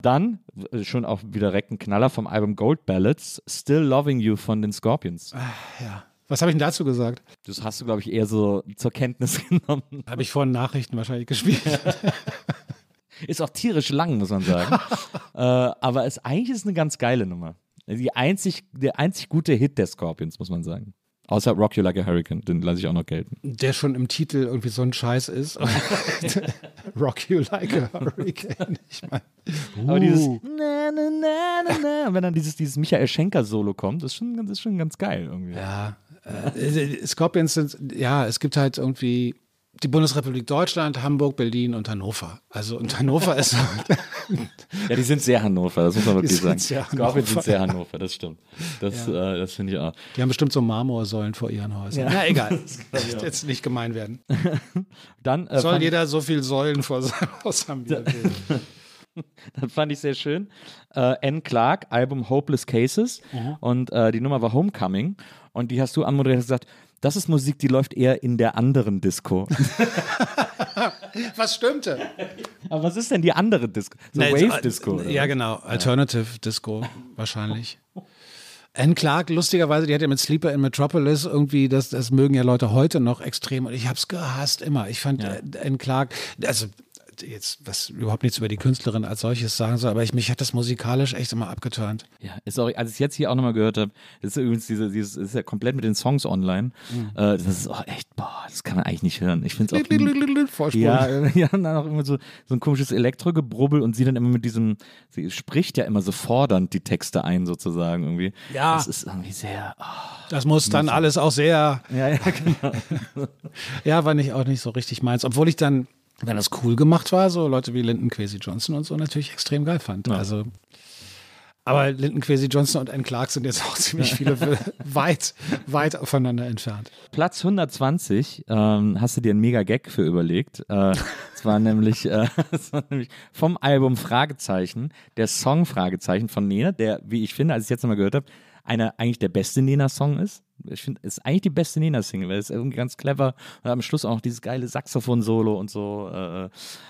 Dann, äh, schon auch wieder direkt ein Knaller vom Album Gold Ballads, Still Loving You von den Scorpions. Ja. Was habe ich denn dazu gesagt? Das hast du, glaube ich, eher so zur Kenntnis genommen. Habe ich vorhin Nachrichten wahrscheinlich gespielt. Ist auch tierisch lang, muss man sagen. äh, aber es, eigentlich ist es eine ganz geile Nummer. Die einzig, der einzig gute Hit der Scorpions, muss man sagen. Außer Rock You Like a Hurricane, den lasse ich auch noch gelten. Der schon im Titel irgendwie so ein Scheiß ist. Rock you like a hurricane. Ich meine, Aber dieses Uh. na, na, na, na, na, und wenn dann dieses, dieses Michael Schenker-Solo kommt, ist schon, das ist schon ganz geil irgendwie. ja, äh, Scorpions sind, ja, es gibt halt irgendwie die Bundesrepublik Deutschland, Hamburg, Berlin und Hannover. Also und Hannover ist Ja, die sind sehr Hannover, das muss man wirklich sind sagen. sehr Scorpions Hannover, sind sehr Hannover, das stimmt. Das, äh, das finde ich auch. Die haben bestimmt so Marmorsäulen vor ihren Häusern. Na egal. Jetzt nicht gemein werden. Dann, äh, Soll jeder so viel Säulen vor seinem Haus haben, wie er will. dann fand ich sehr schön. Äh, N. Clark, Album Hopeless Cases. Und äh, die Nummer war Homecoming. Und die hast du anmoderiert und gesagt, das ist Musik, die läuft eher in der anderen Disco. Was stimmte? Aber was ist denn die andere Disco? So Nee, Wave-Disco. äh, oder Ja, genau. Alternative Disco wahrscheinlich. Anne Clark, lustigerweise, die hat ja mit Sleeper in Metropolis irgendwie, das, das mögen ja Leute heute noch extrem und ich hab's gehasst immer. Ich fand äh, Anne Clark, also jetzt, was überhaupt nichts über die Künstlerin als solches sagen soll, aber ich, mich hat das musikalisch echt immer abgeturnt. Ja, ist auch, als ich jetzt hier auch nochmal gehört habe, das ist übrigens diese, dieses, ist ja komplett mit den Songs online. Mhm. Äh, das ist auch echt, boah, das kann man eigentlich nicht hören. Ich finde es auch. Vorspulen. Ja, ja, und dann auch immer so, so ein komisches Elektrogebrubbel und sie dann immer mit diesem, sie spricht ja immer so fordernd die Texte ein, sozusagen irgendwie. Ja. Das ist irgendwie sehr. Oh. Das muss dann alles auch sehr, Ja, ja, genau. ja, war nicht auch nicht so richtig meins, obwohl ich dann, wenn das cool gemacht war, so Leute wie Lyndon Kwesi Johnson und so natürlich extrem geil fand. Also aber Lyndon Kwesi Johnson und Anne Clark sind jetzt auch ziemlich viele weit, weit voneinander entfernt. Platz 120 ähm, hast du dir einen mega Gag für überlegt. Äh, es war nämlich, äh, es war nämlich vom Album Fragezeichen, der Song Fragezeichen von Nena, der, wie ich finde, als ich jetzt nochmal gehört habe, einer eigentlich der beste Nena-Song ist. Ich finde, es ist eigentlich die beste Nena-Single, weil es ist irgendwie ganz clever und am Schluss auch noch dieses geile Saxophon-Solo und so. Äh,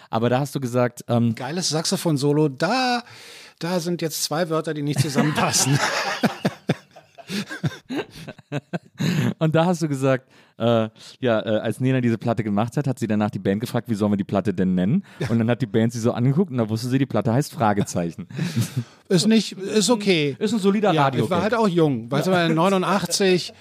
aber da hast du gesagt, ähm, Geiles Saxophon-Solo, da, da sind jetzt zwei Wörter, die nicht zusammenpassen. Und da hast du gesagt, äh, ja, äh, als Nena diese Platte gemacht hat, hat sie danach die Band gefragt, wie sollen wir die Platte denn nennen? Und dann hat die Band sie so angeguckt und da wusste sie, die Platte heißt Fragezeichen. ist nicht, ist okay. Ist ein solider Ja, Radio. ich war halt auch jung. Weißt du, bei 89,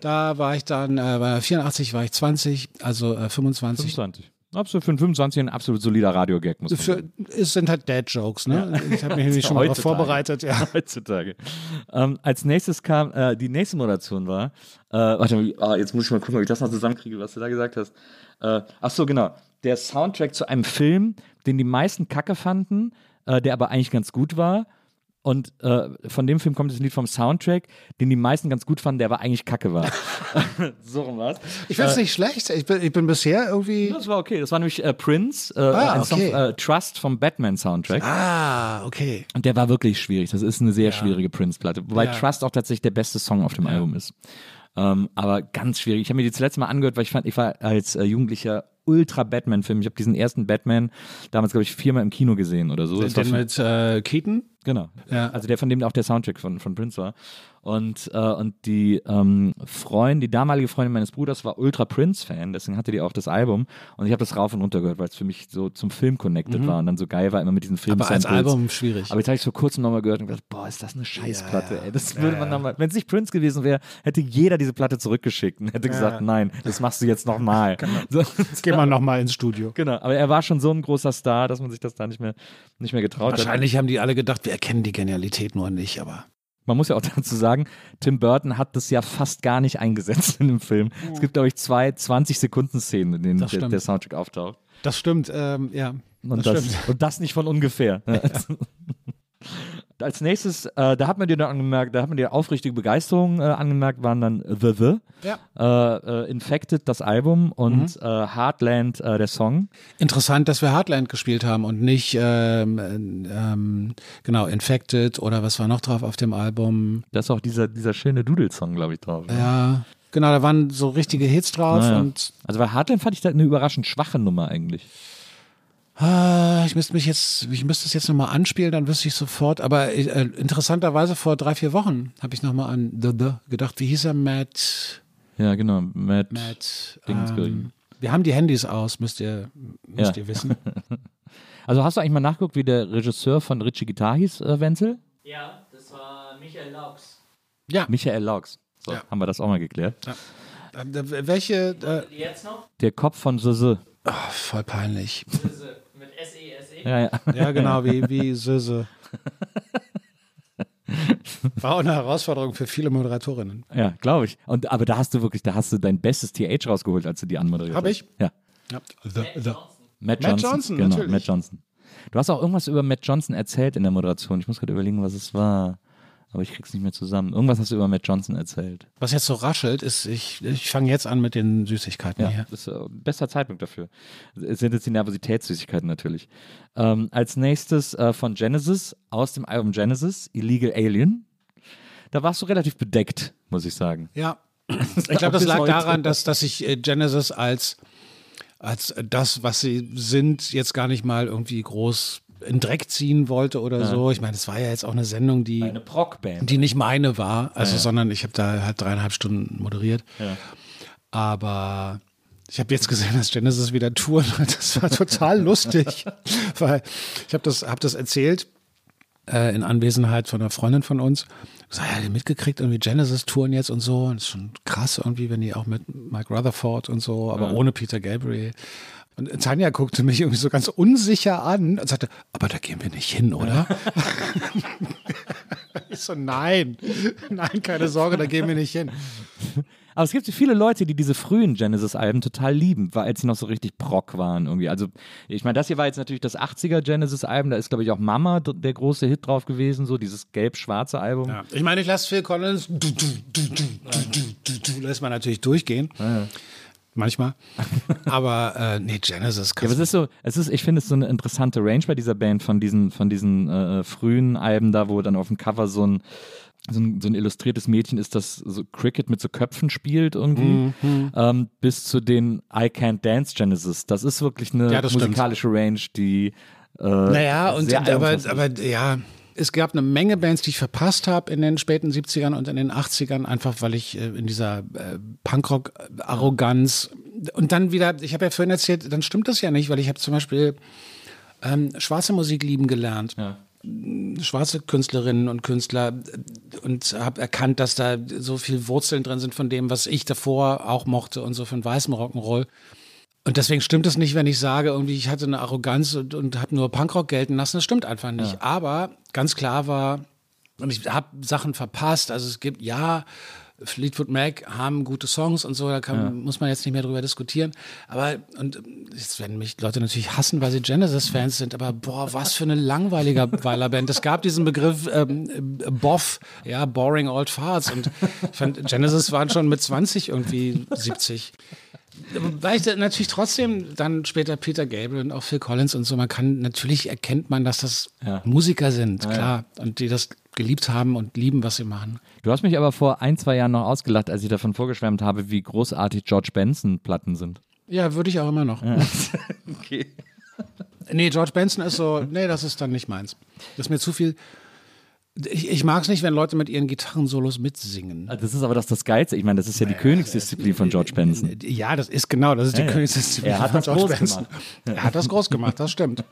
da war ich dann, äh, bei 84 war ich 20, also äh, 25. 25. Absolut für einen 25 ein absolut solider Radio-Gag, muss man sagen. es sind halt Dad-Jokes, ne? Ich habe mich nämlich schon mal darauf vorbereitet, ja. Heutzutage. Ähm, als nächstes kam, äh, die nächste Moderation war, äh, warte mal, ah, jetzt muss ich mal gucken, ob ich das noch zusammenkriege, was du da gesagt hast. Äh, ach so, genau. Der Soundtrack zu einem Film, den die meisten kacke fanden, äh, der aber eigentlich ganz gut war. Und äh, von dem Film kommt das Lied vom Soundtrack, den die meisten ganz gut fanden, der aber eigentlich kacke war. so rum war's. Ich finde es nicht schlecht. Ich bin, ich bin bisher irgendwie. Das war okay. Das war nämlich äh, Prince, äh, Ah, ein Song, okay. äh, Trust vom Batman-Soundtrack. Ah, okay. Und der war wirklich schwierig. Das ist eine sehr schwierige Prince-Platte. Wobei Ja. Trust auch tatsächlich der beste Song auf dem Album ist. Ähm, aber ganz schwierig. Ich habe mir die zuletzt mal angehört, weil ich fand, ich war als äh, Jugendlicher ultra Batman-Film. Ich habe diesen ersten Batman damals, glaube ich, viermal im Kino gesehen oder so. Den für- mit äh, Keaton? Genau. Ja. Also der, von dem auch der Soundtrack von, von Prince war. Und, äh, und die ähm, Freundin, die damalige Freundin meines Bruders war Ultra Prince-Fan, deswegen hatte die auch das Album. Und ich habe das rauf und runter gehört, weil es für mich so zum Film connected war und dann so geil war, immer mit diesen Film Mhm. Aber als Album schwierig. Aber jetzt habe ich vor kurzem nochmal gehört und gedacht, boah, ist das eine Scheißplatte, ey. Das würde man nochmal, wenn es nicht Prince gewesen wäre, hätte jeder diese Platte zurückgeschickt und hätte gesagt, nein, das machst du jetzt nochmal. So, Gehen wir nochmal ins Studio. genau. Aber er war schon so ein großer Star, dass man sich das da nicht mehr, nicht mehr getraut hat. Wahrscheinlich haben die alle gedacht, wir erkennen die Genialität nur nicht, aber. Man muss ja auch dazu sagen, Tim Burton hat das ja fast gar nicht eingesetzt in dem Film. Es gibt, glaube ich, zwei 20-Sekunden-Szenen, in denen der, der Soundtrack auftaucht. Das stimmt, ähm, ja. Und das das, stimmt. und das nicht von ungefähr. Als nächstes, äh, da hat man dir dann angemerkt, da hat man dir aufrichtige Begeisterung äh, angemerkt, waren dann The The, Ja. äh, äh, Infected das Album und äh, Heartland äh, der Song. Interessant, dass wir Heartland gespielt haben und nicht, ähm, ähm, genau, Infected oder was war noch drauf auf dem Album? Da ist auch dieser, dieser schöne Doodle-Song, glaube ich, drauf. ne? Ja, genau, da waren so richtige Hits drauf Naja. und Also bei Heartland fand ich da eine überraschend schwache Nummer eigentlich. Ah, ich müsste mich jetzt, ich müsste es jetzt nochmal anspielen, dann wüsste ich sofort. Aber äh, interessanterweise vor drei, vier Wochen habe ich nochmal an The The gedacht. Wie hieß er? Matt. Ja, genau. Matt, Matt. Dingsbury. Ähm, wir haben die Handys aus, müsst ihr, müsst Ja. ihr wissen. Also hast du eigentlich mal nachgeguckt, wie der Regisseur von Richie Guitar hieß, äh, Wenzel? Ja, das war Michael Laux. Ja. Michael Laux. So, Ja. haben wir das auch mal geklärt. Ähm, äh, welche? Äh, Jetzt noch? Der Kopf von Söse. oh, voll peinlich. S-E-S-E. Ja, ja. Ja, genau, wie, wie Söse. War auch eine Herausforderung für viele Moderatorinnen. Ja, glaube ich. Und, aber da hast du wirklich, da hast du dein bestes TH rausgeholt, als du die anmoderiert Hab hast. ich? Ja. Ja. The, the. Matt Matt Johnson. Johnson, genau, natürlich. Matt Johnson. Du hast auch irgendwas über Matt Johnson erzählt in der Moderation. Ich muss gerade überlegen, was es war. Aber ich krieg's nicht mehr zusammen. Irgendwas hast du über Matt Johnson erzählt. Was jetzt so raschelt, ist, ich, ich fange jetzt an mit den Süßigkeiten Ja, hier. das ist äh, bester Zeitpunkt dafür. Es sind jetzt die Nervositätssüßigkeiten natürlich. Ähm, als nächstes äh, von Genesis, aus dem Album Genesis, Illegal Alien. Da warst du relativ bedeckt, muss ich sagen. Ja. Ich glaube, das lag daran, dass, dass ich äh, Genesis als, als das, was sie sind, jetzt gar nicht mal irgendwie groß in Dreck ziehen wollte oder so. Ich meine, es war ja jetzt auch eine Sendung, die, Eine Prog-Band. die nicht meine war, also sondern ich habe da halt dreieinhalb Stunden moderiert. Ja. Aber ich habe jetzt gesehen, dass Genesis wieder touren. Das war total lustig, weil ich habe das, hab das erzählt äh, in Anwesenheit von einer Freundin von uns. Ich sag, ja, die mitgekriegt, irgendwie Genesis touren jetzt und so. Und das ist schon krass irgendwie, wenn die auch mit Mike Rutherford und so, aber ohne Peter Gabriel. Und Tanja guckte mich irgendwie so ganz unsicher an und sagte, aber da gehen wir nicht hin, oder? ich so, nein, nein, keine Sorge, da gehen wir nicht hin. Aber es gibt so viele Leute, die diese frühen Genesis-Alben total lieben, weil als sie noch so richtig Prog waren irgendwie. Also, ich meine, das hier war jetzt natürlich das 80er Genesis-Album, da ist, glaube ich, auch Mama der große Hit drauf gewesen, so dieses gelb-schwarze Album. Ja. Ich meine, ich lasse Phil Collins, du, du, du, du, du, du, du, lässt man natürlich durchgehen. Manchmal. Aber äh, nee, Genesis Ja, aber es ist so, es ist, ich finde es so eine interessante Range bei dieser Band von diesen, von diesen äh, frühen Alben da, wo dann auf dem Cover so ein, so ein, so ein illustriertes Mädchen ist, das so Cricket mit so Köpfen spielt irgendwie, Mhm. ähm, bis zu den I Can't Dance Genesis. Das ist wirklich eine Ja, das stimmt. musikalische Range, die äh, Naja, und, aber, aber ja, es gab eine Menge Bands, die ich verpasst habe in den späten 70ern und in den 80ern, einfach weil ich äh, in dieser äh, Punkrock-Arroganz und dann wieder, ich habe ja vorhin erzählt, dann stimmt das ja nicht, weil ich habe zum Beispiel ähm, schwarze Musik lieben gelernt. Schwarze Künstlerinnen und Künstler äh, und habe erkannt, dass da so viel Wurzeln drin sind von dem, was ich davor auch mochte und so von weißem Rock'n'Roll. Und deswegen stimmt es nicht, wenn ich sage, irgendwie ich hatte eine Arroganz und, und habe nur Punkrock gelten lassen. Das stimmt einfach nicht. Aber ganz klar war, und ich habe Sachen verpasst. Also es gibt, ja, Fleetwood Mac haben gute Songs und so, da kann, muss man jetzt nicht mehr drüber diskutieren. Aber, und jetzt werden mich Leute natürlich hassen, weil sie Genesis-Fans sind, aber boah, was für eine langweilige Weilerband. Es gab diesen Begriff ähm, Boff, ja, Boring Old Farts. Und ich fand, Genesis waren schon mit 20 irgendwie 70. Weil ich natürlich trotzdem dann später Peter Gabriel und auch Phil Collins und so, man kann, natürlich erkennt man, dass das Ja. Musiker sind, klar. Und die das geliebt haben und lieben, was sie machen. Du hast mich aber vor ein, zwei Jahren noch ausgelacht, als ich davon vorgeschwärmt habe, wie großartig George Benson-Platten sind. Ja, würde ich auch immer noch. Okay. Nee, George Benson ist so, nee, das ist dann nicht meins. Das ist mir zu viel, Ich, ich mag es nicht, wenn Leute mit ihren Gitarrensolos mitsingen. Ah, Das ist aber das, das Geilste. Ich meine, das ist ja die Königsdisziplin von George Benson. Ja, das ist genau, das ist die Ja. Königsdisziplin Er hat von das George Benson. Er hat das groß gemacht, das stimmt.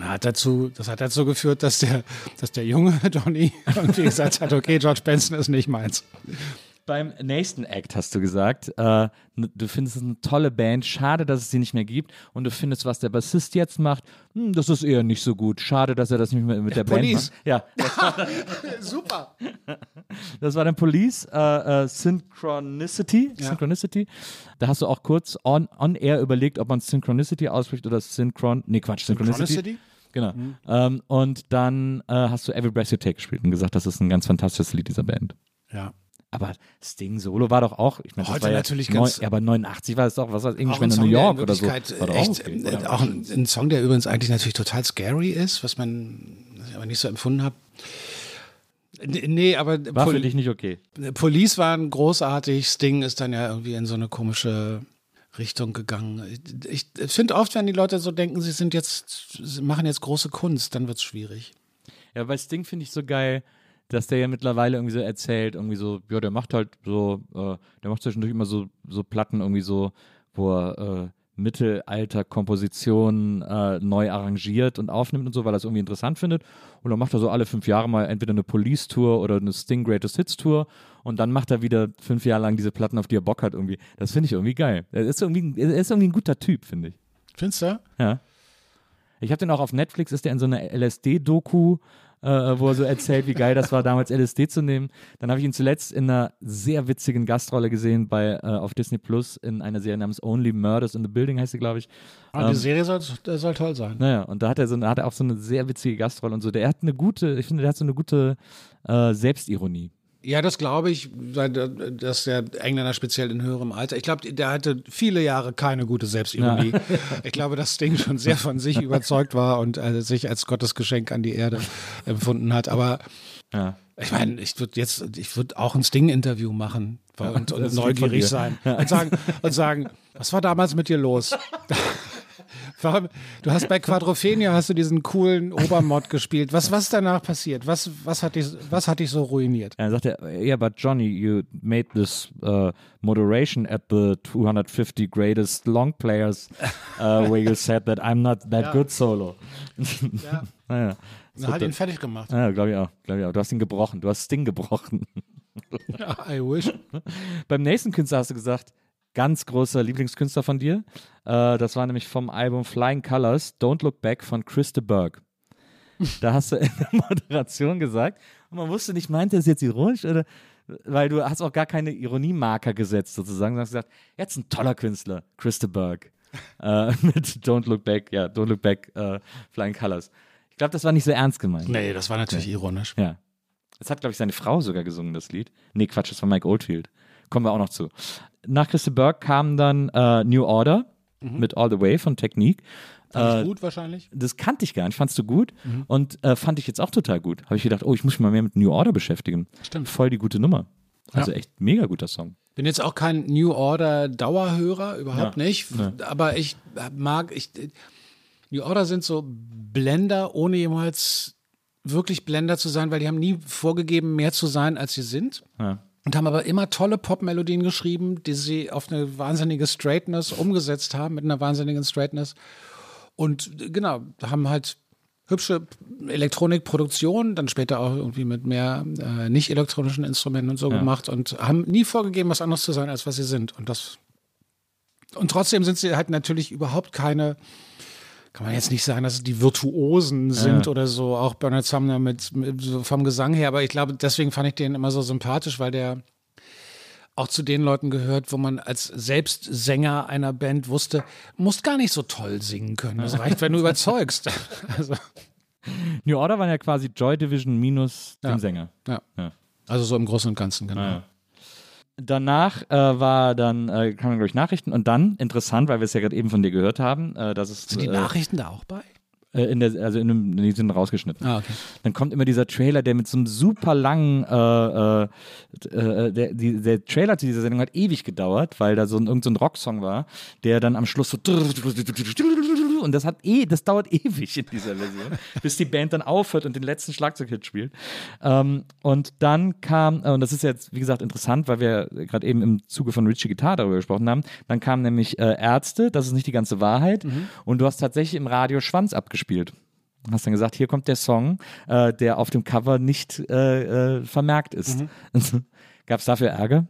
Hat dazu, das hat dazu geführt, dass der, dass der junge Donny irgendwie gesagt hat, okay, George Benson ist nicht meins. Beim nächsten Act hast du gesagt, äh, du findest es eine tolle Band, schade, dass es sie nicht mehr gibt und du findest, was der Bassist jetzt macht, hm, das ist eher nicht so gut. Schade, dass er das nicht mehr mit der Band Police. macht. Ja, Super. das war dann Police, äh, äh, Synchronicity, Ja. Synchronicity. Da hast du auch kurz on, on air überlegt, ob man Synchronicity ausspricht oder Synchron, nee Quatsch, Synchronicity. Synchronicity? Genau. Ähm, und dann äh, hast du Every Breath You Take gespielt und gesagt, das ist ein ganz fantastisches Lied dieser Band. Ja. Aber Sting Solo war doch auch, ich meine, Heute ja natürlich neun- ganz- ja, aber 89 war es doch, was war Englishman ein in New York in oder so. War doch echt, auch, okay, äh, oder? auch ein, ein Song, der übrigens eigentlich natürlich total scary ist, was man was aber nicht so empfunden habe. Nee, nee, aber War Pol- für dich nicht okay. Police waren großartig, Sting ist dann ja irgendwie in so eine komische Richtung gegangen. Ich, ich finde oft, wenn die Leute so denken, sie sind jetzt, sie machen jetzt große Kunst, dann wird es schwierig. Ja, bei Sting finde ich so geil, dass der ja mittlerweile irgendwie so erzählt, irgendwie so, ja, der macht halt so, äh, der macht zwischendurch immer so, so Platten irgendwie so, wo er äh, Mittelalter-Kompositionen äh, neu arrangiert und aufnimmt und so, weil er es irgendwie interessant findet. Und dann macht er so alle fünf Jahre mal entweder eine Police-Tour oder eine Sting Greatest Hits-Tour und dann macht er wieder fünf Jahre lang diese Platten, auf die er Bock hat irgendwie. Das finde ich irgendwie geil. Er ist irgendwie, er ist irgendwie ein guter Typ, finde ich. Findest du? Ja. Ich habe den auch auf Netflix, ist der in so einer LSD-Doku, äh, wo er so erzählt, wie geil das war, damals LSD zu nehmen. Dann habe ich ihn zuletzt in einer sehr witzigen Gastrolle gesehen bei äh, auf Disney Plus in einer Serie namens Only Murders in the Building, heißt sie, glaube ich. Aber Ähm, die Serie soll, soll toll sein. Naja, und da hat er so hat er auch so eine sehr witzige Gastrolle und so. Der hat eine gute, ich finde, der hat so eine gute äh, Selbstironie. Ja, das glaube ich, dass der Engländer speziell in höherem Alter, ich glaube, der hatte viele Jahre keine gute Selbstironie. Ich glaube, dass Sting schon sehr von sich überzeugt war und äh, sich als Gottesgeschenk an die Erde empfunden hat. Aber Ja. ich meine, ich würde jetzt, ich würde auch ein Sting-Interview machen und, und neugierig sein und sagen, und sagen, was war damals mit dir los? Warum, du hast bei Quadrophenia hast du diesen coolen Obermod gespielt. Was, was ist danach passiert? Was, was, hat dich, was hat dich so ruiniert? Ja, er, yeah, but Johnny, you made this uh, moderation at the 250 greatest long players uh, where you said that I'm not that good solo. Ja. naja. Er hat ihn fertig gemacht. Ja, glaube ich auch. Glaub ich auch. Du hast ihn gebrochen. Du hast Sting gebrochen. Ja, I wish. Beim nächsten Künstler hast du gesagt, ganz großer Lieblingskünstler von dir. Äh, das war nämlich vom Album Flying Colors, Don't Look Back von Chris de Burgh. Da hast du in der Moderation gesagt, und man wusste nicht, meint er es jetzt ironisch oder weil du hast auch gar keine Ironiemarker gesetzt sozusagen, du hast gesagt, jetzt ein toller Künstler, Chris de Burgh. äh, mit Don't Look Back, ja, Don't Look Back, äh, Flying Colors. Ich glaube, das war nicht so ernst gemeint. Nee, das war natürlich ironisch. Ja. Das hat, glaube ich, seine Frau sogar gesungen, das Lied. Nee, Quatsch, das war Mike Oldfield. Kommen wir auch noch zu. Nach Christa Burke kam dann äh, New Order mit All the Way von Technique. Fand Äh, ich gut wahrscheinlich. das kannte ich gar nicht, fandst du gut und äh, fand ich jetzt auch total gut. Habe ich gedacht, oh, ich muss mich mal mehr mit New Order beschäftigen. Stimmt. Voll die gute Nummer. Also Ja. echt mega guter Song. Bin jetzt auch kein New Order Dauerhörer, überhaupt Ja. nicht. Aber ich mag, ich, New Order sind so Blender, ohne jemals wirklich Blender zu sein, weil die haben nie vorgegeben, mehr zu sein, als sie sind. Ja. Und haben aber immer tolle Popmelodien geschrieben, die sie auf eine wahnsinnige Straightness umgesetzt haben, mit einer wahnsinnigen Straightness. Und äh, genau, haben halt hübsche Elektronikproduktion, dann später auch irgendwie mit mehr äh, nicht elektronischen Instrumenten und so Ja. gemacht und haben nie vorgegeben, was anderes zu sein, als was sie sind. Und das und trotzdem sind sie halt natürlich überhaupt keine, kann man jetzt nicht sagen, dass es die Virtuosen sind oder so, auch Bernard Sumner mit, mit so vom Gesang her, aber ich glaube, deswegen fand ich den immer so sympathisch, weil der auch zu den Leuten gehört, wo man als Selbstsänger einer Band wusste, musst gar nicht so toll singen können. Das reicht, wenn du überzeugst. Also, New Order waren ja quasi Joy Division minus Ja. den Sänger. ja. Ja. also so im Großen und Ganzen, genau. Danach äh, war dann, äh, kamen, glaube ich, Nachrichten und dann, interessant, weil wir es ja gerade eben von dir gehört haben, äh, dass es Sind die äh, Nachrichten da auch bei? äh, in der, also in einem, die sind rausgeschnitten. Ah, okay. Dann kommt immer dieser Trailer, der mit so einem super langen, äh, äh, äh, der, die, der Trailer zu dieser Sendung hat ewig gedauert, weil da so ein, irgend so ein Rocksong war, der dann am Schluss so und das hat eh, das dauert ewig in dieser Version, bis die Band dann aufhört und den letzten Schlagzeughit spielt. Ähm, und dann kam, äh, und das ist jetzt, wie gesagt, interessant, weil wir gerade eben im Zuge von Richie Guitar darüber gesprochen haben, dann kam nämlich äh, Ärzte, das ist nicht die ganze Wahrheit, und du hast tatsächlich im Radio Schwanz abgespielt. Hast dann gesagt, hier kommt der Song, äh, der auf dem Cover nicht äh, äh, vermerkt ist. Gab es dafür Ärger?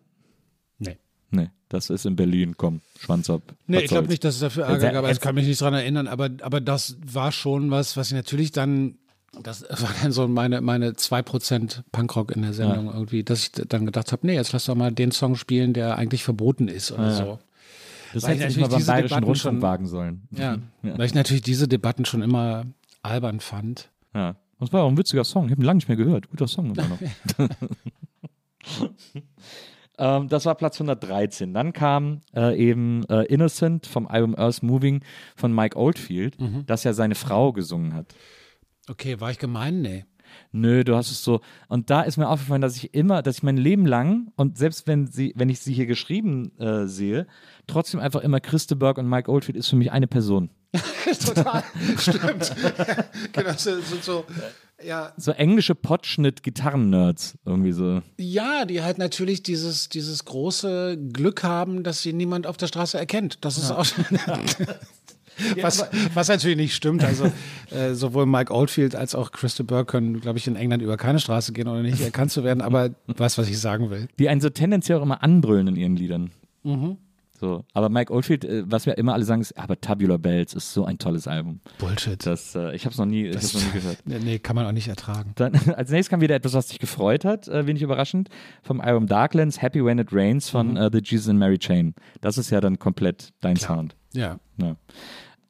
Das ist in Berlin, komm, Schwanz ab. Nee, ich glaube nicht, dass es dafür Ärger gab. aber Ich kann mich nicht dran erinnern, aber, aber das war schon was, was ich natürlich dann, das war dann so meine, meine 2% Punkrock in der Sendung irgendwie, dass ich dann gedacht habe, nee, jetzt lass doch mal den Song spielen, der eigentlich verboten ist oder so. Das weil hätte ich ich nicht mal natürlich beim Bayerischen Debatten Rundfunk schon- wagen sollen. Ja, weil ich natürlich diese Debatten schon immer albern fand. Ja. Das war auch ein witziger Song. Ich habe ihn lange nicht mehr gehört. Guter Song immer noch. ähm, das war Platz 113. Dann kam äh, eben äh, Innocent vom Album Earth Moving von Mike Oldfield, das ja seine Frau gesungen hat. Okay, war ich gemein? Nee. Nö, du hast es so. Und da ist mir aufgefallen, dass ich immer, dass ich mein Leben lang und selbst wenn sie, wenn ich sie hier geschrieben äh, sehe, trotzdem einfach immer Christe Berg und Mike Oldfield ist für mich eine Person. Total, stimmt. genau, das sind so, ja, So englische Potschnitt-Gitarren-Nerds. Irgendwie so. Ja, die halt natürlich dieses, dieses große Glück haben, dass sie niemand auf der Straße erkennt. Das ist auch was, was natürlich nicht stimmt. Also äh, sowohl Mike Oldfield als auch Christa Burke können, glaube ich, in England über keine Straße gehen, ohne nicht erkannt zu werden. Aber du weißt, was ich sagen will. die einen so tendenziell auch immer anbrüllen in ihren Liedern. So, aber Mike Oldfield, äh, was wir immer alle sagen, ist, aber Tabular Bells ist so ein tolles Album. Bullshit. Das, äh, ich habe es noch nie, ich hab's noch nie gehört. Nee, kann man auch nicht ertragen. Dann, als nächstes kam wieder etwas, was dich gefreut hat, äh, wenig überraschend, vom Album Darklands, Happy When It Rains von äh, The Jesus and Mary Chain. Das ist ja dann komplett dein Sound. Ja. Ja.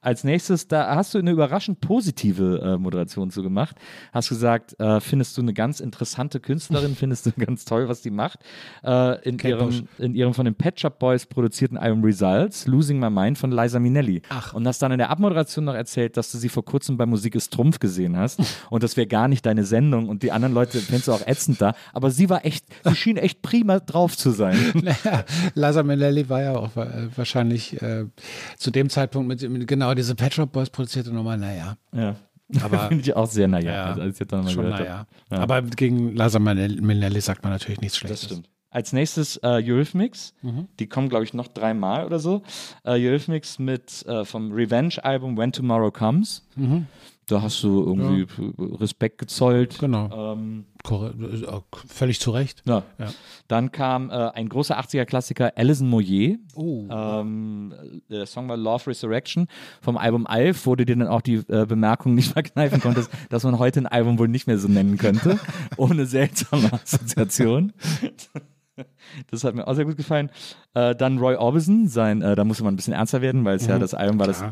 Als nächstes, da hast du eine überraschend positive äh, Moderation zu gemacht. Hast gesagt, äh, findest du eine ganz interessante Künstlerin, findest du ganz toll, was die macht. Äh, in, ihrem, in ihrem von den Pet Shop Boys produzierten Album Results, Losing My Mind von Liza Minnelli. Ach. Und hast dann in der Abmoderation noch erzählt, dass du sie vor kurzem bei Musik ist Trumpf gesehen hast. und das wäre gar nicht deine Sendung und die anderen Leute fändest du auch ätzend da. Aber sie war echt, sie schien echt prima drauf zu sein. Naja, Liza Minnelli war ja auch äh, wahrscheinlich äh, zu dem Zeitpunkt mit, mit genau diese Pet Shop Boys produzierte Nummer, naja. ja. Aber- Finde ich auch sehr naja. Ja, also, als ich dann mal Schon gehört naja. hab. Ja. Aber gegen Liza Minnelli sagt man natürlich nichts Schlechtes. Das stimmt. Als nächstes äh, Eurythmics. Die kommen, glaube ich, noch dreimal oder so. Äh, Eurythmics mit äh, vom Revenge-Album When Tomorrow Comes. Da hast du irgendwie Respekt gezollt. Genau. Ähm, äh, Völlig zu Recht. ja. Ja. Dann kam äh, ein großer 80er-Klassiker, Alison Moyer. Oh. Ähm, der Song war Love Resurrection vom Album Alf, wo du dir dann auch die äh, Bemerkung nicht verkneifen konntest, dass man heute ein Album wohl nicht mehr so nennen könnte, ohne seltsame Assoziation. Das hat mir auch sehr gut gefallen. Äh, dann Roy Orbison, sein, äh, da musste man ein bisschen ernster werden, weil es ja das Album war, das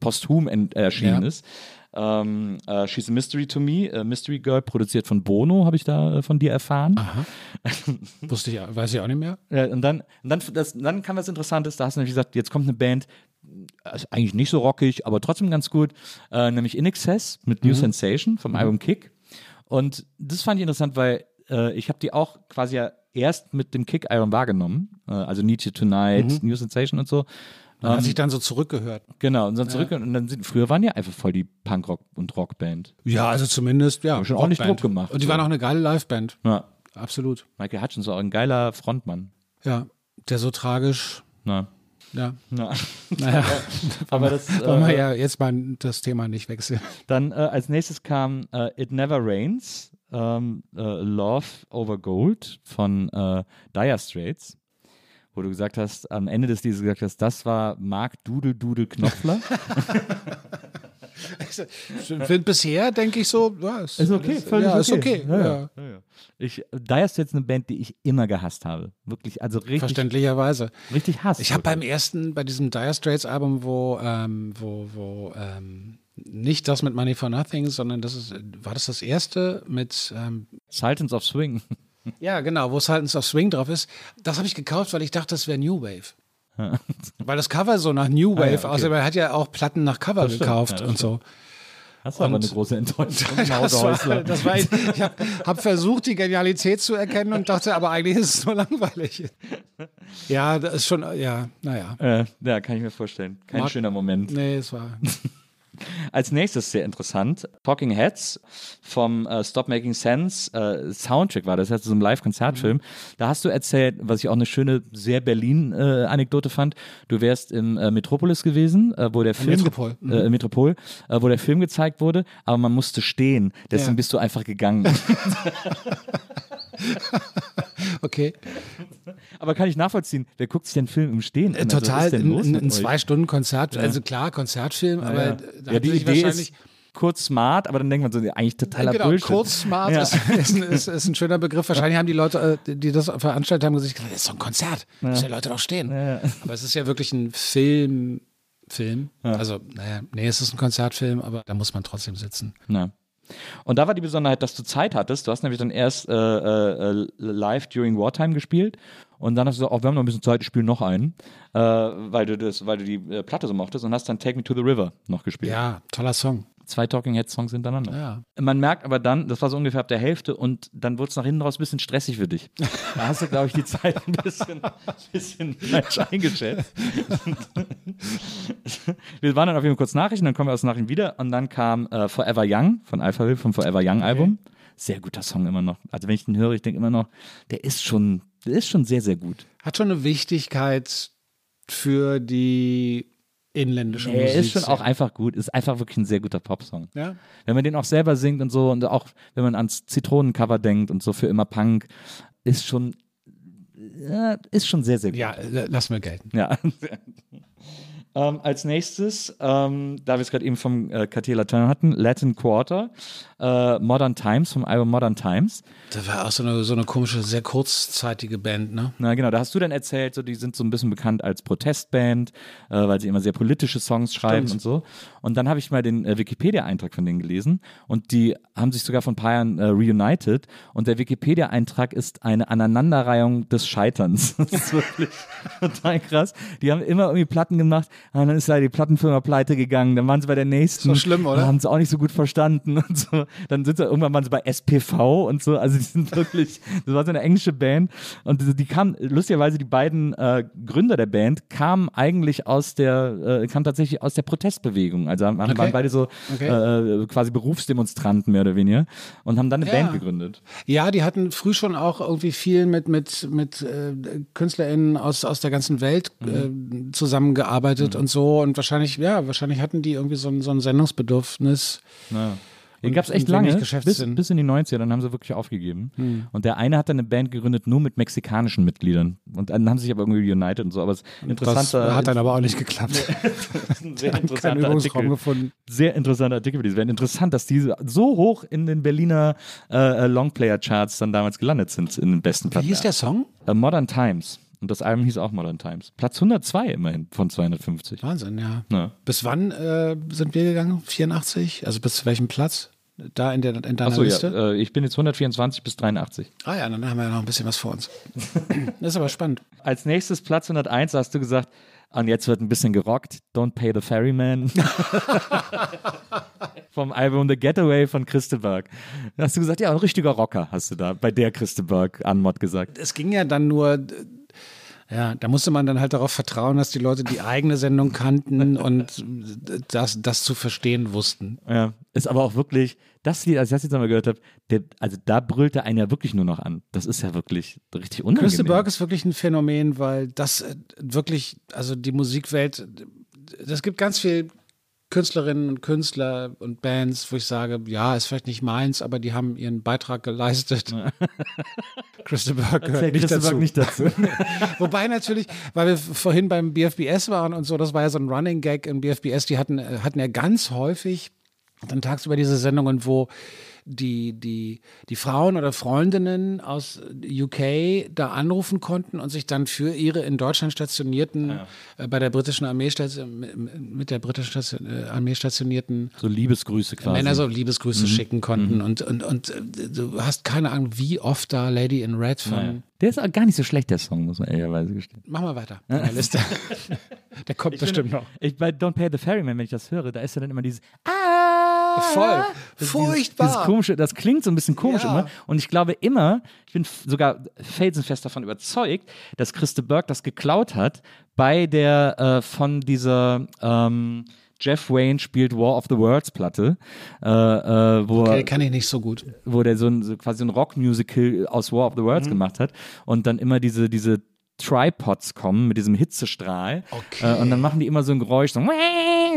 posthum erschienen Ja. ist. Ähm, äh, She's a Mystery to Me, äh, Mystery Girl, produziert von Bono, habe ich da äh, von dir erfahren. Wusste ich, weiß ich auch nicht mehr. Ja, und dann, und dann, das, dann kam was Interessantes, da hast du nämlich gesagt, jetzt kommt eine Band, also eigentlich nicht so rockig, aber trotzdem ganz gut, äh, nämlich In Excess mit New Sensation vom Album Kick. Und das fand ich interessant, weil äh, ich habe die auch quasi ja erst mit dem Kick-Album wahrgenommen, äh, also Need You Tonight, New Sensation und so. Man hat sich dann so zurückgehört. Genau, und dann zurück und dann sind, früher waren ja einfach voll die Punkrock- und Rockband. Ja, also zumindest, ja. schon ordentlich. Druck gemacht, Und die so. waren auch eine geile Liveband. Ja, Absolut. Michael Hutchins war auch ein geiler Frontmann. Ja. Der so tragisch, Na, ja. na. Naja, Aber das, wollen wir äh, ja jetzt mal das Thema nicht wechseln. Dann äh, als nächstes kam äh, It Never Rains, ähm, äh, Love Over Gold von äh, Dire Straits, wo du gesagt hast, am Ende des Liedes gesagt hast, das war Mark Dudel Dudel Knopfler. Bisher denke ich so, ja, ist, Ist okay, völlig ja, ist okay. okay. Ja, Ja, ja. ich, Dire Straits ist eine Band, die ich immer gehasst habe. Wirklich, also richtig, Verständlicherweise. richtig Hass. Ich habe beim ersten, bei diesem Dire Straits Album, wo, ähm, wo, wo ähm, nicht das mit Money for Nothing, sondern das ist, war das das erste mit, ähm, Sultans of Swing. Ja genau, wo Sultans of Swing drauf ist. Das habe ich gekauft, weil ich dachte, das wäre New Wave. weil das Cover so nach New Wave Ah, ja, okay. aussieht. Er hat ja auch Platten nach Cover stimmt, gekauft ja, das und so. Das war aber Und- eine große Enttäuschung. Das war, das war, ich habe hab versucht, die Genialität zu erkennen und dachte, aber eigentlich ist es nur langweilig. Ja, das ist schon, ja, naja. äh, ja, kann ich mir vorstellen. Kein Mark- schöner Moment. Nee, es war. Als nächstes sehr interessant, Talking Heads vom äh, Stop Making Sense äh, Soundtrack war das, das heißt so ein Live-Konzertfilm. Da hast du erzählt, was ich auch eine schöne, sehr Berlin-Anekdote fand. Du wärst im äh, Metropolis gewesen, äh, wo der Film Metropol. Mhm. äh, Metropol, äh, wo der Film gezeigt wurde, aber man musste stehen. Deswegen Ja. bist du einfach gegangen. Okay. aber kann ich nachvollziehen, wer guckt sich den Film im Stehen an? Äh, Also, Total los ein, ein euch? zwei Stunden Konzert, also klar Konzertfilm, aber ja. da ja, hat die Idee wahrscheinlich ist kurz smart, aber dann denkt man so, ja, eigentlich totaler genau, Bullshit. kurz smart Ja. ist, ist, ein- ist, ist ein schöner Begriff. Wahrscheinlich haben die Leute, äh, die das veranstaltet haben, gesagt, das ist doch ein Konzert, müssen die Leute doch stehen. Aber es ist ja wirklich ein Film, Film. Also, naja, nee, es ist ein Konzertfilm, aber da muss man trotzdem sitzen. Ja. Und da war die Besonderheit, dass du Zeit hattest. Du hast nämlich dann erst äh, äh, äh, live during Wartime gespielt und dann hast du gesagt, oh, wir haben noch ein bisschen Zeit, ich spiele noch einen, äh, weil du das, weil du die äh, Platte so mochtest und hast dann Take Me to the River noch gespielt. Ja, toller Song. Zwei Talking Head Songs hintereinander. Ja. Man merkt aber dann, das war so ungefähr ab der Hälfte und dann wurde es nach hinten raus ein bisschen stressig für dich. Da hast du, glaube ich, die Zeit ein bisschen, bisschen falsch eingeschätzt. wir waren dann auf jeden Fall kurz Nachrichten, dann kommen wir aus Nachrichten wieder und dann kam äh, Forever Young von Alpha Will vom Forever Young Album. Sehr guter Song immer noch. Also wenn ich den höre, ich denke immer noch, der ist schon, der ist schon sehr, sehr gut. Hat schon eine Wichtigkeit für die inländische Er Musik. ist schon auch einfach gut, ist einfach wirklich ein sehr guter Popsong. Ja. Wenn man den auch selber singt und so und auch wenn man ans Zitronencover denkt und so für immer Punk, ist schon, ja, ist schon sehr, sehr gut. Ja, äh, lass mir gelten. Ja. ähm, als nächstes, ähm, da wir es gerade eben vom äh, Cartier Latin hatten, Latin Quarter, äh, Modern Times vom Album Modern Times. Das war auch so eine, so eine komische, sehr kurzzeitige Band, ne? Na genau, da hast du dann erzählt, so die sind so ein bisschen bekannt als Protestband, äh, weil sie immer sehr politische Songs schreiben und so. Und dann habe ich mal den äh, Wikipedia-Eintrag von denen gelesen und die haben sich sogar vor ein paar Jahren äh, reunited und der Wikipedia-Eintrag ist eine Aneinanderreihung des Scheiterns. Das ist wirklich total krass. Die haben immer irgendwie Platten gemacht, und dann ist da die Plattenfirma pleite gegangen, dann waren sie bei der nächsten. So schlimm, oder? Haben sie auch nicht so gut verstanden und so. Dann sind sie irgendwann waren sie bei SPV und so. Also die sind wirklich, das war so eine englische Band und die, die kamen, lustigerweise die beiden äh, Gründer der Band kamen eigentlich aus der, äh, kamen tatsächlich aus der Protestbewegung. Also haben, Okay. waren beide so Okay. äh, quasi Berufsdemonstranten mehr oder weniger und haben dann eine Ja. Band gegründet. Ja, die hatten früh schon auch irgendwie viel mit, mit, mit äh, KünstlerInnen aus, aus der ganzen Welt Mhm. äh, zusammengearbeitet und so. Und wahrscheinlich, ja, wahrscheinlich hatten die irgendwie so ein, so ein Sendungsbedürfnis. Ja. Den gab es und echt lange, bis, bis in die 90er, dann haben sie wirklich aufgegeben. Und der eine hat dann eine Band gegründet, nur mit mexikanischen Mitgliedern. Und dann haben sie sich aber irgendwie united und so. Aber es ist ein Das interessanter, hat dann aber auch nicht geklappt. sehr interessanter Artikel. gefunden. Sehr interessanter Artikel für diese Band. Interessant, dass diese so hoch in den Berliner äh, Longplayer-Charts dann damals gelandet sind, in den besten Wie Platten. hieß der Song? Äh, Modern Times. Und das Album hieß auch Modern Times. Platz 102 immerhin von 250. Wahnsinn, ja. Ja. Bis wann äh, sind wir gegangen? 84? Also bis zu welchem Platz? Da in, der, in deiner Achso, Liste? ja. Äh, ich bin jetzt 124 bis 83. Ah ja, dann haben wir ja noch ein bisschen was vor uns. das ist aber spannend. Als nächstes Platz 101 hast du gesagt, und jetzt wird ein bisschen gerockt. Don't Pay the Ferryman. Vom Album The Getaway von Christeberg. Da hast du gesagt, ja, ein richtiger Rocker hast du da bei der Christeberg Anmod gesagt. es ging ja dann nur, ja, da musste man dann halt darauf vertrauen, dass die Leute die eigene Sendung kannten und das, das zu verstehen wussten. Ja, ist aber auch wirklich, das Lied, als ich das jetzt einmal gehört habe, der, also da brüllte einen ja wirklich nur noch an. Das ist ja wirklich richtig unangenehm. Christa Burke ist wirklich ein Phänomen, weil das äh, wirklich, also die Musikwelt, es gibt ganz viel Künstlerinnen und Künstler und Bands, wo ich sage, ja, ist vielleicht nicht meins, aber die haben ihren Beitrag geleistet. Christa Burke gehört nicht dazu. nicht dazu. Wobei natürlich, weil wir vorhin beim BFBS waren und so, das war ja so ein Running Gag im BFBS, die hatten, äh, hatten ja ganz häufig dann tagsüber diese Sendungen, wo die, die, die Frauen oder Freundinnen aus UK da anrufen konnten und sich dann für ihre in Deutschland stationierten, äh, bei der britischen Armee station- mit der britischen Station, äh, Armee stationierten So Liebesgrüße quasi. Männer so Liebesgrüße schicken konnten und, und, und äh, du hast keine Ahnung, wie oft da Lady in Red von Ja. Der ist auch gar nicht so schlecht, der Song, muss man ehrlicherweise gestehen. Mach mal weiter der Liste. Der kommt bestimmt noch. Ich, bei Don't Pay the Ferryman, wenn ich das höre, da ist ja dann immer dieses Ah! Voll. Das ist Dieses, Furchtbar. dieses komische, das klingt so ein bisschen komisch Ja. immer. Und ich glaube immer, ich bin sogar felsenfest davon überzeugt, dass Christe Burke das geklaut hat bei der äh, von dieser ähm, Jeff Wayne spielt War of the Worlds Platte, äh, äh, wo, Okay, kann ich nicht so gut. wo der so, ein, so quasi ein Rockmusical aus War of the Mhm. Worlds gemacht hat und dann immer diese, diese Tripods kommen mit diesem Hitzestrahl Okay. äh, und dann machen die immer so ein Geräusch, so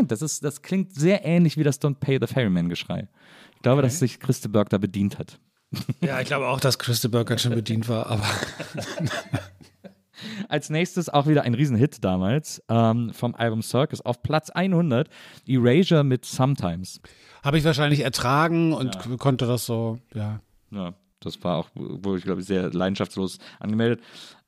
das, ist, das klingt sehr ähnlich wie das Don't Pay the Ferryman Geschrei. Ich glaube, dass sich Christe Berg da bedient hat. Ja, ich glaube auch, dass Christa ganz schön bedient war, aber Als nächstes auch wieder ein Riesenhit damals ähm, vom Album Circus auf Platz 100, Erasure mit Sometimes. habe ich wahrscheinlich ertragen und k- konnte das so, ja. Ja, das war auch, wo ich glaube ich, sehr leidenschaftslos angemeldet.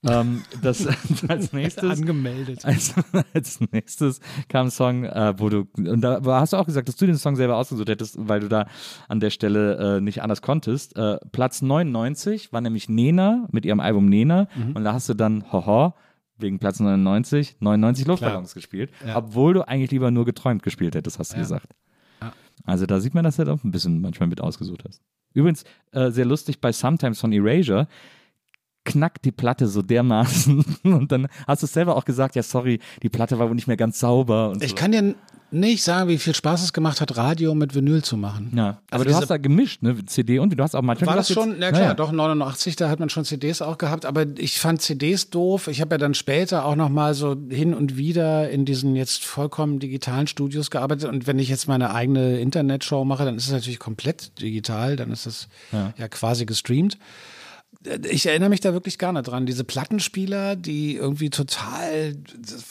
Ähm, das als nächstes. Angemeldet. Als, als nächstes kam ein Song, äh, wo du, und da hast du auch gesagt, dass du den Song selber ausgesucht hättest, weil du da an der Stelle äh, nicht anders konntest. Äh, Platz 99 war nämlich Nena mit ihrem Album Nena und da hast du dann Hoho wegen Platz 99 99 Luftballons gespielt, Ja. obwohl du eigentlich lieber nur geträumt gespielt hättest, hast du Ja. gesagt. Ja. Also da sieht man, dass du halt auch ein bisschen manchmal mit ausgesucht hast. Übrigens, äh, sehr lustig bei Sometimes von Erasure, knackt die Platte so dermaßen und dann hast du es selber auch gesagt, ja sorry, die Platte war wohl nicht mehr ganz sauber und Ich so. kann dir nicht sagen, wie viel Spaß es gemacht hat, Radio mit Vinyl zu machen. ja, aber Also du hast da gemischt, ne, CD und du hast auch manchmal War das schon? jetzt- Na klar, naja. doch 89, da hat man schon CDs auch gehabt, aber ich fand CDs doof. Ich habe ja dann später auch noch mal so hin und wieder in diesen jetzt vollkommen digitalen Studios gearbeitet und wenn ich jetzt meine eigene Internetshow mache, dann ist es natürlich komplett digital, dann ist es ja, quasi gestreamt. Ich erinnere mich da wirklich gerne dran. Diese Plattenspieler, die irgendwie total,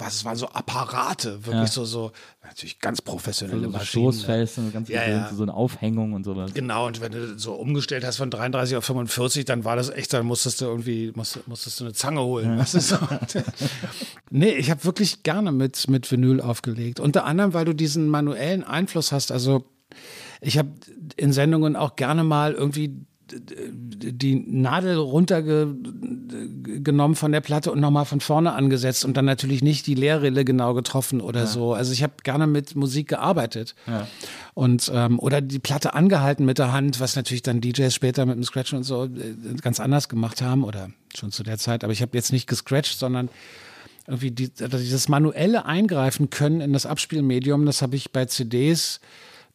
das waren so Apparate, wirklich Ja. so, so, natürlich ganz professionelle so Maschinen. Stoßfest und ganz Ja, ja. so eine Aufhängung und sowas. Genau, und wenn du so umgestellt hast von 33 auf 45, dann war das echt, dann musstest du irgendwie, musst, musstest du eine Zange holen. Was ist so? nee, ich habe wirklich gerne mit, mit Vinyl aufgelegt. Unter anderem, weil du diesen manuellen Einfluss hast. Also ich habe in Sendungen auch gerne mal irgendwie die Nadel runtergenommen von der Platte und nochmal von vorne angesetzt und dann natürlich nicht die Leerrille genau getroffen oder so. Also ich habe gerne mit Musik gearbeitet. Und ähm, oder die Platte angehalten mit der Hand, was natürlich dann DJs später mit dem Scratchen und so äh, ganz anders gemacht haben oder schon zu der Zeit. Aber ich habe jetzt nicht gescratcht, sondern irgendwie die, dieses manuelle Eingreifen können in das Abspielmedium, das habe ich bei CDs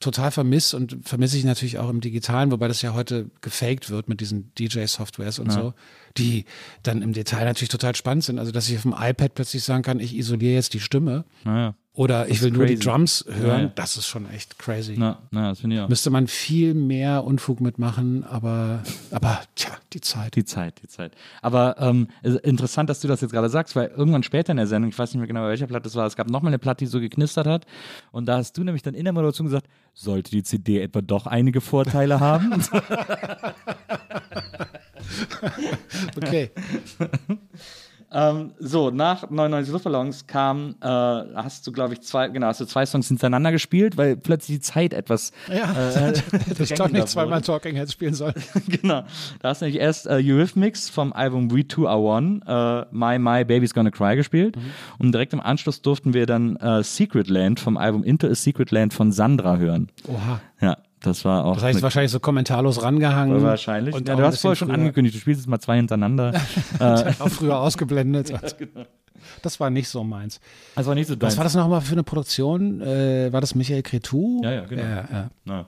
total vermisst und vermisse ich natürlich auch im Digitalen, wobei das ja heute gefaked wird mit diesen DJ-Softwares und so, die dann im Detail natürlich total spannend sind. Also, dass ich auf dem iPad plötzlich sagen kann, ich isoliere jetzt die Stimme Naja, oder ich will nur die. Drums hören, Ja, ja. das ist schon echt crazy. na, na, das finde ich auch. Müsste man viel mehr Unfug mitmachen, aber, aber tja, die Zeit. Die Zeit, die Zeit. Aber ähm, interessant, dass du das jetzt gerade sagst, weil irgendwann später in der Sendung, ich weiß nicht mehr genau, bei welcher Platte es war, es gab nochmal eine Platte, die so geknistert hat. Und da hast du nämlich dann in der Moderation gesagt, sollte die CD etwa doch einige Vorteile haben? Okay. Ähm, so, nach 99 Luftballons kam, äh, hast du, glaube ich, zwei, genau, hast du zwei Songs hintereinander gespielt, weil plötzlich die Zeit etwas Ja, äh, ich doch nicht zweimal. Talking Heads spielen sollen. genau. Da hast du nämlich erst äh, Eurythmics vom Album We Two Are One, äh, My My Baby's Gonna Cry gespielt. Mhm. Und direkt im Anschluss durften wir dann äh, Secret Land vom Album Into a Secret Land von Sandra hören. Oha. Ja, das war auch. Das heißt, wahrscheinlich so kommentarlos rangehangen. wahrscheinlich. Und ja, du hast vorher schon früher- angekündigt, du spielst jetzt mal zwei hintereinander. Auch früher ausgeblendet. Das war nicht so meins. Das war nicht so Was deins. war das nochmal für eine Produktion? Äh, war das Michael Cretou? Ja, ja, genau. Ja, ja. Ja.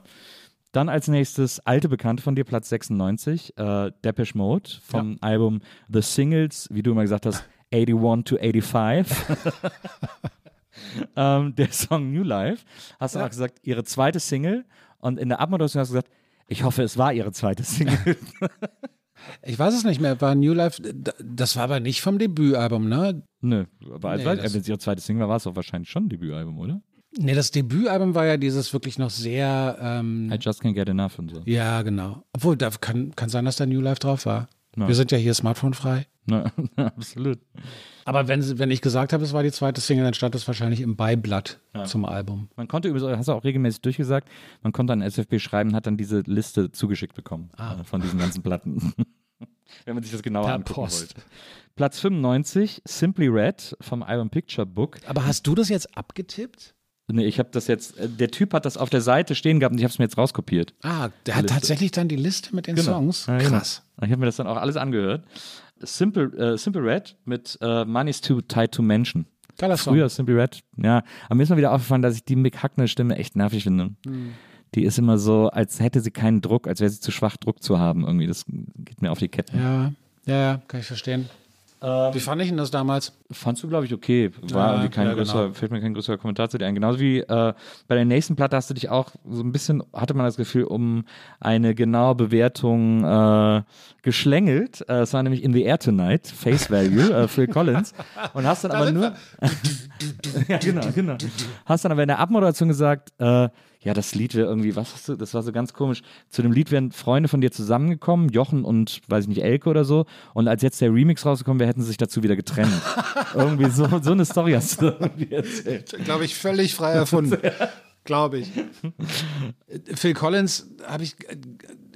Dann als nächstes alte Bekannte von dir, Platz 96, äh, Depeche Mode vom Album The Singles, wie du immer gesagt hast, 81 to 85. ähm, der Song New Life. Hast du auch gesagt, ihre zweite Single. Und in der Abmoderation hast du gesagt, ich hoffe, es war ihre zweite Single. Ich weiß es nicht mehr. War New Life, das war aber nicht vom Debütalbum, ne? Nö, aber als, Nee, wenn das- es ihre zweite Single war, war es doch wahrscheinlich schon ein Debütalbum, oder? Nee, das Debütalbum war ja dieses wirklich noch sehr, ähm, I Just Can't Get Enough und so. ja, genau. Obwohl, da kann, kann sein, dass da New Life drauf war. Ja. Wir sind ja hier smartphone-frei. Na, absolut. Aber wenn, wenn ich gesagt habe, es war die zweite Single, dann stand das wahrscheinlich im Beiblatt zum Album. Man konnte übrigens, hast du auch regelmäßig durchgesagt, man konnte an SFB schreiben und hat dann diese Liste zugeschickt bekommen äh, von diesen ganzen Platten. Wenn man sich das genauer Per angucken Post. wollte. Platz 95, Simply Red vom Album Picture Book. Aber hast du das jetzt abgetippt? Nee, ich habe das jetzt, äh, der Typ hat das auf der Seite stehen gehabt und ich habe es mir jetzt rauskopiert. Ah, der hat Liste. tatsächlich dann die Liste mit den Songs. Ja, genau. Krass. Ich habe mir das dann auch alles angehört. Simple, äh, Simple Red mit äh, Money's Too Tied to Mention. Geiler Song. früher Simply Red. Ja, aber mir ist mal wieder aufgefallen, dass ich die Mick Hackner Stimme echt nervig finde. Hm. Die ist immer so, als hätte sie keinen Druck, als wäre sie zu schwach, Druck zu haben. Irgendwie, das geht mir auf die Ketten. Ja, ja, ja, kann ich verstehen. Wie fand ich denn das damals? Fandst du, glaube ich, okay. War Ja, irgendwie kein ja, größer, genau. fällt mir kein größerer Kommentar zu dir ein. Genauso wie äh, bei der nächsten Platte hast du dich auch so ein bisschen, hatte man das Gefühl, um eine genaue Bewertung äh, geschlängelt. Äh, Es war nämlich In the Air Tonight, Face Value, äh, Phil Collins. Und hast dann aber nur. ja, genau, genau. Hast dann aber in der Abmoderation gesagt, äh, ja, das Lied wäre irgendwie, was hast du, das war so ganz komisch. Zu dem Lied wären Freunde von dir zusammengekommen, Jochen und, weiß ich nicht, Elke oder so. Und als jetzt der Remix rausgekommen wäre, hätten sie sich dazu wieder getrennt. irgendwie so, so eine Story hast du irgendwie erzählt. Glaube ich, völlig frei erfunden. Glaube ich. Phil Collins habe ich äh,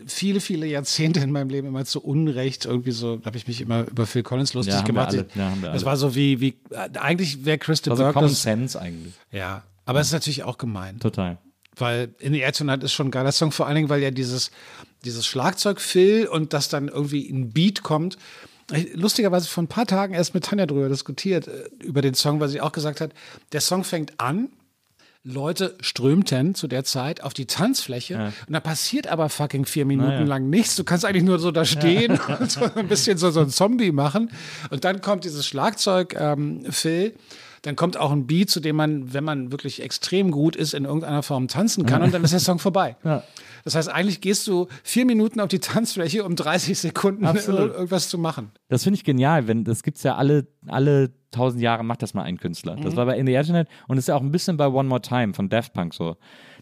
viele, viele Jahrzehnte in meinem Leben immer zu Unrecht irgendwie so, habe ich mich immer über Phil Collins lustig Ja, haben wir gemacht. alle. Ja, das war so wie, wie äh, eigentlich wäre Crystal Also Burke Common Sense eigentlich. Ja, aber es ist natürlich auch gemein. Total. Weil In the Air Tonight ist schon ein geiler Song, vor allen Dingen, weil ja dieses, dieses Schlagzeug Phil und das dann irgendwie ein Beat kommt. Lustigerweise vor ein paar Tagen erst mit Tanja drüber diskutiert, äh, über den Song, weil sie auch gesagt hat, der Song fängt an, Leute strömten zu der Zeit auf die Tanzfläche und da passiert aber fucking vier Minuten Naja. lang nichts. Du kannst eigentlich nur so da stehen und so ein bisschen so, so ein Zombie machen. Und dann kommt dieses Schlagzeug, ähm, Phil. Dann kommt auch ein Beat, zu dem man, wenn man wirklich extrem gut ist, in irgendeiner Form tanzen kann und dann ist der Song vorbei. Ja. Das heißt, eigentlich gehst du vier Minuten auf die Tanzfläche, um 30 Sekunden Absolut. irgendwas zu machen. Das finde ich genial, wenn das gibt's ja alle alle tausend Jahre macht das mal ein Künstler. Mhm. Das war bei In the Internet und ist ja auch ein bisschen bei One More Time von Daft Punk so.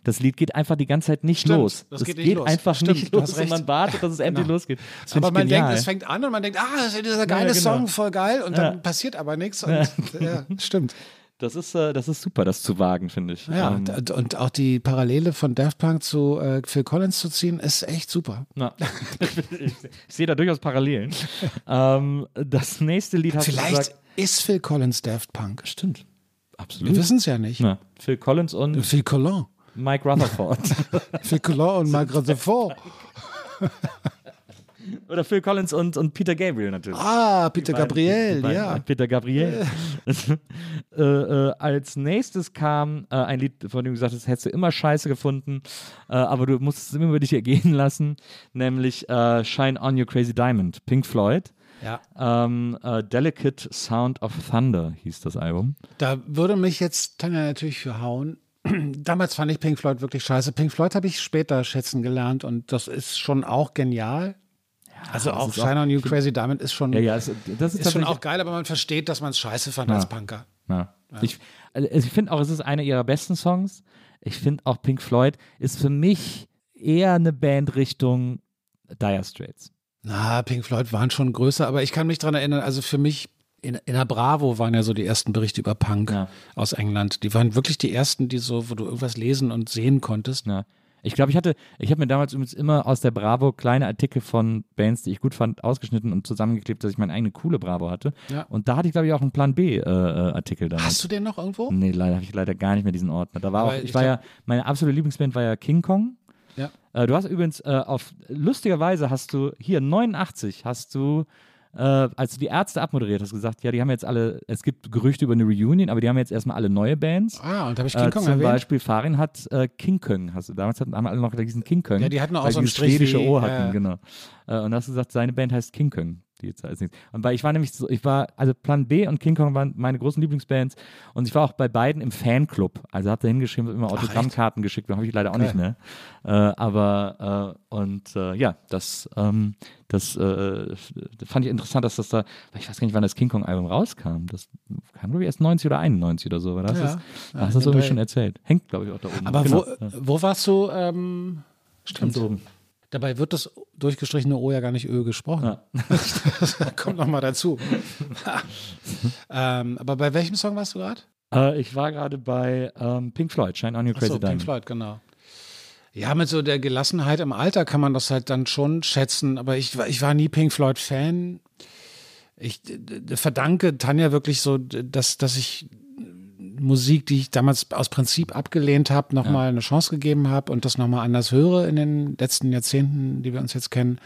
Das Lied geht einfach die ganze Zeit nicht Stimmt, los. das Es geht nicht los. einfach Stimmt, nicht los und man wartet, dass es endlich Genau. losgeht. Das Aber man genial. denkt, es fängt an und man denkt, ah, das ist dieser geile Ja, genau. Song, voll geil. Und dann passiert aber nichts. Und, ja, stimmt. das ist äh, das ist super, das zu wagen, finde ich. Ja, Ähm, und, und auch die Parallele von Daft Punk zu äh, Phil Collins zu ziehen, ist echt super. na, ich, sehe da durchaus Parallelen. ähm, das nächste Lied hast du Vielleicht gesagt. ist Phil Collins Daft Punk. Stimmt. Wir Absolut. wissen es ja nicht. Na, Phil Collins und Phil Collin. Mike Rutherford. Phil Collin und Mark Rutherford. Oder Phil Collins und, und Peter Gabriel natürlich. Ah, Peter beiden- Gabriel, beiden- ja. Peter Gabriel. äh, äh, als nächstes kam äh, ein Lied, von dem du gesagt hast, hättest du immer scheiße gefunden, äh, aber du musst es immer über dich ergehen lassen, nämlich äh, Shine On You Crazy Diamond, Pink Floyd. Ja. Ähm, äh, Delicate Sound of Thunder hieß das Album. Da würde mich jetzt Tanja natürlich für hauen. Damals fand ich Pink Floyd wirklich scheiße. Pink Floyd habe ich später schätzen gelernt und das ist schon auch genial. also auch Shine on You Crazy Diamond ist schon, Ja, ja, das ist, ist schon auch geil, aber man versteht, dass man es scheiße fand als Punker. Ich, also ich finde auch, es ist einer ihrer besten Songs. Ich finde auch Pink Floyd ist für mich eher eine Band Richtung Dire Straits. Na, Pink Floyd waren schon größer, aber ich kann mich dran erinnern, also für mich in, in der Bravo waren ja so die ersten Berichte über Punk Ja. aus England. Die waren wirklich die ersten, die so, wo du irgendwas lesen und sehen konntest. Ja. Ich glaube, ich hatte, ich habe mir damals übrigens immer aus der Bravo kleine Artikel von Bands, die ich gut fand, ausgeschnitten und zusammengeklebt, dass ich meine eigene coole Bravo hatte. Ja. Und da hatte ich, glaube ich, auch einen Plan B-Artikel damals. Hast du den noch irgendwo? Nee, leider habe ich leider gar nicht mehr diesen Ordner. Da war Aber auch, ich, ich war ja, meine absolute Lieblingsband war ja King Kong. Ja. Äh, du hast übrigens äh, auf lustigerweise hast du hier 89 hast du äh, als du die Ärzte abmoderiert hast gesagt, ja, die haben jetzt alle, es gibt Gerüchte über eine Reunion, aber die haben jetzt erstmal alle neue Bands. Ah, und da habe ich King Äh, Kong zum erwähnt. Beispiel Farin hat äh, King Kong, hast du damals hatten, haben alle noch diesen King Kong. Ja, die hatten auch so Strich schwedische wie- O hatten, genau. Äh, und da hast du gesagt, seine Band heißt King Kong. Die jetzt als nächstes. Und weil ich war nämlich so, ich war, also Plan B und King Kong waren meine großen Lieblingsbands und ich war auch bei beiden im Fanclub. Also hab da hingeschrieben, immer Autogrammkarten geschickt, habe ich leider auch nicht mehr. Äh, aber äh, und äh, ja, das, ähm, das äh, fand ich interessant, dass das da, ich weiß gar nicht, wann das King Kong Album rauskam. Das kam, glaube ich, erst 90 oder 91 oder so. Aber das Ja, ist, ja, hast du das irgendwie schon erzählt. Hängt, glaube ich, auch da oben. Aber Genau, wo, wo warst du? Ähm, stimmt. Ganz oben. Dabei wird das durchgestrichene O ja gar nicht Ö gesprochen. Ja. das kommt noch mal dazu. ähm, aber bei welchem Song warst du gerade? Äh, ich war gerade bei ähm, Pink Floyd, Shine On Your Crazy Achso, Diamond. Pink Floyd, genau. Ja, mit so der Gelassenheit im Alter kann man das halt dann schon schätzen. Aber ich, war- ich war nie Pink Floyd-Fan. Ich verdanke Tanja wirklich so, dass, dass ich Musik, die ich damals aus Prinzip abgelehnt habe, nochmal eine Chance gegeben habe und das nochmal anders höre in den letzten Jahrzehnten, die wir uns jetzt kennen.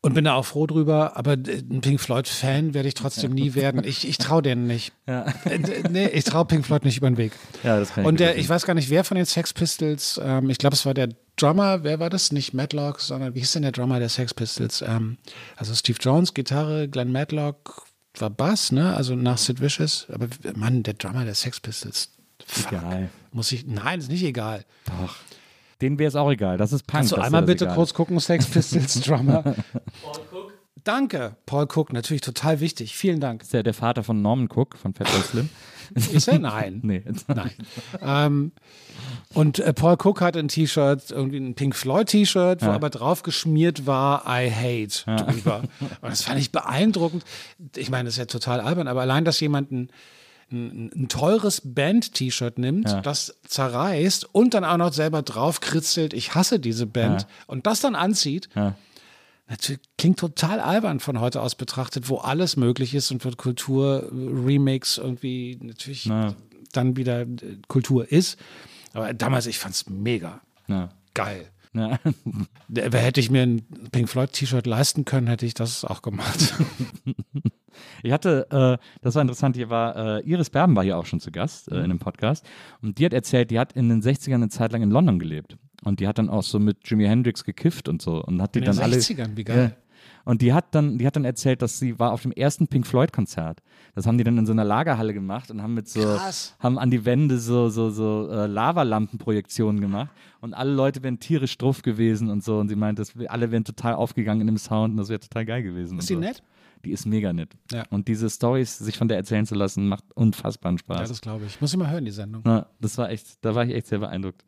Und bin da auch froh drüber, aber ein Pink Floyd-Fan werde ich trotzdem nie werden. Ich, ich traue denen nicht. Ja. Äh, Nee, ich traue Pink Floyd nicht über den Weg. Ja, das kann ich Und der, ich weiß gar nicht, wer von den Sex Pistols, ähm, ich glaube, es war der Drummer, wer war das? Nicht Matlock, sondern wie hieß denn der Drummer der Sex Pistols? Ähm, also Steve Jones, Gitarre, Glenn Matlock war Bass, ne? Also nach Sid Vicious. Aber Mann, der Drummer der Sex Pistols. Fuck. Egal. Muss ich, nein, ist nicht egal. Denen wäre es auch egal. Das ist Punk. Kannst du einmal bitte egal kurz gucken, Sex Pistols Drummer? Paul Cook. Danke, Paul Cook, natürlich total wichtig. Vielen Dank. Ist der, der Vater von Norman Cook von Fatboy Slim? Ist er? Nein. nee. Nein. ähm, und äh, Paul Cook hatte ein T-Shirt, irgendwie ein Pink Floyd T-Shirt, wo Ja. aber drauf geschmiert war I hate drüber. Und das fand ich beeindruckend. Ich meine, das ist ja total albern, aber allein, dass jemand ein, ein, ein teures Band-T-Shirt nimmt, Ja. das zerreißt und dann auch noch selber drauf kritzelt, ich hasse diese Band Ja. und das dann anzieht, Ja. Natürlich klingt total albern von heute aus betrachtet, wo alles möglich ist und wird Kultur, äh, Remix irgendwie natürlich Na. dann wieder äh, Kultur ist. Aber damals, ich fand's mega Ja. geil. Der- Hätte ich mir ein Pink Floyd T-Shirt leisten können, hätte ich das auch gemacht. Ich hatte, äh, das war interessant, hier war, äh, Iris Berben war hier auch schon zu Gast äh, in einem Podcast und die hat erzählt, die hat in den 60ern eine Zeit lang in London gelebt und die hat dann auch so mit Jimi Hendrix gekifft und so und hat die In den dann alle 60ern, wie geil. Ja. Und die hat dann, die hat dann erzählt, dass sie war auf dem ersten Pink Floyd Konzert. Das haben die dann in so einer Lagerhalle gemacht und haben mit so, Krass. haben an die Wände so so so äh, Lavalampenprojektionen gemacht und alle Leute wären tierisch drauf gewesen und so und sie meint, dass wir alle wären total aufgegangen in dem Sound und das wäre total geil gewesen. Ist die so. nett? Die ist mega nett. Ja. Und diese Stories, sich von der erzählen zu lassen, macht unfassbaren Ja, Spaß. das glaube ich. Muss ich mal hören, die Sendung. Na, das war echt, da war ich echt sehr beeindruckt.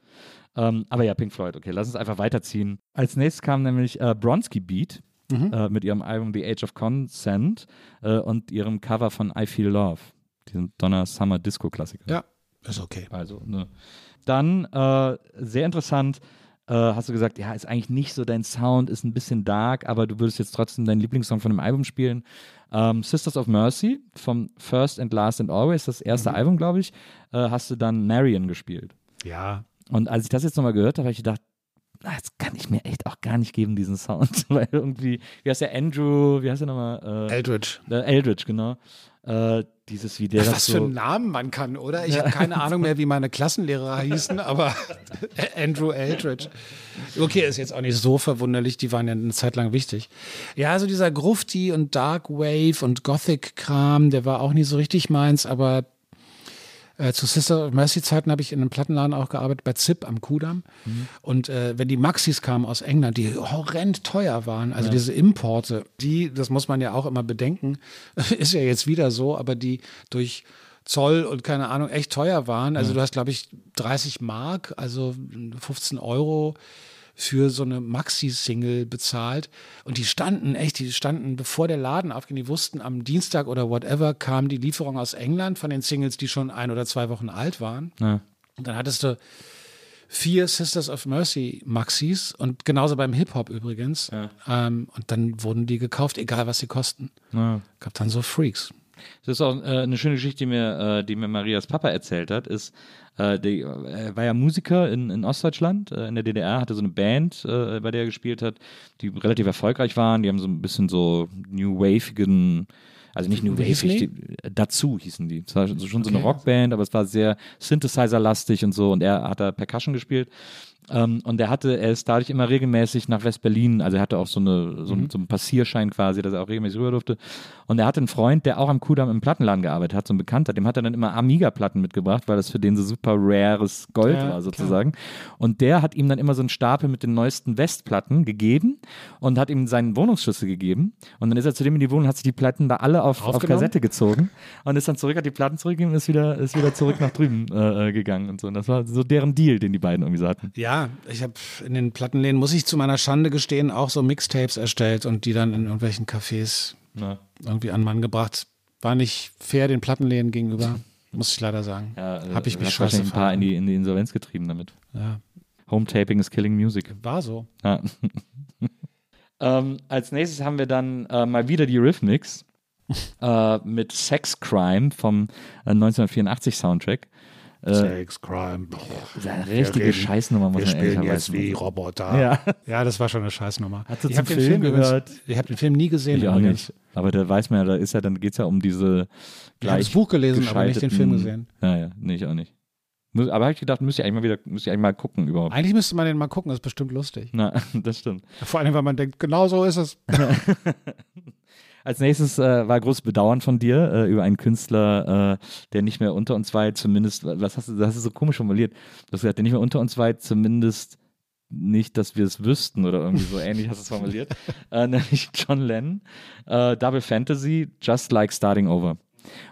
Ähm, aber ja, Pink Floyd, okay, lass uns einfach weiterziehen. Als nächstes kam nämlich äh, Bronski Beat äh, mit ihrem Album The Age of Consent äh, und ihrem Cover von I Feel Love, diesem Donner Summer Disco Klassiker. Ja, ist okay. Also, ne. Dann, äh, sehr interessant, äh, hast du gesagt, ja, ist eigentlich nicht so dein Sound, ist ein bisschen dark, aber du würdest jetzt trotzdem deinen Lieblingssong von dem Album spielen. Ähm, Sisters of Mercy vom First and Last and Always, das erste Album, glaube ich, äh, hast du dann Marion gespielt. Ja. Und als ich das jetzt nochmal gehört habe, habe ich gedacht, das kann ich mir echt auch gar nicht geben, diesen Sound. Weil irgendwie, wie heißt der Andrew, wie heißt der nochmal? Äh, Eldridge. äh, Eldridge, genau. Äh, dieses, wie der das Was so. für einen Namen man kann, oder? Ich habe keine Ahnung mehr, wie meine Klassenlehrer hießen, aber Andrew Eldridge. Okay, ist jetzt auch nicht so verwunderlich, die waren ja eine Zeit lang wichtig. Ja, also dieser Grufti und Dark Wave und Gothic-Kram, der war auch nie so richtig meins, aber äh, zu Sister of Mercy Zeiten habe ich in einem Plattenladen auch gearbeitet, bei ZIP am Kudamm. Und äh, wenn die Maxis kamen aus England, die horrend teuer waren, also diese Importe, die, das muss man ja auch immer bedenken, ist ja jetzt wieder so, aber die durch Zoll und keine Ahnung echt teuer waren. Also du hast, glaube ich, 30 Mark, also 15 Euro für so eine Maxi-Single bezahlt. Und die standen echt, die standen, bevor der Laden aufging, die wussten, am Dienstag oder whatever kam die Lieferung aus England von den Singles, die schon ein oder zwei Wochen alt waren. Ja. Und dann hattest du vier Sisters of Mercy Maxis und genauso beim Hip-Hop übrigens. Ähm, und dann wurden die gekauft, egal was sie kosten. Ja. Gab dann so Freaks. Das ist auch äh, eine schöne Geschichte, die mir, äh, die mir Marias Papa erzählt hat, ist, äh, die, er war ja Musiker in, in Ostdeutschland, äh, in der DDR, hatte so eine Band, äh, bei der er gespielt hat, die relativ erfolgreich waren, die haben so ein bisschen so New Waveigen, also nicht New Wave, die? dazu hießen die. Es war schon so eine Okay. Rockband, aber es war sehr Synthesizer-lastig und so und er hat da Percussion gespielt. Ähm, und er hatte, er ist dadurch immer regelmäßig nach West-Berlin, also er hatte auch so, eine, so, Mhm. so einen Passierschein quasi, dass er auch regelmäßig rüber durfte. Und er hatte einen Freund, der auch am Kudamm im Plattenladen gearbeitet hat, so ein Bekannter, dem hat er dann immer Amiga-Platten mitgebracht, weil das für den so super rares Gold Ja, war sozusagen. Und der hat ihm dann immer so einen Stapel mit den neuesten West-Platten gegeben und hat ihm seinen Wohnungsschlüssel gegeben. Und dann ist er zu dem in die Wohnung, hat sich die Platten da alle auf, auf? Kassette gezogen und ist dann zurück, hat die Platten zurückgegeben und ist wieder, ist wieder zurück nach drüben äh, äh, gegangen und so. Und das war so deren Deal, den die beiden irgendwie so hatten. Ja, ich habe in den Plattenläden, muss ich zu meiner Schande gestehen, auch so Mixtapes erstellt und die dann in irgendwelchen Cafés Ja. irgendwie an Mann gebracht. War nicht fair den Plattenläden gegenüber, muss ich leider sagen. Ja, Habe ich mich scheiße wahrscheinlich ein paar in die, in die Insolvenz getrieben damit. Ja, Home-Taping is killing music. war so. Ja. ähm, als nächstes haben wir dann äh, mal wieder die Rhythmics äh, mit Sex Crime vom äh, 1984 Soundtrack. Äh, Sex, Crime. Boah. das ist eine richtige reden- Scheißnummer, muss Wir man spielen jetzt wie. Roboter. Ja. ja, das war schon eine Scheißnummer. Hast du ich habe den Film übrigens- gehört? Ich habe den Film nie gesehen. Ich auch übrigens. nicht. Aber da weiß man ja, da ist ja, dann geht es ja um diese Ich habe das Buch gelesen, aber nicht den Film gesehen. Ja, ja, nee, ich auch nicht. Muss- Aber habe ich gedacht, müsste ich eigentlich mal wieder, müsste ich eigentlich mal gucken überhaupt. Eigentlich müsste man den mal gucken, das ist bestimmt lustig. Na, das stimmt. Vor allem, weil man denkt, genau so ist es. Als nächstes äh, war großes Bedauern von dir äh, über einen Künstler, äh, der nicht mehr unter uns war, zumindest, was hast du, das hast du so komisch formuliert. Du hast gesagt, der nicht mehr unter uns war, zumindest nicht, dass wir es wüssten oder irgendwie so ähnlich hast du es formuliert. äh, nämlich John Lennon, äh, Double Fantasy, Just Like Starting Over.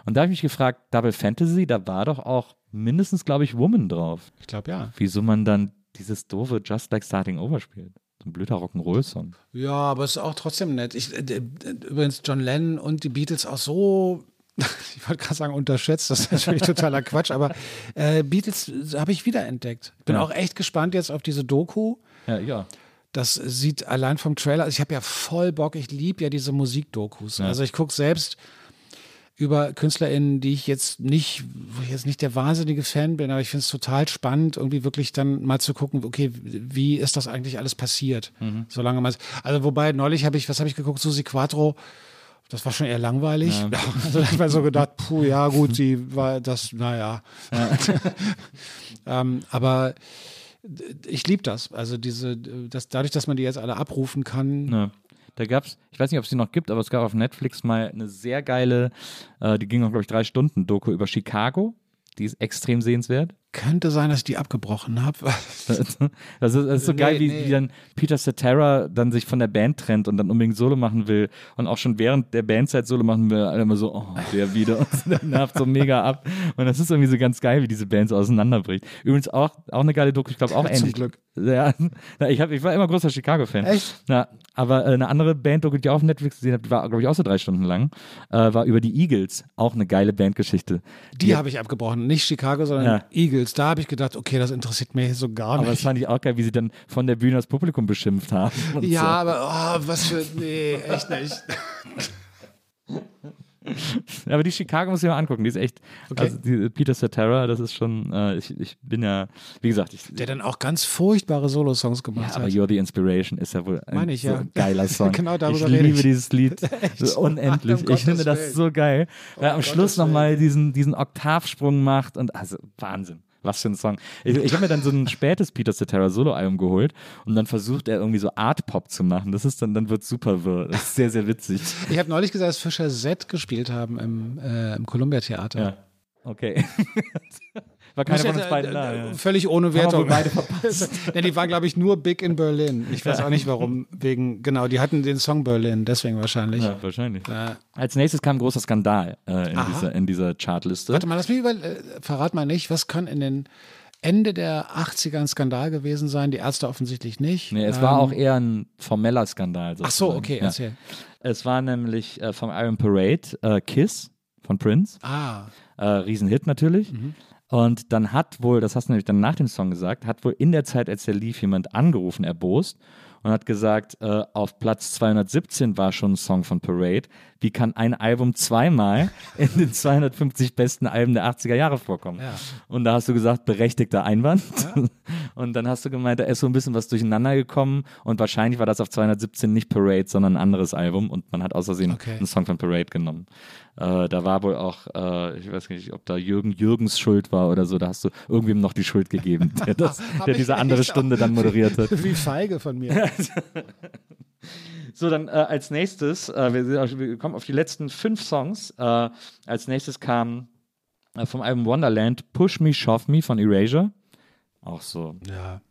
Und da habe ich mich gefragt, Double Fantasy, da war doch auch mindestens, glaube ich, Woman drauf. Ich glaube, ja. Wieso man dann dieses doofe Just Like Starting Over spielt. So ein blöder Rock'n'Roll-Song. Ja, aber es ist auch trotzdem nett. Ich, äh, äh, übrigens, John Lennon und die Beatles auch so, ich wollte gerade sagen, unterschätzt. Das ist natürlich totaler Quatsch, aber äh, Beatles habe ich wiederentdeckt. Ich bin Ja. auch echt gespannt jetzt auf diese Doku. Ja, ja. Das sieht allein vom Trailer, also ich habe ja voll Bock, ich liebe ja diese Musikdokus. Ja. Also ich gucke selbst über KünstlerInnen, die ich jetzt nicht, wo ich jetzt nicht der wahnsinnige Fan bin, aber ich finde es total spannend, irgendwie wirklich dann mal zu gucken, okay, wie ist das eigentlich alles passiert? Solange man also wobei neulich habe ich, was habe ich geguckt, Susi Quattro, das war schon eher langweilig. Also da habe ich mir so gedacht, puh, ja gut, sie war das, naja. ähm, aber ich liebe das. Also diese, das, dadurch, dass man die jetzt alle abrufen kann, Ja. Da gab's, ich weiß nicht, ob es die noch gibt, aber es gab auf Netflix mal eine sehr geile, äh, die ging auch, glaube ich, drei Stunden Doku über Chicago. Die ist extrem sehenswert. Könnte sein, dass ich die abgebrochen habe. Das ist, das ist so Nee, geil, wie, nee. wie dann Peter Cetera dann sich von der Band trennt und dann unbedingt Solo machen will und auch schon während der Bandzeit Solo machen will, alle immer so, oh, der wieder und der nervt so mega ab. Und das ist irgendwie so ganz geil, wie diese Band so auseinanderbricht. Übrigens auch, auch eine geile Doku, ich glaube auch Zum ähnlich. Glück. Ja, ich, hab, ich war immer großer Chicago-Fan. Echt? Ja, aber äh, eine andere Band, die ich auch auf Netflix gesehen habe, die war, glaube ich, auch so drei Stunden lang, äh, war über die Eagles. Auch eine geile Bandgeschichte. Die habe ich abgebrochen. Nicht Chicago, sondern Ja. Eagles. Da habe ich gedacht, okay, das interessiert mich so gar Aber das nicht. fand ich auch geil, wie sie dann von der Bühne das Publikum beschimpft haben. Ja, so. aber oh, was für. Nee, echt nicht. Aber die Chicago muss ich mal angucken. Die ist echt. Okay. Also die Peter Cetera, das ist schon. Äh, ich, ich bin ja, wie gesagt, ich. Der dann auch ganz furchtbare Solo-Songs gemacht ja, aber hat. You're the Inspiration ist ja wohl ein Meine ich, so ja. geiler Song. Genau darüber ich liebe ich. dieses Lied so unendlich. Um ich finde das so geil. Weil am Gottes Schluss nochmal diesen, diesen Oktavsprung macht und also Wahnsinn. Was für ein Song. Ich, ich habe mir dann so ein spätes Peter Cetera Solo-Album geholt und dann versucht er irgendwie so Art-Pop zu machen. Das ist dann, dann wird super wirr. Das ist sehr, sehr witzig. Ich habe neulich gesagt, dass Fischer Z gespielt haben im, äh, im Columbia Theater. Ja. Okay. War keiner von uns beiden da. Ja. Völlig ohne Haben wir Wertung. beide verpasst. Denn die war, glaube ich, nur big in Berlin. Ich weiß auch nicht warum. Wegen, genau, die hatten den Song Berlin, deswegen wahrscheinlich. Ja, wahrscheinlich. Äh, Als nächstes kam ein großer Skandal äh, in, Aha. dieser, in dieser Chartliste. warte mal, lass mich über, äh, verrat mal nicht, was kann in den Ende der 80er ein Skandal gewesen sein? Die Ärzte offensichtlich nicht. Nee, es war Ähm, auch eher ein formeller Skandal. Ach so, sozusagen. okay, Ja. erzähl. Es war nämlich äh, vom Iron Parade äh, Kiss von Prince. Ah, Äh, Riesenhit natürlich. Mhm. Und dann hat wohl, das hast du nämlich dann nach dem Song gesagt, hat wohl in der Zeit, als der lief, jemand angerufen, erbost und hat gesagt, äh, auf Platz 217 war schon ein Song von Parade. Wie kann ein Album zweimal in den 250 besten Alben der 80er Jahre vorkommen? Ja. Und da hast du gesagt, berechtigter Einwand. Und dann hast du gemeint, da ist so ein bisschen was durcheinander gekommen und wahrscheinlich war das auf 217 nicht Parade, sondern ein anderes Album und man hat aus Versehen Okay. einen Song von Parade genommen. Äh, da war wohl auch, äh, ich weiß nicht, ob da Jürgen Jürgens Schuld war oder so, da hast du irgendwem noch die Schuld gegeben, der, das, der diese andere Stunde dann moderiert hat. wie feige von mir. So, dann äh, als nächstes, äh, wir, sind- wir kommen auf die letzten fünf Songs. Äh, als nächstes kam äh, vom Album Wonderland Push Me, Shove Me von Erasure. Auch so Ja.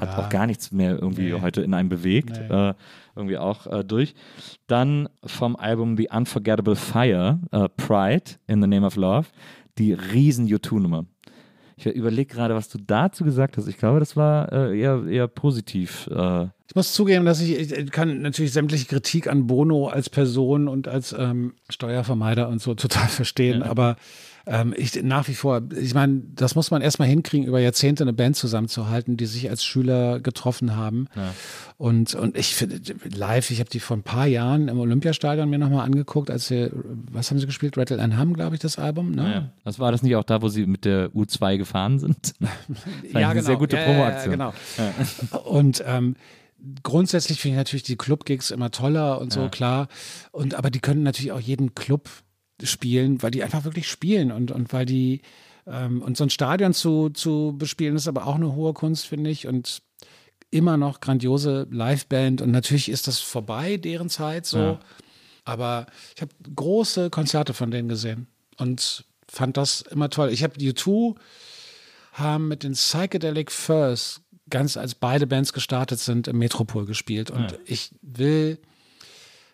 Hat Ja. auch gar nichts mehr irgendwie Nee. heute in einem bewegt. Nee. Äh, irgendwie auch äh, durch. Dann vom Album The Unforgettable Fire, äh, Pride in the Name of Love, die riesen U2-Nummer. Ich überlege gerade, was du dazu gesagt hast. Ich glaube, das war äh, eher, eher positiv. Äh, Ich muss zugeben, dass ich, ich kann natürlich sämtliche Kritik an Bono als Person und als ähm, Steuervermeider und so total verstehen, aber Ähm, ich, nach wie vor, ich meine, das muss man erstmal hinkriegen, über Jahrzehnte eine Band zusammenzuhalten, die sich als Schüler getroffen haben. Ja. Und, und ich finde, live, ich habe die vor ein paar Jahren im Olympiastadion mir nochmal angeguckt, als sie, was haben sie gespielt? Rattle and Hum, glaube ich, das Album. Ne? Ja. Das war das nicht auch da, wo sie mit der U2 gefahren sind? Ja, eine genau. sehr gute Ja, Promoaktion. Ja, genau. Und ähm, grundsätzlich finde ich natürlich die Club-Gigs immer toller und so, klar. Und aber die können natürlich auch jeden Club spielen, weil die einfach wirklich spielen und, und weil die ähm, und so ein Stadion zu, zu bespielen, ist aber auch eine hohe Kunst, finde ich. Und immer noch grandiose Liveband. Und natürlich ist das vorbei, deren Zeit so. Ja. Aber ich habe große Konzerte von denen gesehen und fand das immer toll. Ich habe U2 haben mit den Psychedelic Furs ganz als beide Bands gestartet sind im Metropol gespielt und ich will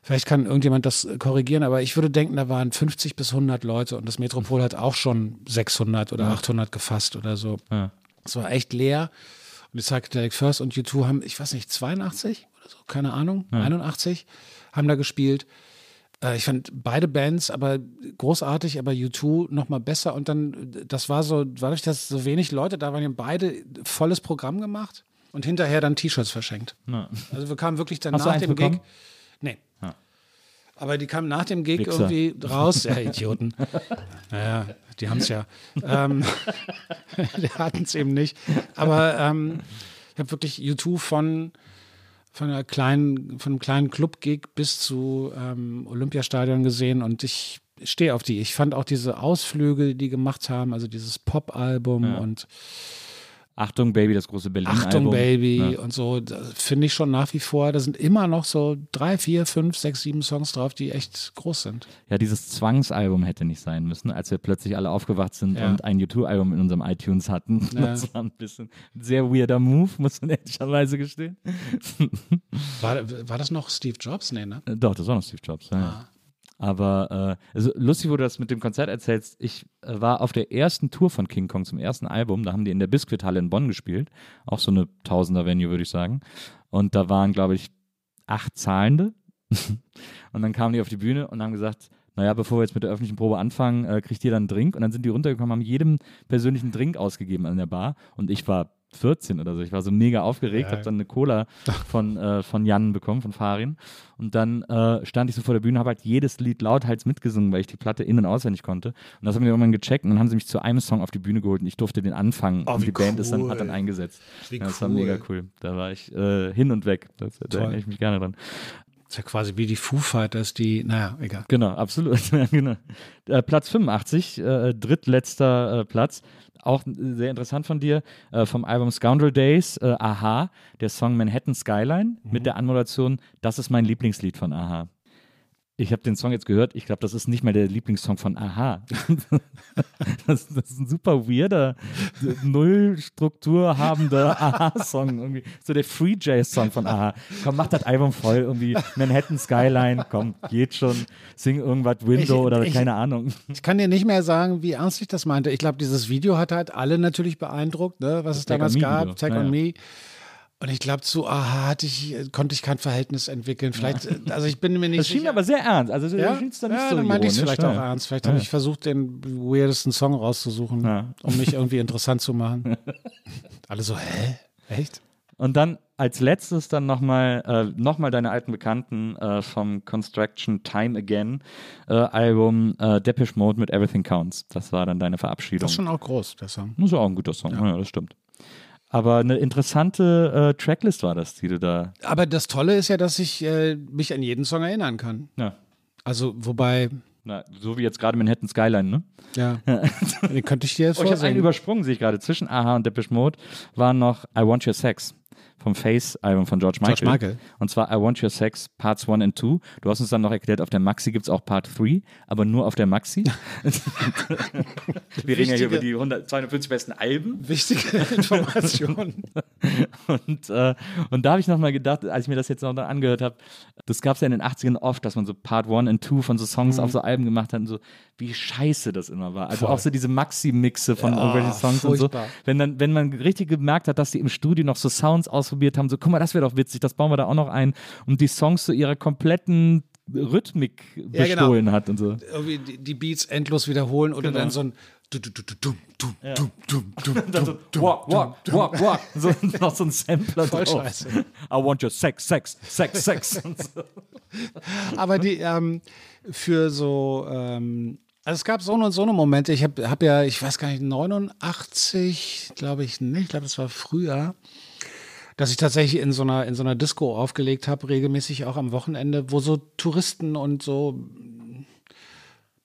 vielleicht kann irgendjemand das korrigieren, aber ich würde denken, da waren 50 bis 100 Leute und das Metropol hat auch schon 600 oder 800 gefasst oder so. Ja. Es war echt leer und die Psychedelic Furs und U2 haben, ich weiß nicht, 82 oder so, keine Ahnung, 81 haben da gespielt. Äh, Ich fand beide Bands aber großartig, aber U2 noch mal besser. Und dann, das war so, dadurch, dass so wenig Leute da waren, haben beide volles Programm gemacht und hinterher dann T-Shirts verschenkt. Ja. Also wir kamen wirklich dann Hast nach dem bekommen? Gig. Nee. Ja. Aber die kamen nach dem Gig Wichser. irgendwie raus. Ja, Idioten. Naja, die haben es ja. ähm, die hatten es eben nicht. Aber ähm, ich habe wirklich U2 von, von, einer kleinen, von einem kleinen Club-Gig bis zu ähm, Olympiastadion gesehen und ich stehe auf die. Ich fand auch diese Ausflüge, die die gemacht haben, also dieses Pop-Album und Achtung, Baby, das große berlin Achtung Baby Ja. und so, finde ich schon nach wie vor, da sind immer noch so drei, vier, fünf, sechs, sieben Songs drauf, die echt groß sind. Ja, dieses Zwangsalbum hätte nicht sein müssen, als wir plötzlich alle aufgewacht sind Ja. und ein U2-Album in unserem iTunes hatten. Ja. Das war ein bisschen ein sehr weirder Move, muss man ehrlicherweise gestehen. War, war das noch Steve Jobs? Nee, ne? Doch, das war noch Steve Jobs. Ja. ja. Aber äh, also lustig, wo du das mit dem Konzert erzählst. Ich äh, war auf der ersten Tour von King Kong zum ersten Album. Da haben die in der Biskuithalle in Bonn gespielt. Auch so eine Tausender-Venue, würde ich sagen. Und da waren, glaube ich, acht Zahlende. und dann kamen die auf die Bühne und haben gesagt, naja, bevor wir jetzt mit der öffentlichen Probe anfangen, äh, kriegt ihr dann einen Drink. Und dann sind die runtergekommen, haben jedem persönlichen Drink ausgegeben an der Bar. Und ich war 14 oder so. Ich war so mega aufgeregt, habe dann eine Cola von, äh, von Jan bekommen, von Farin. Und dann äh, stand ich so vor der Bühne, habe halt jedes Lied lauthals mitgesungen, weil ich die Platte in- und auswendig konnte. Und das haben die irgendwann gecheckt und dann haben sie mich zu einem Song auf die Bühne geholt und ich durfte den anfangen. Oh, und die Band ist dann, cool. hat dann eingesetzt. Wie ja, das war cool. mega cool. Da war ich äh, hin und weg. Das, da erinnere ich mich gerne dran. Das ist ja quasi wie die Foo Fighters, die, naja, egal. Genau, absolut. Ja, genau. Äh, Platz 85, äh, drittletzter äh, Platz. Auch sehr interessant von dir, äh, vom Album Scoundrel Days, äh, Aha, der Song Manhattan Skyline mit der Anmoderation, das ist mein Lieblingslied von Aha. Ich habe den Song jetzt gehört, ich glaube, das ist nicht mal der Lieblingssong von Aha. das, das ist ein super weirder, null Struktur habender Aha-Song. So der Free Jazz-Song von Aha. Komm, mach das Album voll, irgendwie Manhattan Skyline, komm, geht schon, sing irgendwas Window Ich- oder ich- keine Ahnung. Ich kann dir nicht mehr sagen, wie ernst ich das meinte. Ich glaube, dieses Video hat halt alle natürlich beeindruckt, ne, was es Tag damals gab, Video. Tag Ja, on. Me. Und ich glaube, zu Aha hatte ich, konnte ich kein Verhältnis entwickeln. Vielleicht, äh, also ich bin mir nicht Das schien sicher. aber sehr ernst. Also du ja, schienst da nicht ja, so dann meinte ich es ironisch, vielleicht ja. auch ernst. Vielleicht habe ich versucht, den weirdesten Song rauszusuchen, Ja. um mich irgendwie interessant zu machen. Alle so, hä? Echt? Und dann als letztes dann nochmal äh, noch mal deine alten Bekannten äh, vom Construction Time Again äh, Album äh, Depeche Mode mit Everything Counts. Das war dann deine Verabschiedung. Das ist schon auch groß, der Song. Das ist auch ein guter Song, ja. das stimmt. Aber eine interessante äh, Tracklist war das, die du da. Aber das Tolle ist ja, dass ich äh, mich an jeden Song erinnern kann. Ja. Also, wobei, Na, so wie jetzt gerade Manhattan Skyline, ne? ja, den könnte ich dir jetzt Oh, ich habe einen übersprungen, sehe ich gerade. Zwischen Aha und Depeche Mode war noch I Want Your Sex vom Face-Album von George Michael. George Michael. Und zwar I Want Your Sex Parts 1 and 2. Du hast uns dann noch erklärt, auf der Maxi gibt es auch Part 3, aber nur auf der Maxi. Wir reden ja hier über die 100, 250 besten Alben. Wichtige Information. Und, äh, und da habe ich nochmal gedacht, als ich mir das jetzt noch angehört habe, das gab es ja in den 80ern oft, dass man so Part 1 und 2 von so Songs auf so Alben gemacht hat und so, wie scheiße das immer war. Also Voll. auch so diese Maxi-Mixe von Ja, irgendwelchen Songs und so. furchtbar. Wenn, dann, wenn man richtig gemerkt hat, dass die im Studio noch so Sounds ausprobiert haben, so, guck mal, das wäre doch witzig, das bauen wir da auch noch ein. Und die Songs zu ihrer kompletten Rhythmik Ja, genau. bestohlen hat und so. Irgendwie die, Beats endlos wiederholen oder Genau. dann so ein so, dum, dum, walk, walk, walk, walk. So, noch so ein Sampler Voll drauf. scheiße. I want your sex, sex, sex, sex. So. Aber die ähm, für so, ähm, also es gab so eine, so eine Momente. Ich habe hab ja, ich weiß gar nicht, 89, glaube ich nicht, ich glaube, das war früher, dass ich tatsächlich in so einer, in so einer Disco aufgelegt habe, regelmäßig auch am Wochenende, wo so Touristen und so,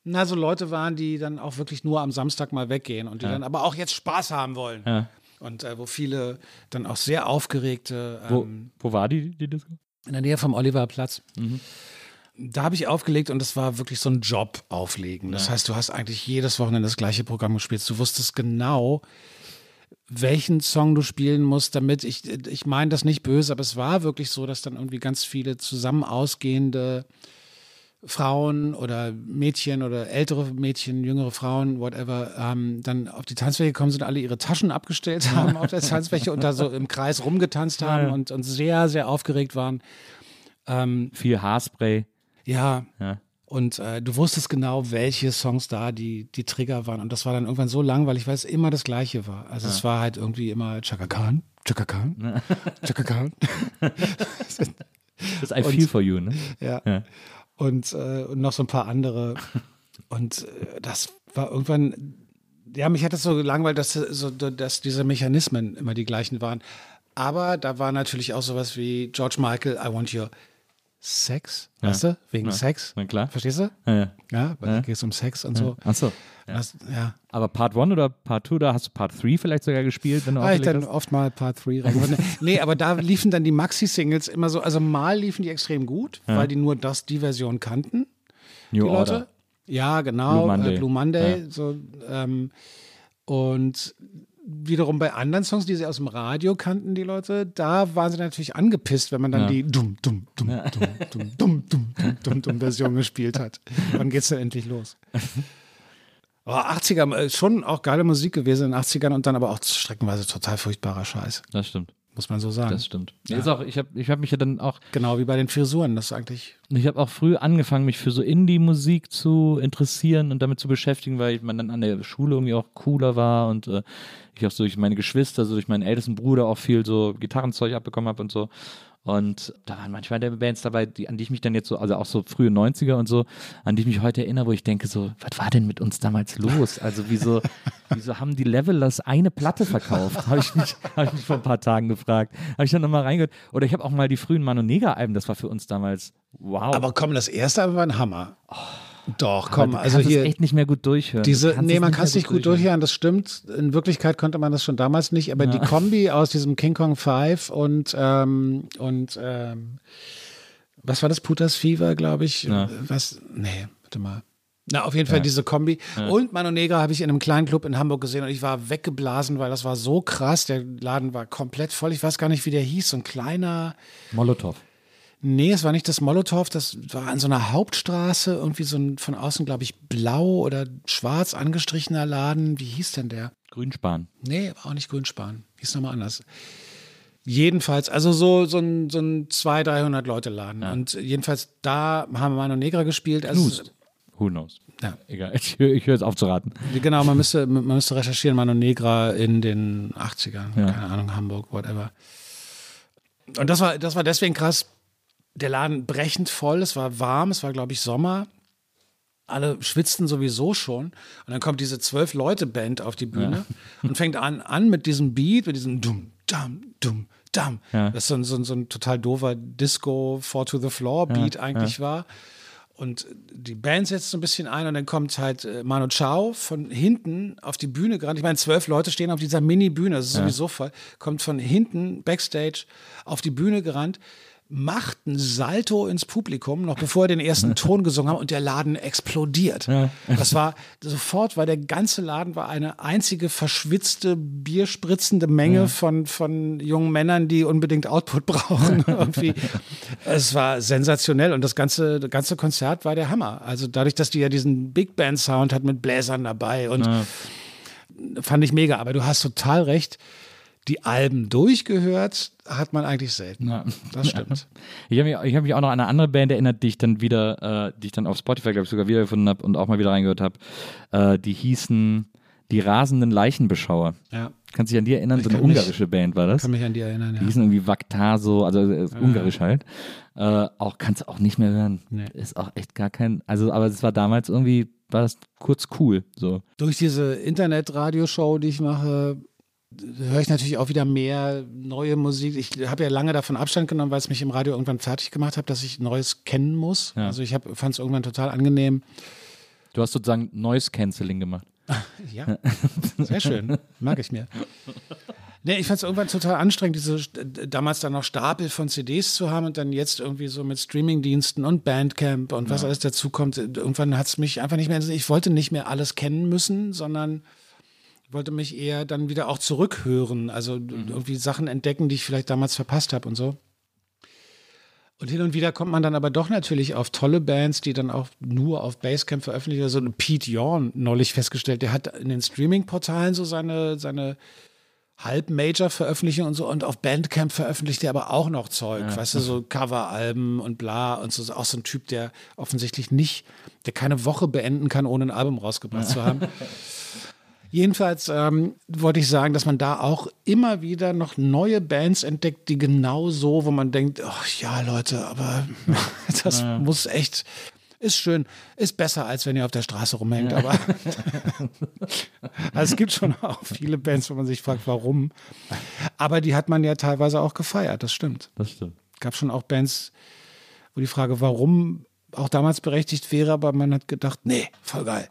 na, so Leute waren, die dann auch wirklich nur am Samstag mal weggehen und die dann aber auch jetzt Spaß haben wollen. Ja. Und äh, wo viele dann auch sehr aufgeregte Wo, ähm, wo war die, die Disco? in der Nähe vom Oliverplatz. Da habe ich aufgelegt und das war wirklich so ein Job auflegen. Das heißt, du hast eigentlich jedes Wochenende das gleiche Programm gespielt. Du wusstest genau, welchen Song du spielen musst, damit ich, ich meine das nicht böse, aber es war wirklich so, dass dann irgendwie ganz viele zusammen ausgehende Frauen oder Mädchen oder ältere Mädchen, jüngere Frauen, whatever, ähm, dann auf die Tanzfläche gekommen sind, alle ihre Taschen abgestellt haben auf der Tanzfläche und da so im Kreis rumgetanzt haben ja. und, und sehr, sehr aufgeregt waren. Viel Haarspray. Ja, Ja. und äh, du wusstest genau, welche Songs da die, die Trigger waren. Und das war dann irgendwann so langweilig, weil es immer das Gleiche war. Also es war halt irgendwie immer Chaka Khan, Chaka Khan, Chaka Khan. Das ist I Feel For You, ne? Ja. Ja. Und, äh, und noch so ein paar andere. Und äh, das war irgendwann, ja, mich hat das so gelangweilt, dass, so, dass diese Mechanismen immer die gleichen waren. Aber da war natürlich auch sowas wie George Michael, I want your Sex, weißt du? Wegen Ja. Sex. Na klar. Verstehst du? Ja, ja. Ja, weil Ja. da geht es um Sex und so. Achso. Das, ja. Aber Part 1 oder Part 2, da hast du Part 3 vielleicht sogar gespielt, wenn du Ah, ich dann hast? oft mal Part 3 rein. nee, aber da liefen dann die Maxi-Singles immer so, also mal liefen die extrem gut, weil die nur das, die Version kannten. New die Order. Leute. Ja, genau. Blue Monday. Äh, Blue Monday. So, ähm, und wiederum bei anderen Songs, die sie aus dem Radio kannten, die Leute, da waren sie natürlich angepisst, wenn man dann ja. die dumm, dumm, dumm, ja. dumm, dumm, dumm, dumm, dumm, dumm, dumm Version gespielt hat. Wann geht's denn endlich los? Aber 80er, äh, schon auch geile Musik gewesen in den 80ern und dann aber auch streckenweise total furchtbarer Scheiß. Das stimmt muss man so sagen. Das stimmt. Ja. Ist auch, ich habe ich hab mich ja dann auch Genau wie bei den Frisuren, das ist eigentlich. Ich habe auch früh angefangen, mich für so Indie-Musik zu interessieren und damit zu beschäftigen, weil man dann an der Schule irgendwie auch cooler war und äh, ich auch so durch meine Geschwister, so durch meinen ältesten Bruder auch viel so Gitarrenzeug abbekommen habe und so. Und da waren manchmal der Bands dabei, die, an die ich mich dann jetzt so, also auch so frühe 90er und so, an die ich mich heute erinnere, wo ich denke so, was war denn mit uns damals los? Also wieso, wieso haben die Levelers eine Platte verkauft? Habe ich, mich- hab ich mich vor ein paar Tagen gefragt. Habe ich dann nochmal reingehört. Oder ich habe auch mal die frühen Mano Negra-Alben, das war für uns damals, wow. Aber komm, das erste Album war ein Hammer. Doch, komm, du also hier. es echt nicht mehr gut durchhören. Diese, nee, man kann es nicht gut durchhören, das stimmt. In Wirklichkeit konnte man das schon damals nicht, aber die Kombi aus diesem King Kong 5 und, ähm, und ähm, was war das? Putas Fever, glaube ich. Ja. Was? Nee, warte mal. Na, auf jeden Fall diese Kombi. Und Mano Negra habe ich in einem kleinen Club in Hamburg gesehen und ich war weggeblasen, weil das war so krass. Der Laden war komplett voll. Ich weiß gar nicht, wie der hieß. So ein kleiner. Molotow. Nee, es war nicht das Molotow, das war an so einer Hauptstraße, irgendwie so ein von außen, glaube ich, blau oder schwarz angestrichener Laden. Wie hieß denn der? Grünspan. Nee, war auch nicht Grünspan. Hieß nochmal anders. Jedenfalls, also so, so ein, so ein 200, 300 Leute Laden. Und jedenfalls da haben wir Mano Negra gespielt. Also, Knust. Who knows? Ja. Egal, ich, höre- ich höre es auf zu raten. Genau, man müsste, man müsste recherchieren, Mano Negra in den 80ern, Ja. keine Ahnung, Hamburg, whatever. Und das war, das war deswegen krass. Der Laden brechend voll, es war warm, es war, glaube ich, Sommer. Alle schwitzten sowieso schon. Und dann kommt diese zwölf-Leute-Band auf die Bühne und fängt an, an mit diesem Beat, mit diesem Dum, Dam, Dum, Dam. Ja. Das so ein, so, ein, so ein total doofer Disco, Four to the Floor Beat eigentlich war. Und die Band setzt so ein bisschen ein und dann kommt halt äh, Manu Chao von hinten auf die Bühne gerannt. Ich meine, zwölf Leute stehen auf dieser Mini-Bühne, das ist sowieso voll. Kommt von hinten, Backstage, auf die Bühne gerannt, macht ein Salto ins Publikum, noch bevor er den ersten Ton gesungen hat und der Laden explodiert. Das war, sofort war der ganze Laden war eine einzige verschwitzte, bierspritzende Menge von, von jungen Männern, die unbedingt Output brauchen. Irgendwie. Es war sensationell und das ganze, das ganze Konzert war der Hammer. Also dadurch, dass die ja diesen Big Band Sound hat mit Bläsern dabei und fand ich mega. Aber du hast total recht. die Alben durchgehört hat man eigentlich selten. Ja. Das stimmt. Ich habe mich, ich hab mich auch noch an eine andere Band erinnert, die ich dann wieder, äh, die ich dann auf Spotify, glaube ich, sogar wiedergefunden habe und auch mal wieder reingehört habe. Äh, die hießen Die rasenden Leichenbeschauer. Ja, Kannst du dich an die erinnern? Ich so eine kann mich- ungarische Band war das. kann mich an die erinnern. Die Ja. hießen irgendwie Vaktaso, also äh, ungarisch halt. Äh, auch kannst du auch nicht mehr hören. Nee. Ist auch echt gar kein, also aber es war damals irgendwie, war das kurz cool. So. Durch diese Internet-Radioshow, die ich mache, höre ich natürlich auch wieder mehr neue Musik. Ich habe ja lange davon Abstand genommen, weil es mich im Radio irgendwann fertig gemacht hat, dass ich Neues kennen muss. Ja. Also ich fand es irgendwann total angenehm. Du hast sozusagen Noise Cancelling gemacht. Ja, sehr schön. Mag ich mir. Nee, ich fand es irgendwann total anstrengend, diese äh, damals dann noch Stapel von CDs zu haben und dann jetzt irgendwie so mit Streamingdiensten und Bandcamp und was alles dazu kommt. Irgendwann hat es mich einfach nicht mehr. Ich wollte nicht mehr alles kennen müssen, sondern wollte mich eher dann wieder auch zurückhören. Also irgendwie Sachen entdecken, die ich vielleicht damals verpasst habe und so. Und hin und wieder kommt man dann aber doch natürlich auf tolle Bands, die dann auch nur auf Basecamp veröffentlichen. So ein Pete Yorn neulich festgestellt, der hat in den Streaming-Portalen so seine, seine Halb-Major-Veröffentlichungen und so. Und auf Bandcamp veröffentlicht er aber auch noch Zeug. Weißt du, so Coveralben und bla. Und so auch so ein Typ, der offensichtlich nicht, der keine Woche beenden kann, ohne ein Album rausgebracht zu haben. Jedenfalls ähm, wollte ich sagen, dass man da auch immer wieder noch neue Bands entdeckt, die genau so, wo man denkt, ach ja, Leute, aber das muss echt, ist schön, ist besser, als wenn ihr auf der Straße rumhängt, aber also es gibt schon auch viele Bands, wo man sich fragt, warum. Aber die hat man ja teilweise auch gefeiert, das stimmt. Das stimmt. gab schon auch Bands, wo die Frage, warum auch damals berechtigt wäre, aber man hat gedacht, nee, voll geil.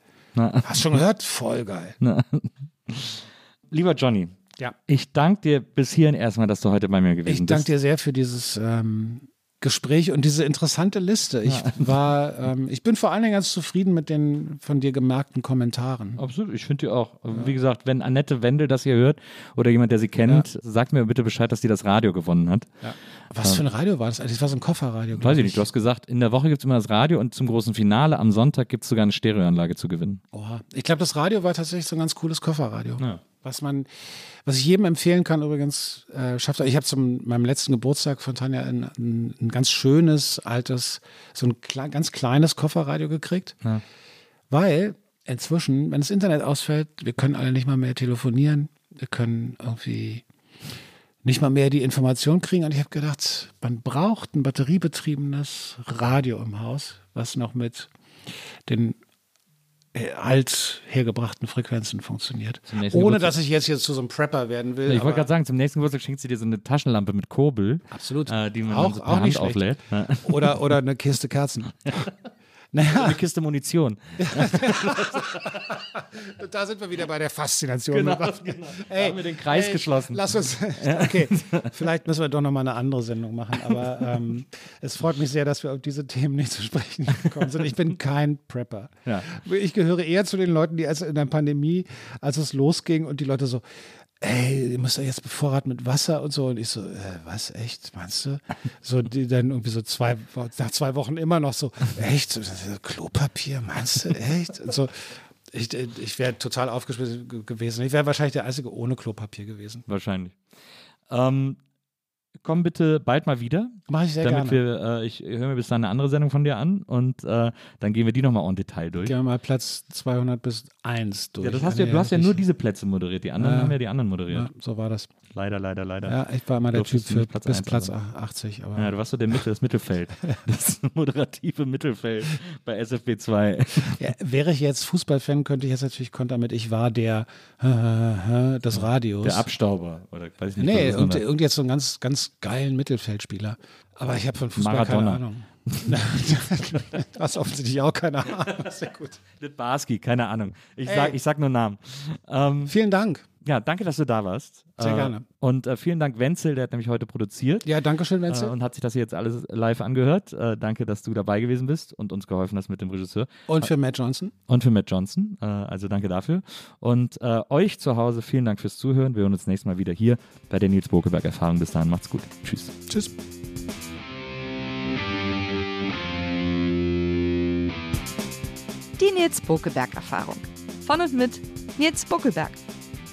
Na. Hast schon gehört? Voll geil. Lieber Johnny, Ja. ich danke dir bis hierhin erstmal, dass du heute bei mir gewesen Ich danke bist. dir sehr für dieses ähm, Gespräch und diese interessante Liste. Ich war, ähm, ich bin vor allen Dingen ganz zufrieden mit den von dir gemerkten Kommentaren. Absolut, ich finde die auch. Wie gesagt, wenn Annette Wendel das hier hört oder jemand, der sie kennt, sagt mir bitte Bescheid, dass die das Radio gewonnen hat. Was für ein Radio war das? eigentlich? Das war so ein Kofferradio. Weiß ich nicht, du hast gesagt, in der Woche gibt es immer das Radio und zum großen Finale am Sonntag gibt es sogar eine Stereoanlage zu gewinnen. Oha. Ich glaube, das Radio war tatsächlich so ein ganz cooles Kofferradio. Ja. Was man, was ich jedem empfehlen kann, übrigens, äh, schafft. Ich habe zum meinem letzten Geburtstag von Tanja ein, ein, ein ganz schönes, altes, so ein kle ganz kleines Kofferradio gekriegt. Ja. Weil inzwischen, wenn das Internet ausfällt, wir können alle nicht mal mehr telefonieren, wir können irgendwie nicht mal mehr die Information kriegen. Und ich habe gedacht, man braucht ein batteriebetriebenes Radio im Haus, was noch mit den alt hergebrachten Frequenzen funktioniert. Ohne Geburtstag- dass ich jetzt hier zu so einem Prepper werden will. Ich wollte gerade sagen, zum nächsten Geburtstag schenkt sie dir so eine Taschenlampe mit Kurbel, Absolut. äh, die man Auch- so auch Hand nicht auflädt. Oder, oder eine Kiste Kerzen. Naja, Eine Kiste Munition. da sind wir wieder bei der Faszination. Genau, genau. Da Ey, haben wir den Kreis ey, geschlossen. Lass uns, okay, vielleicht müssen wir doch nochmal eine andere Sendung machen, aber ähm, es freut mich sehr, dass wir auf diese Themen nicht zu sprechen gekommen sind. Ich bin kein Prepper. Ja. Ich gehöre eher zu den Leuten, die als in der Pandemie, als es losging und die Leute so, ey, ihr müsst ja jetzt bevorraten mit Wasser und so. Und ich so, äh, was, echt, meinst du? So, die dann irgendwie so zwei, nach zwei Wochen immer noch so, echt, So, Klopapier, meinst du, echt? Und so, ich, ich wäre total aufgeschmissen ge- gewesen. Ich wäre wahrscheinlich der Einzige ohne Klopapier gewesen. Wahrscheinlich. Ähm, komm bitte bald mal wieder. Mache ich sehr damit gerne. wir, äh, ich höre mir bis dann eine andere Sendung von dir an und äh, dann gehen wir die nochmal en Detail durch. Gehen wir mal Platz 200 bis 1 durch. Ja, das hast du, ja, du hast ja nur diese Plätze moderiert, die anderen Ja. haben ja die anderen moderiert. Ja, so war das. Leider, leider, leider. Ja, ich war immer der Typ für Platz bis eins Platz sein. 80. Aber Ja, du warst so der Mitte, das Mittelfeld. Das moderative Mittelfeld bei SFB 2. Ja, wäre ich jetzt Fußballfan, könnte ich jetzt natürlich kontern mit, ich war der des Radios. Der Abstauber. Oder weiß ich nicht, Nee, und, und jetzt so einen ganz, ganz geilen Mittelfeldspieler. Aber ich habe von Fußball Maradona. keine Ahnung. du hast offensichtlich auch keine Ahnung. Sehr gut. Litbarski, keine Ahnung. Ich Ey. sag, ich sag nur Namen. Ähm, Vielen Dank. Ja, danke, dass du da warst. Sehr Äh, gerne. Und äh, vielen Dank, Wenzel, der hat nämlich heute produziert. Ja, danke schön, Äh, Wenzel. und hat sich das jetzt alles live angehört. Äh, danke, dass du dabei gewesen bist und uns geholfen hast mit dem Regisseur. Und für Matt Johnson. Und für Matt Johnson. Äh, also danke dafür. Und äh, euch zu Hause vielen Dank fürs Zuhören. Wir hören uns nächstes Mal wieder hier bei der Nils Bokeberg Erfahrung. Bis dahin, macht's gut. Tschüss. Tschüss. Die Nils Bokeberg Erfahrung. Von und mit Nils Bokeberg.